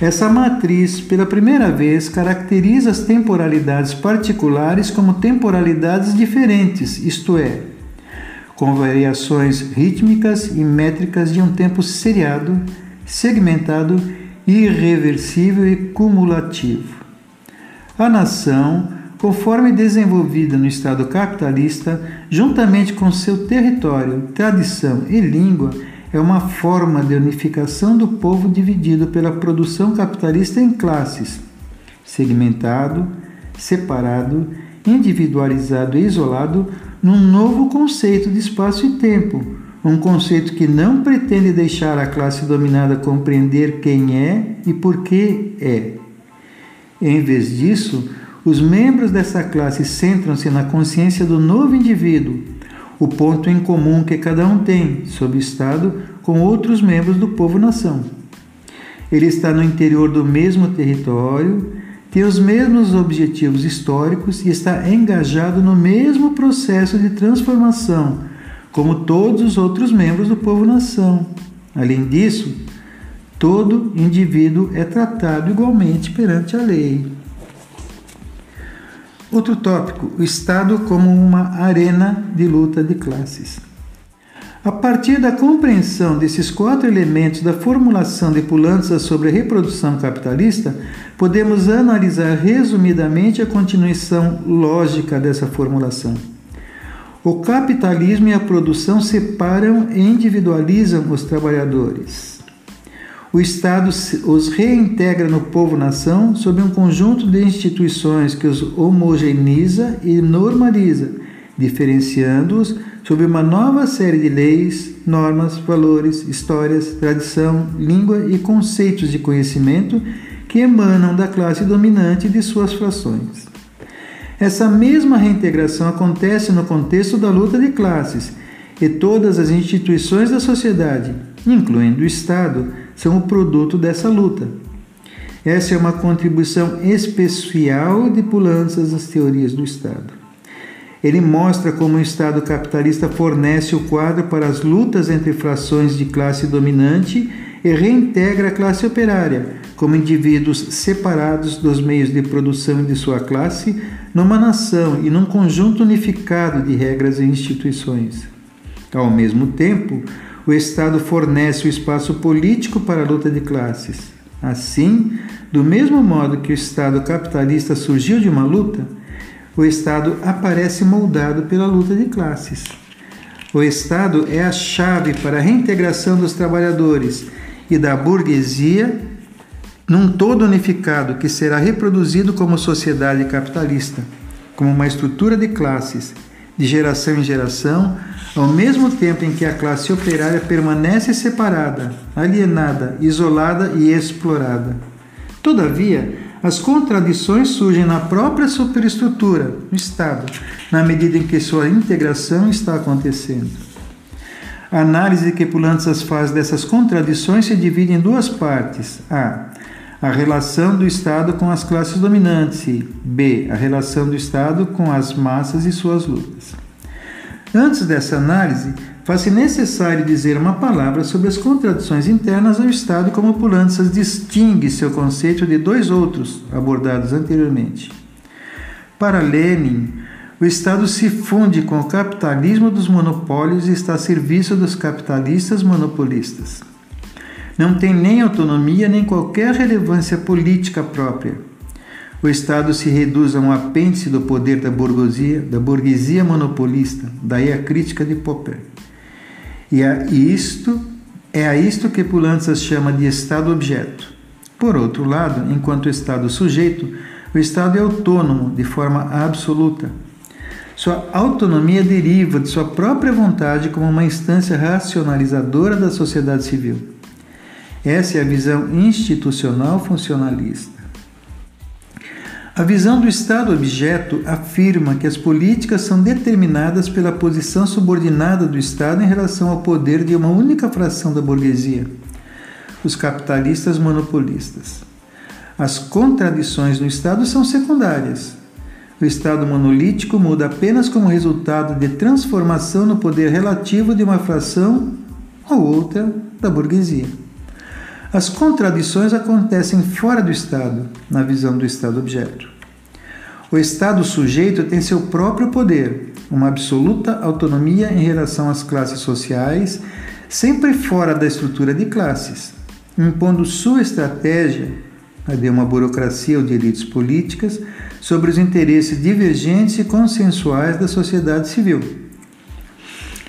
essa matriz, pela primeira vez, caracteriza as temporalidades particulares como temporalidades diferentes, isto é, com variações rítmicas e métricas de um tempo seriado, segmentado, irreversível e cumulativo. A nação, conforme desenvolvida no Estado capitalista, juntamente com seu território, tradição e língua, é uma forma de unificação do povo dividido pela produção capitalista em classes, segmentado, separado, individualizado e isolado num novo conceito de espaço e tempo, um conceito que não pretende deixar a classe dominada compreender quem é e por que é. Em vez disso, os membros dessa classe centram-se na consciência do novo indivíduo o ponto em comum que cada um tem sob o Estado com outros membros do povo-nação. Ele está no interior do mesmo território, tem os mesmos objetivos históricos e está engajado no mesmo processo de transformação, como todos os outros membros do povo-nação. Além disso, todo indivíduo é tratado igualmente perante a lei. Outro tópico: o Estado como uma arena de luta de classes. A partir da compreensão desses quatro elementos da formulação de Pulança sobre a reprodução capitalista, podemos analisar resumidamente a continuação lógica dessa formulação. O capitalismo e a produção separam e individualizam os trabalhadores o Estado os reintegra no povo-nação sob um conjunto de instituições que os homogeneiza e normaliza, diferenciando-os sob uma nova série de leis, normas, valores, histórias, tradição, língua e conceitos de conhecimento que emanam da classe dominante e de suas frações. Essa mesma reintegração acontece no contexto da luta de classes, e todas as instituições da sociedade, incluindo o Estado, são o produto dessa luta. Essa é uma contribuição especial de Pulanças às teorias do Estado. Ele mostra como o Estado capitalista fornece o quadro para as lutas entre frações de classe dominante e reintegra a classe operária como indivíduos separados dos meios de produção de sua classe numa nação e num conjunto unificado de regras e instituições. Ao mesmo tempo, o Estado fornece o espaço político para a luta de classes. Assim, do mesmo modo que o Estado capitalista surgiu de uma luta, o Estado aparece moldado pela luta de classes. O Estado é a chave para a reintegração dos trabalhadores e da burguesia num todo unificado que será reproduzido como sociedade capitalista, como uma estrutura de classes, de geração em geração, ao mesmo tempo em que a classe operária permanece separada, alienada, isolada e explorada. Todavia, as contradições surgem na própria superestrutura, no Estado, na medida em que sua integração está acontecendo. A análise que Pulantzas faz dessas contradições se divide em duas partes. A. A relação do Estado com as classes dominantes. E B. A relação do Estado com as massas e suas lutas. Antes dessa análise, faz-se necessário dizer uma palavra sobre as contradições internas ao Estado, como Pulantzas distingue seu conceito de dois outros abordados anteriormente. Para Lenin, o Estado se funde com o capitalismo dos monopólios e está a serviço dos capitalistas monopolistas. Não tem nem autonomia nem qualquer relevância política própria. O Estado se reduz a um apêndice do poder da burguesia, da burguesia monopolista, daí a crítica de Popper. E a isto é a isto que Pulantzas chama de Estado objeto. Por outro lado, enquanto Estado sujeito, o Estado é autônomo de forma absoluta. Sua autonomia deriva de sua própria vontade como uma instância racionalizadora da sociedade civil. Essa é a visão institucional funcionalista. A visão do Estado objeto afirma que as políticas são determinadas pela posição subordinada do Estado em relação ao poder de uma única fração da burguesia, os capitalistas monopolistas. As contradições no Estado são secundárias. O Estado monolítico muda apenas como resultado de transformação no poder relativo de uma fração ou outra da burguesia. As contradições acontecem fora do Estado, na visão do Estado objeto. O Estado sujeito tem seu próprio poder, uma absoluta autonomia em relação às classes sociais, sempre fora da estrutura de classes, impondo sua estratégia, a de uma burocracia ou de elites políticas, sobre os interesses divergentes e consensuais da sociedade civil.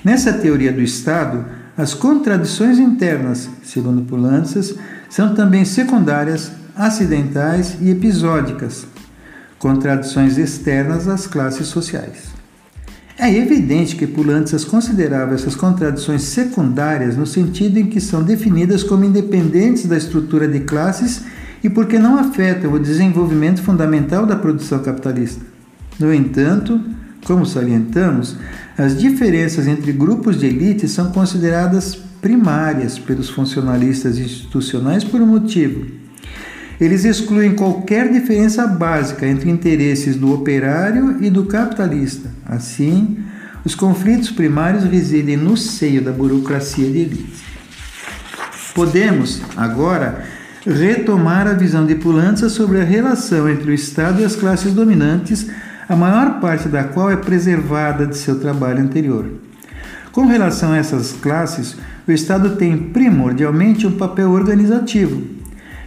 Nessa teoria do Estado, as contradições internas, segundo Pulantzas, são também secundárias, acidentais e episódicas, contradições externas às classes sociais. É evidente que Pulantzas considerava essas contradições secundárias no sentido em que são definidas como independentes da estrutura de classes e porque não afetam o desenvolvimento fundamental da produção capitalista. No entanto, como salientamos, as diferenças entre grupos de elite são consideradas primárias pelos funcionalistas institucionais por um motivo. Eles excluem qualquer diferença básica entre interesses do operário e do capitalista. Assim, os conflitos primários residem no seio da burocracia de elite. Podemos, agora, retomar a visão de Pulança sobre a relação entre o Estado e as classes dominantes a maior parte da qual é preservada de seu trabalho anterior. Com relação a essas classes, o Estado tem primordialmente um papel organizativo.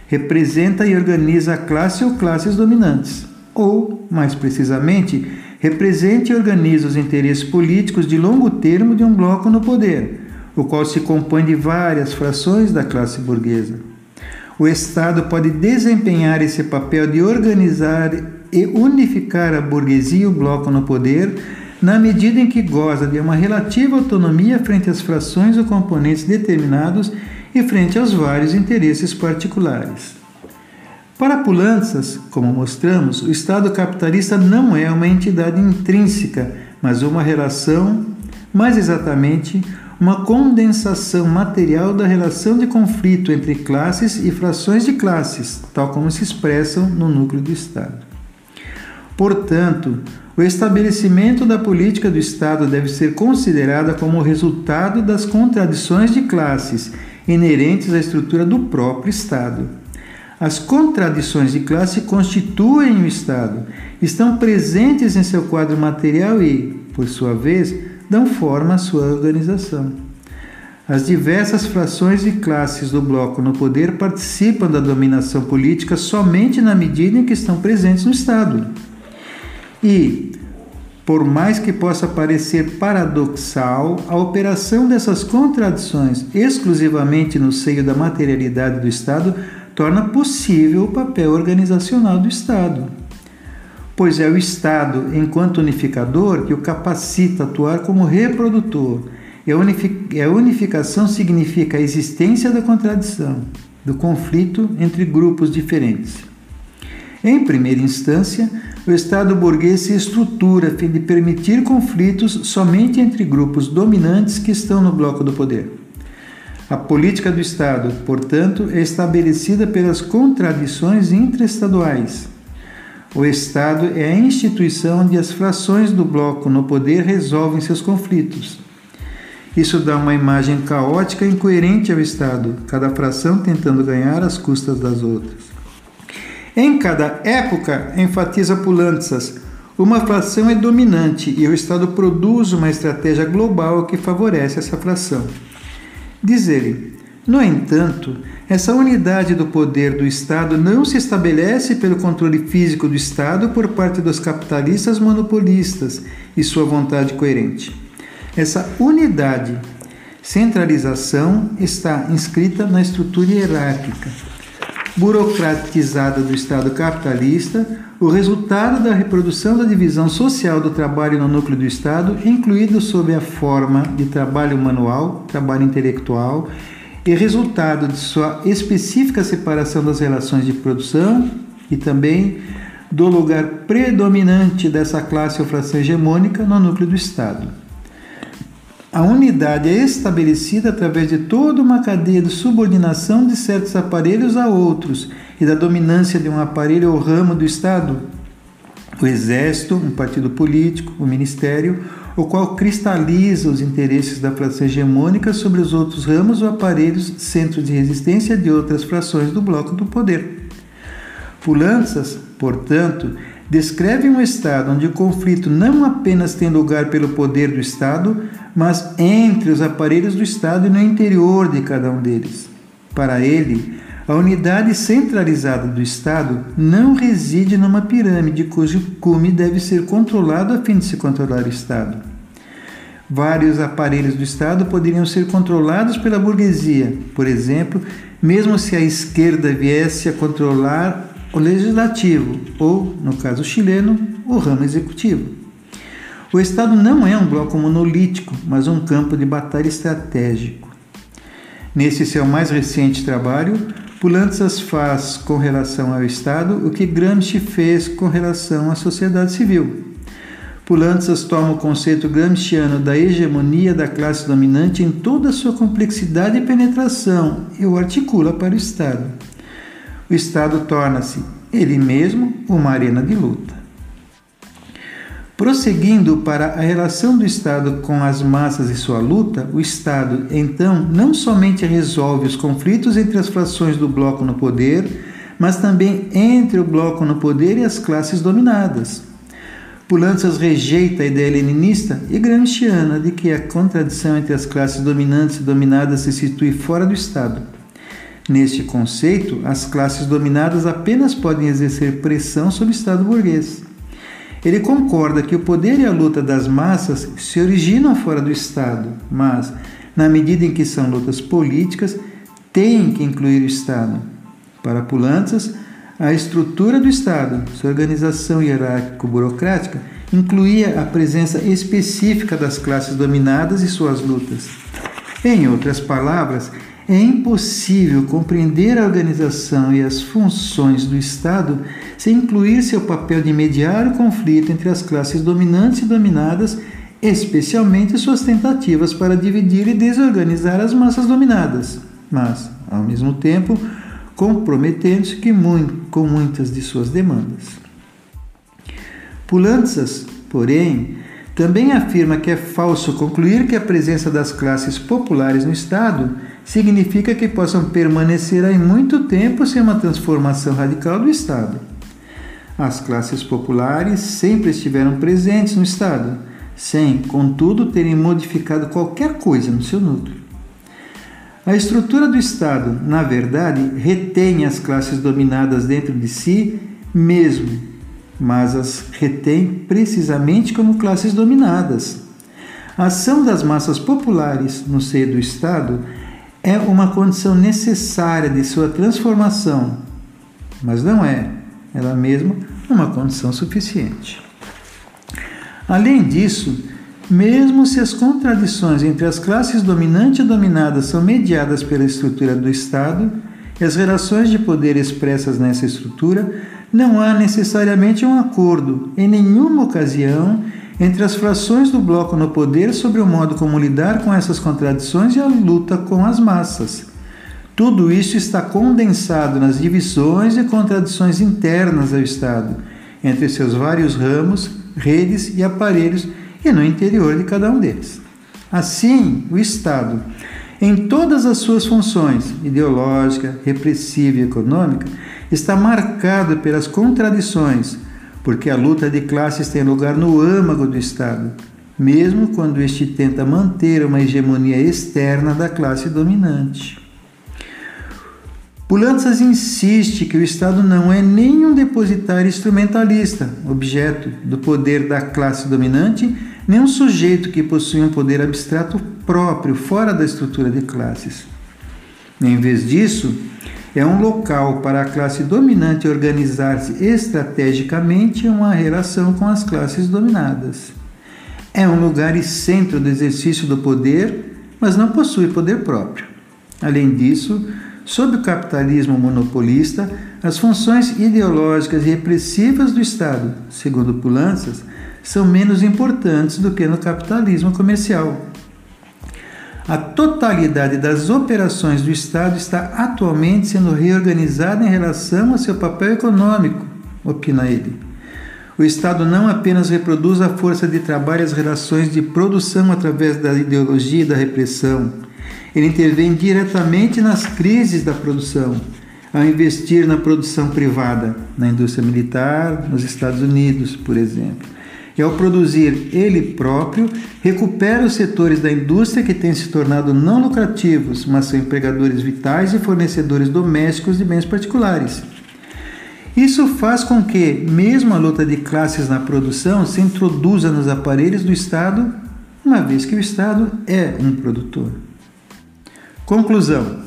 Representa e organiza a classe ou classes dominantes, ou, mais precisamente, representa e organiza os interesses políticos de longo termo de um bloco no poder, o qual se compõe de várias frações da classe burguesa. O Estado pode desempenhar esse papel de organizar e unificar a burguesia e o bloco no poder, na medida em que goza de uma relativa autonomia frente às frações ou componentes determinados e frente aos vários interesses particulares. Para Pulantzas, como mostramos, o Estado capitalista não é uma entidade intrínseca, mas uma relação, mais exatamente, uma condensação material da relação de conflito entre classes e frações de classes, tal como se expressam no núcleo do Estado. Portanto, o estabelecimento da política do Estado deve ser considerada como resultado das contradições de classes inerentes à estrutura do próprio Estado. As contradições de classe constituem o Estado, estão presentes em seu quadro material e, por sua vez, dão forma à sua organização. As diversas frações e classes do bloco no poder participam da dominação política somente na medida em que estão presentes no Estado. E, por mais que possa parecer paradoxal, a operação dessas contradições exclusivamente no seio da materialidade do Estado torna possível o papel organizacional do Estado. Pois é o Estado, enquanto unificador, que o capacita a atuar como reprodutor. E a unificação significa a existência da contradição, do conflito entre grupos diferentes. Em primeira instância, o Estado burguês se estrutura a fim de permitir conflitos somente entre grupos dominantes que estão no bloco do poder. A política do Estado, portanto, é estabelecida pelas contradições intraestaduais. O Estado é a instituição onde as frações do bloco no poder resolvem seus conflitos. Isso dá uma imagem caótica e incoerente ao Estado, cada fração tentando ganhar às custas das outras. Em cada época, enfatiza Pulantzas, uma fração é dominante e o Estado produz uma estratégia global que favorece essa fração. Diz ele: no entanto, essa unidade do poder do Estado não se estabelece pelo controle físico do Estado por parte dos capitalistas monopolistas e sua vontade coerente. Essa unidade, centralização, está inscrita na estrutura hierárquica burocratizada do Estado capitalista, o resultado da reprodução da divisão social do trabalho no núcleo do Estado, incluído sob a forma de trabalho manual, trabalho intelectual, e resultado de sua específica separação das relações de produção e também do lugar predominante dessa classe ou fração hegemônica no núcleo do Estado. A unidade é estabelecida através de toda uma cadeia de subordinação de certos aparelhos a outros e da dominância de um aparelho ou ramo do Estado. O Exército, um partido político, o Ministério, o qual cristaliza os interesses da fração hegemônica sobre os outros ramos ou aparelhos, centros de resistência de outras frações do bloco do poder. Pulanças, portanto, descreve um Estado onde o conflito não apenas tem lugar pelo poder do Estado, mas entre os aparelhos do Estado e no interior de cada um deles. Para ele, a unidade centralizada do Estado não reside numa pirâmide cujo cume deve ser controlado a fim de se controlar o Estado. Vários aparelhos do Estado poderiam ser controlados pela burguesia, por exemplo, mesmo se a esquerda viesse a controlar o legislativo ou, no caso chileno, o ramo executivo. O Estado não é um bloco monolítico, mas um campo de batalha estratégico. Nesse seu mais recente trabalho, Pulantzas faz com relação ao Estado o que Gramsci fez com relação à sociedade civil. Pulantzas toma o conceito gramsciano da hegemonia da classe dominante em toda a sua complexidade e penetração e o articula para o Estado. O Estado torna-se, ele mesmo, uma arena de luta. Prosseguindo para a relação do Estado com as massas e sua luta, o Estado, então, não somente resolve os conflitos entre as frações do bloco no poder, mas também entre o bloco no poder e as classes dominadas. Pulantzas rejeita a ideia leninista e gramsciana de que a contradição entre as classes dominantes e dominadas se situe fora do Estado. Neste conceito, as classes dominadas apenas podem exercer pressão sobre o Estado burguês. Ele concorda que o poder e a luta das massas se originam fora do Estado, mas, na medida em que são lutas políticas, têm que incluir o Estado. Para Pulantzas, a estrutura do Estado, sua organização hierárquico-burocrática, incluía a presença específica das classes dominadas e suas lutas. Em outras palavras, é impossível compreender a organização e as funções do Estado sem incluir seu papel de mediar o conflito entre as classes dominantes e dominadas, especialmente suas tentativas para dividir e desorganizar as massas dominadas, mas, ao mesmo tempo, comprometendo-se com muitas de suas demandas. Pulantzas, porém, também afirma que é falso concluir que a presença das classes populares no Estado significa que possam permanecer aí muito tempo sem uma transformação radical do Estado. As classes populares sempre estiveram presentes no Estado, sem, contudo, terem modificado qualquer coisa no seu núcleo. A estrutura do Estado, na verdade, retém as classes dominadas dentro de si, mesmo mas as retém precisamente como classes dominadas. A ação das massas populares no seio do Estado é uma condição necessária de sua transformação, mas não é, ela mesma, uma condição suficiente. Além disso, mesmo se as contradições entre as classes dominante e dominadas são mediadas pela estrutura do Estado, as relações de poder expressas nessa estrutura não há necessariamente um acordo, em nenhuma ocasião, entre as frações do bloco no poder sobre o modo como lidar com essas contradições e a luta com as massas. Tudo isso está condensado nas divisões e contradições internas ao Estado, entre seus vários ramos, redes e aparelhos e no interior de cada um deles. Assim, o Estado, em todas as suas funções ideológica, repressiva e econômica, está marcado pelas contradições, porque a luta de classes tem lugar no âmago do Estado, mesmo quando este tenta manter uma hegemonia externa da classe dominante. Pulantzas insiste que o Estado não é nem um depositário instrumentalista, objeto do poder da classe dominante, nem um sujeito que possui um poder abstrato próprio, fora da estrutura de classes. Em vez disso, é um local para a classe dominante organizar-se estrategicamente em uma relação com as classes dominadas. É um lugar e centro do exercício do poder, mas não possui poder próprio. Além disso, sob o capitalismo monopolista, as funções ideológicas e repressivas do Estado, segundo Pulanças, são menos importantes do que no capitalismo comercial. A totalidade das operações do Estado está atualmente sendo reorganizada em relação a seu papel econômico, opina ele. O Estado não apenas reproduz a força de trabalho e as relações de produção através da ideologia e da repressão, ele intervém diretamente nas crises da produção, ao investir na produção privada, na indústria militar, nos Estados Unidos, por exemplo e ao produzir ele próprio, recupera os setores da indústria que têm se tornado não lucrativos, mas são empregadores vitais e fornecedores domésticos de bens particulares. Isso faz com que, mesmo a luta de classes na produção, se introduza nos aparelhos do Estado, uma vez que o Estado é um produtor. Conclusão: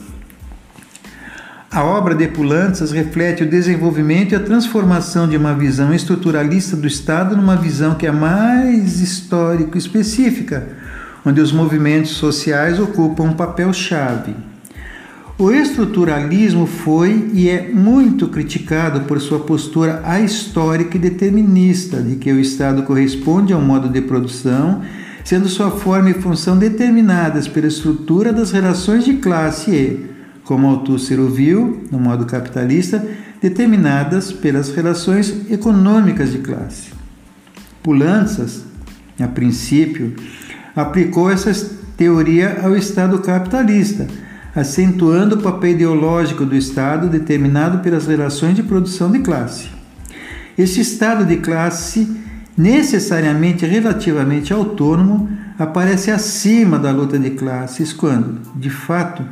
a obra de Pulantzas reflete o desenvolvimento e a transformação de uma visão estruturalista do Estado numa visão que é mais histórico específica, onde os movimentos sociais ocupam um papel-chave. O estruturalismo foi e é muito criticado por sua postura ahistórica e determinista de que o Estado corresponde a um modo de produção, sendo sua forma e função determinadas pela estrutura das relações de classe e, como Althusser viu, no modo capitalista, determinadas pelas relações econômicas de classe. Pulanças, a princípio, aplicou essa teoria ao Estado capitalista, acentuando o papel ideológico do Estado determinado pelas relações de produção de classe. Este Estado de classe, necessariamente relativamente autônomo, aparece acima da luta de classes quando, de fato,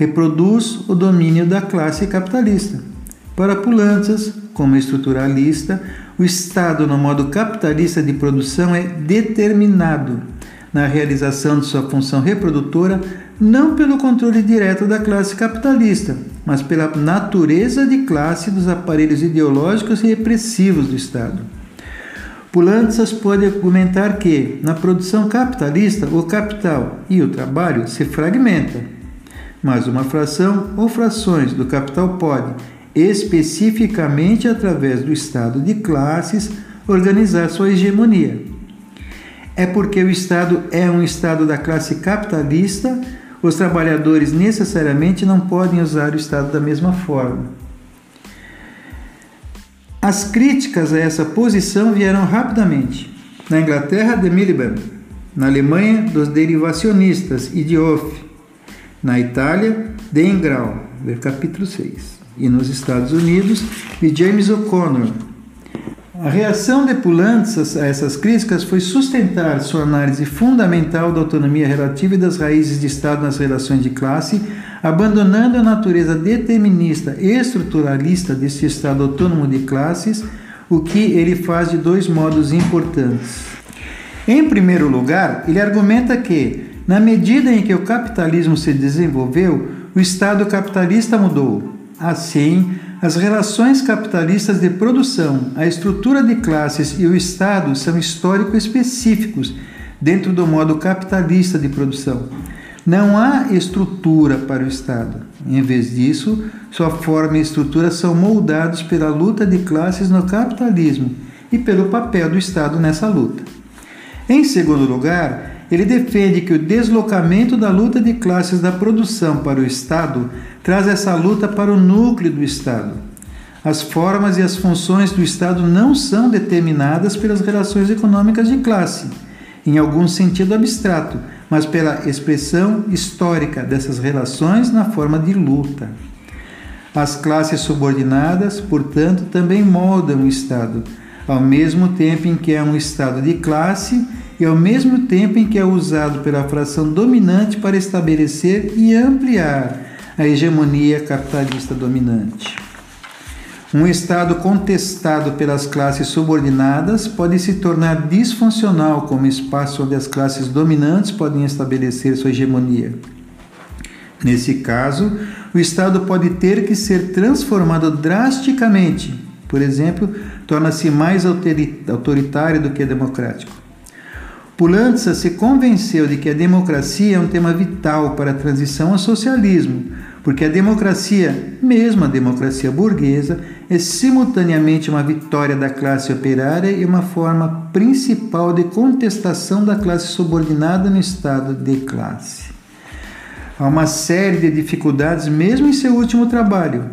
reproduz o domínio da classe capitalista. Para Pulantzas, como estruturalista, o Estado, no modo capitalista de produção, é determinado na realização de sua função reprodutora não pelo controle direto da classe capitalista, mas pela natureza de classe dos aparelhos ideológicos e repressivos do Estado. Pulantzas pode argumentar que, na produção capitalista, o capital e o trabalho se fragmentam mas uma fração ou frações do capital pode, especificamente através do estado de classes, organizar sua hegemonia. É porque o Estado é um Estado da classe capitalista, os trabalhadores necessariamente não podem usar o Estado da mesma forma. As críticas a essa posição vieram rapidamente. Na Inglaterra, de Miliband, na Alemanha, dos derivacionistas e de Hoff, na Itália, de Engrau, capítulo 6, e nos Estados Unidos, de James O'Connor, a reação de Pulantzas a essas críticas foi sustentar sua análise fundamental da autonomia relativa e das raízes de Estado nas relações de classe, abandonando a natureza determinista e estruturalista desse Estado autônomo de classes, o que ele faz de dois modos importantes. Em primeiro lugar, ele argumenta que, na medida em que o capitalismo se desenvolveu, o Estado capitalista mudou. Assim, as relações capitalistas de produção, a estrutura de classes e o Estado são histórico específicos dentro do modo capitalista de produção. Não há estrutura para o Estado. Em vez disso, sua forma e estrutura são moldados pela luta de classes no capitalismo e pelo papel do Estado nessa luta. Em segundo lugar, ele defende que o deslocamento da luta de classes da produção para o Estado traz essa luta para o núcleo do Estado. As formas e as funções do Estado não são determinadas pelas relações econômicas de classe, em algum sentido abstrato, mas pela expressão histórica dessas relações na forma de luta. As classes subordinadas, portanto, também moldam o Estado, ao mesmo tempo em que é um Estado de classe e ao mesmo tempo em que é usado pela fração dominante para estabelecer e ampliar a hegemonia capitalista dominante. Um Estado contestado pelas classes subordinadas pode se tornar disfuncional como espaço onde as classes dominantes podem estabelecer sua hegemonia. Nesse caso, o Estado pode ter que ser transformado drasticamente, por exemplo, torna-se mais autoritário do que democrático. Pulanza se convenceu de que a democracia é um tema vital para a transição ao socialismo, porque a democracia, mesmo a democracia burguesa, é simultaneamente uma vitória da classe operária e uma forma principal de contestação da classe subordinada no estado de classe. Há uma série de dificuldades, mesmo em seu último trabalho,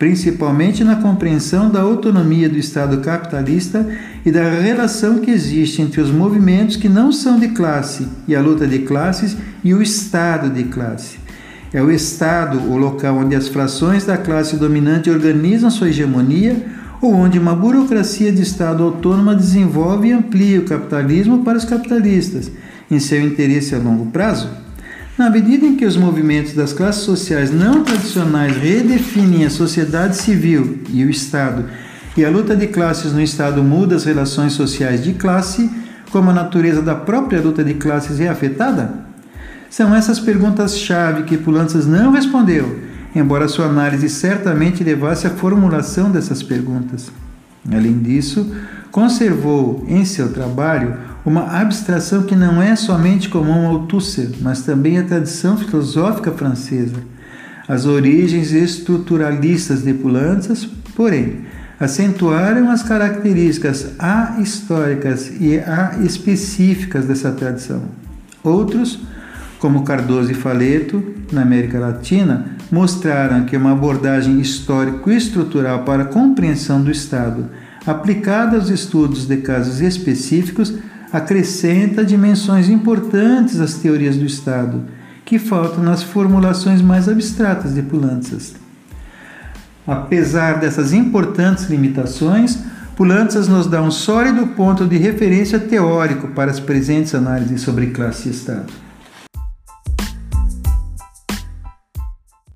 principalmente na compreensão da autonomia do Estado capitalista e da relação que existe entre os movimentos que não são de classe e a luta de classes e o Estado de classe. É o Estado o local onde as frações da classe dominante organizam sua hegemonia ou onde uma burocracia de Estado autônoma desenvolve e amplia o capitalismo para os capitalistas, em seu interesse a longo prazo? Na medida em que os movimentos das classes sociais não tradicionais redefinem a sociedade civil e o Estado, e a luta de classes no Estado muda as relações sociais de classe, como a natureza da própria luta de classes é afetada? São essas perguntas-chave que Pulantzas não respondeu, embora sua análise certamente levasse à formulação dessas perguntas. Além disso, conservou em seu trabalho uma abstração que não é somente comum ao Tusser, mas também à tradição filosófica francesa. As origens estruturalistas de Pulantzas, porém, acentuaram as características a-históricas e a-específicas dessa tradição. Outros como Cardoso e Faleto, na América Latina, mostraram que uma abordagem histórico-estrutural para a compreensão do Estado, aplicada aos estudos de casos específicos, acrescenta dimensões importantes às teorias do Estado, que faltam nas formulações mais abstratas de Pulantzas. Apesar dessas importantes limitações, Pulantzas nos dá um sólido ponto de referência teórico para as presentes análises sobre classe e Estado.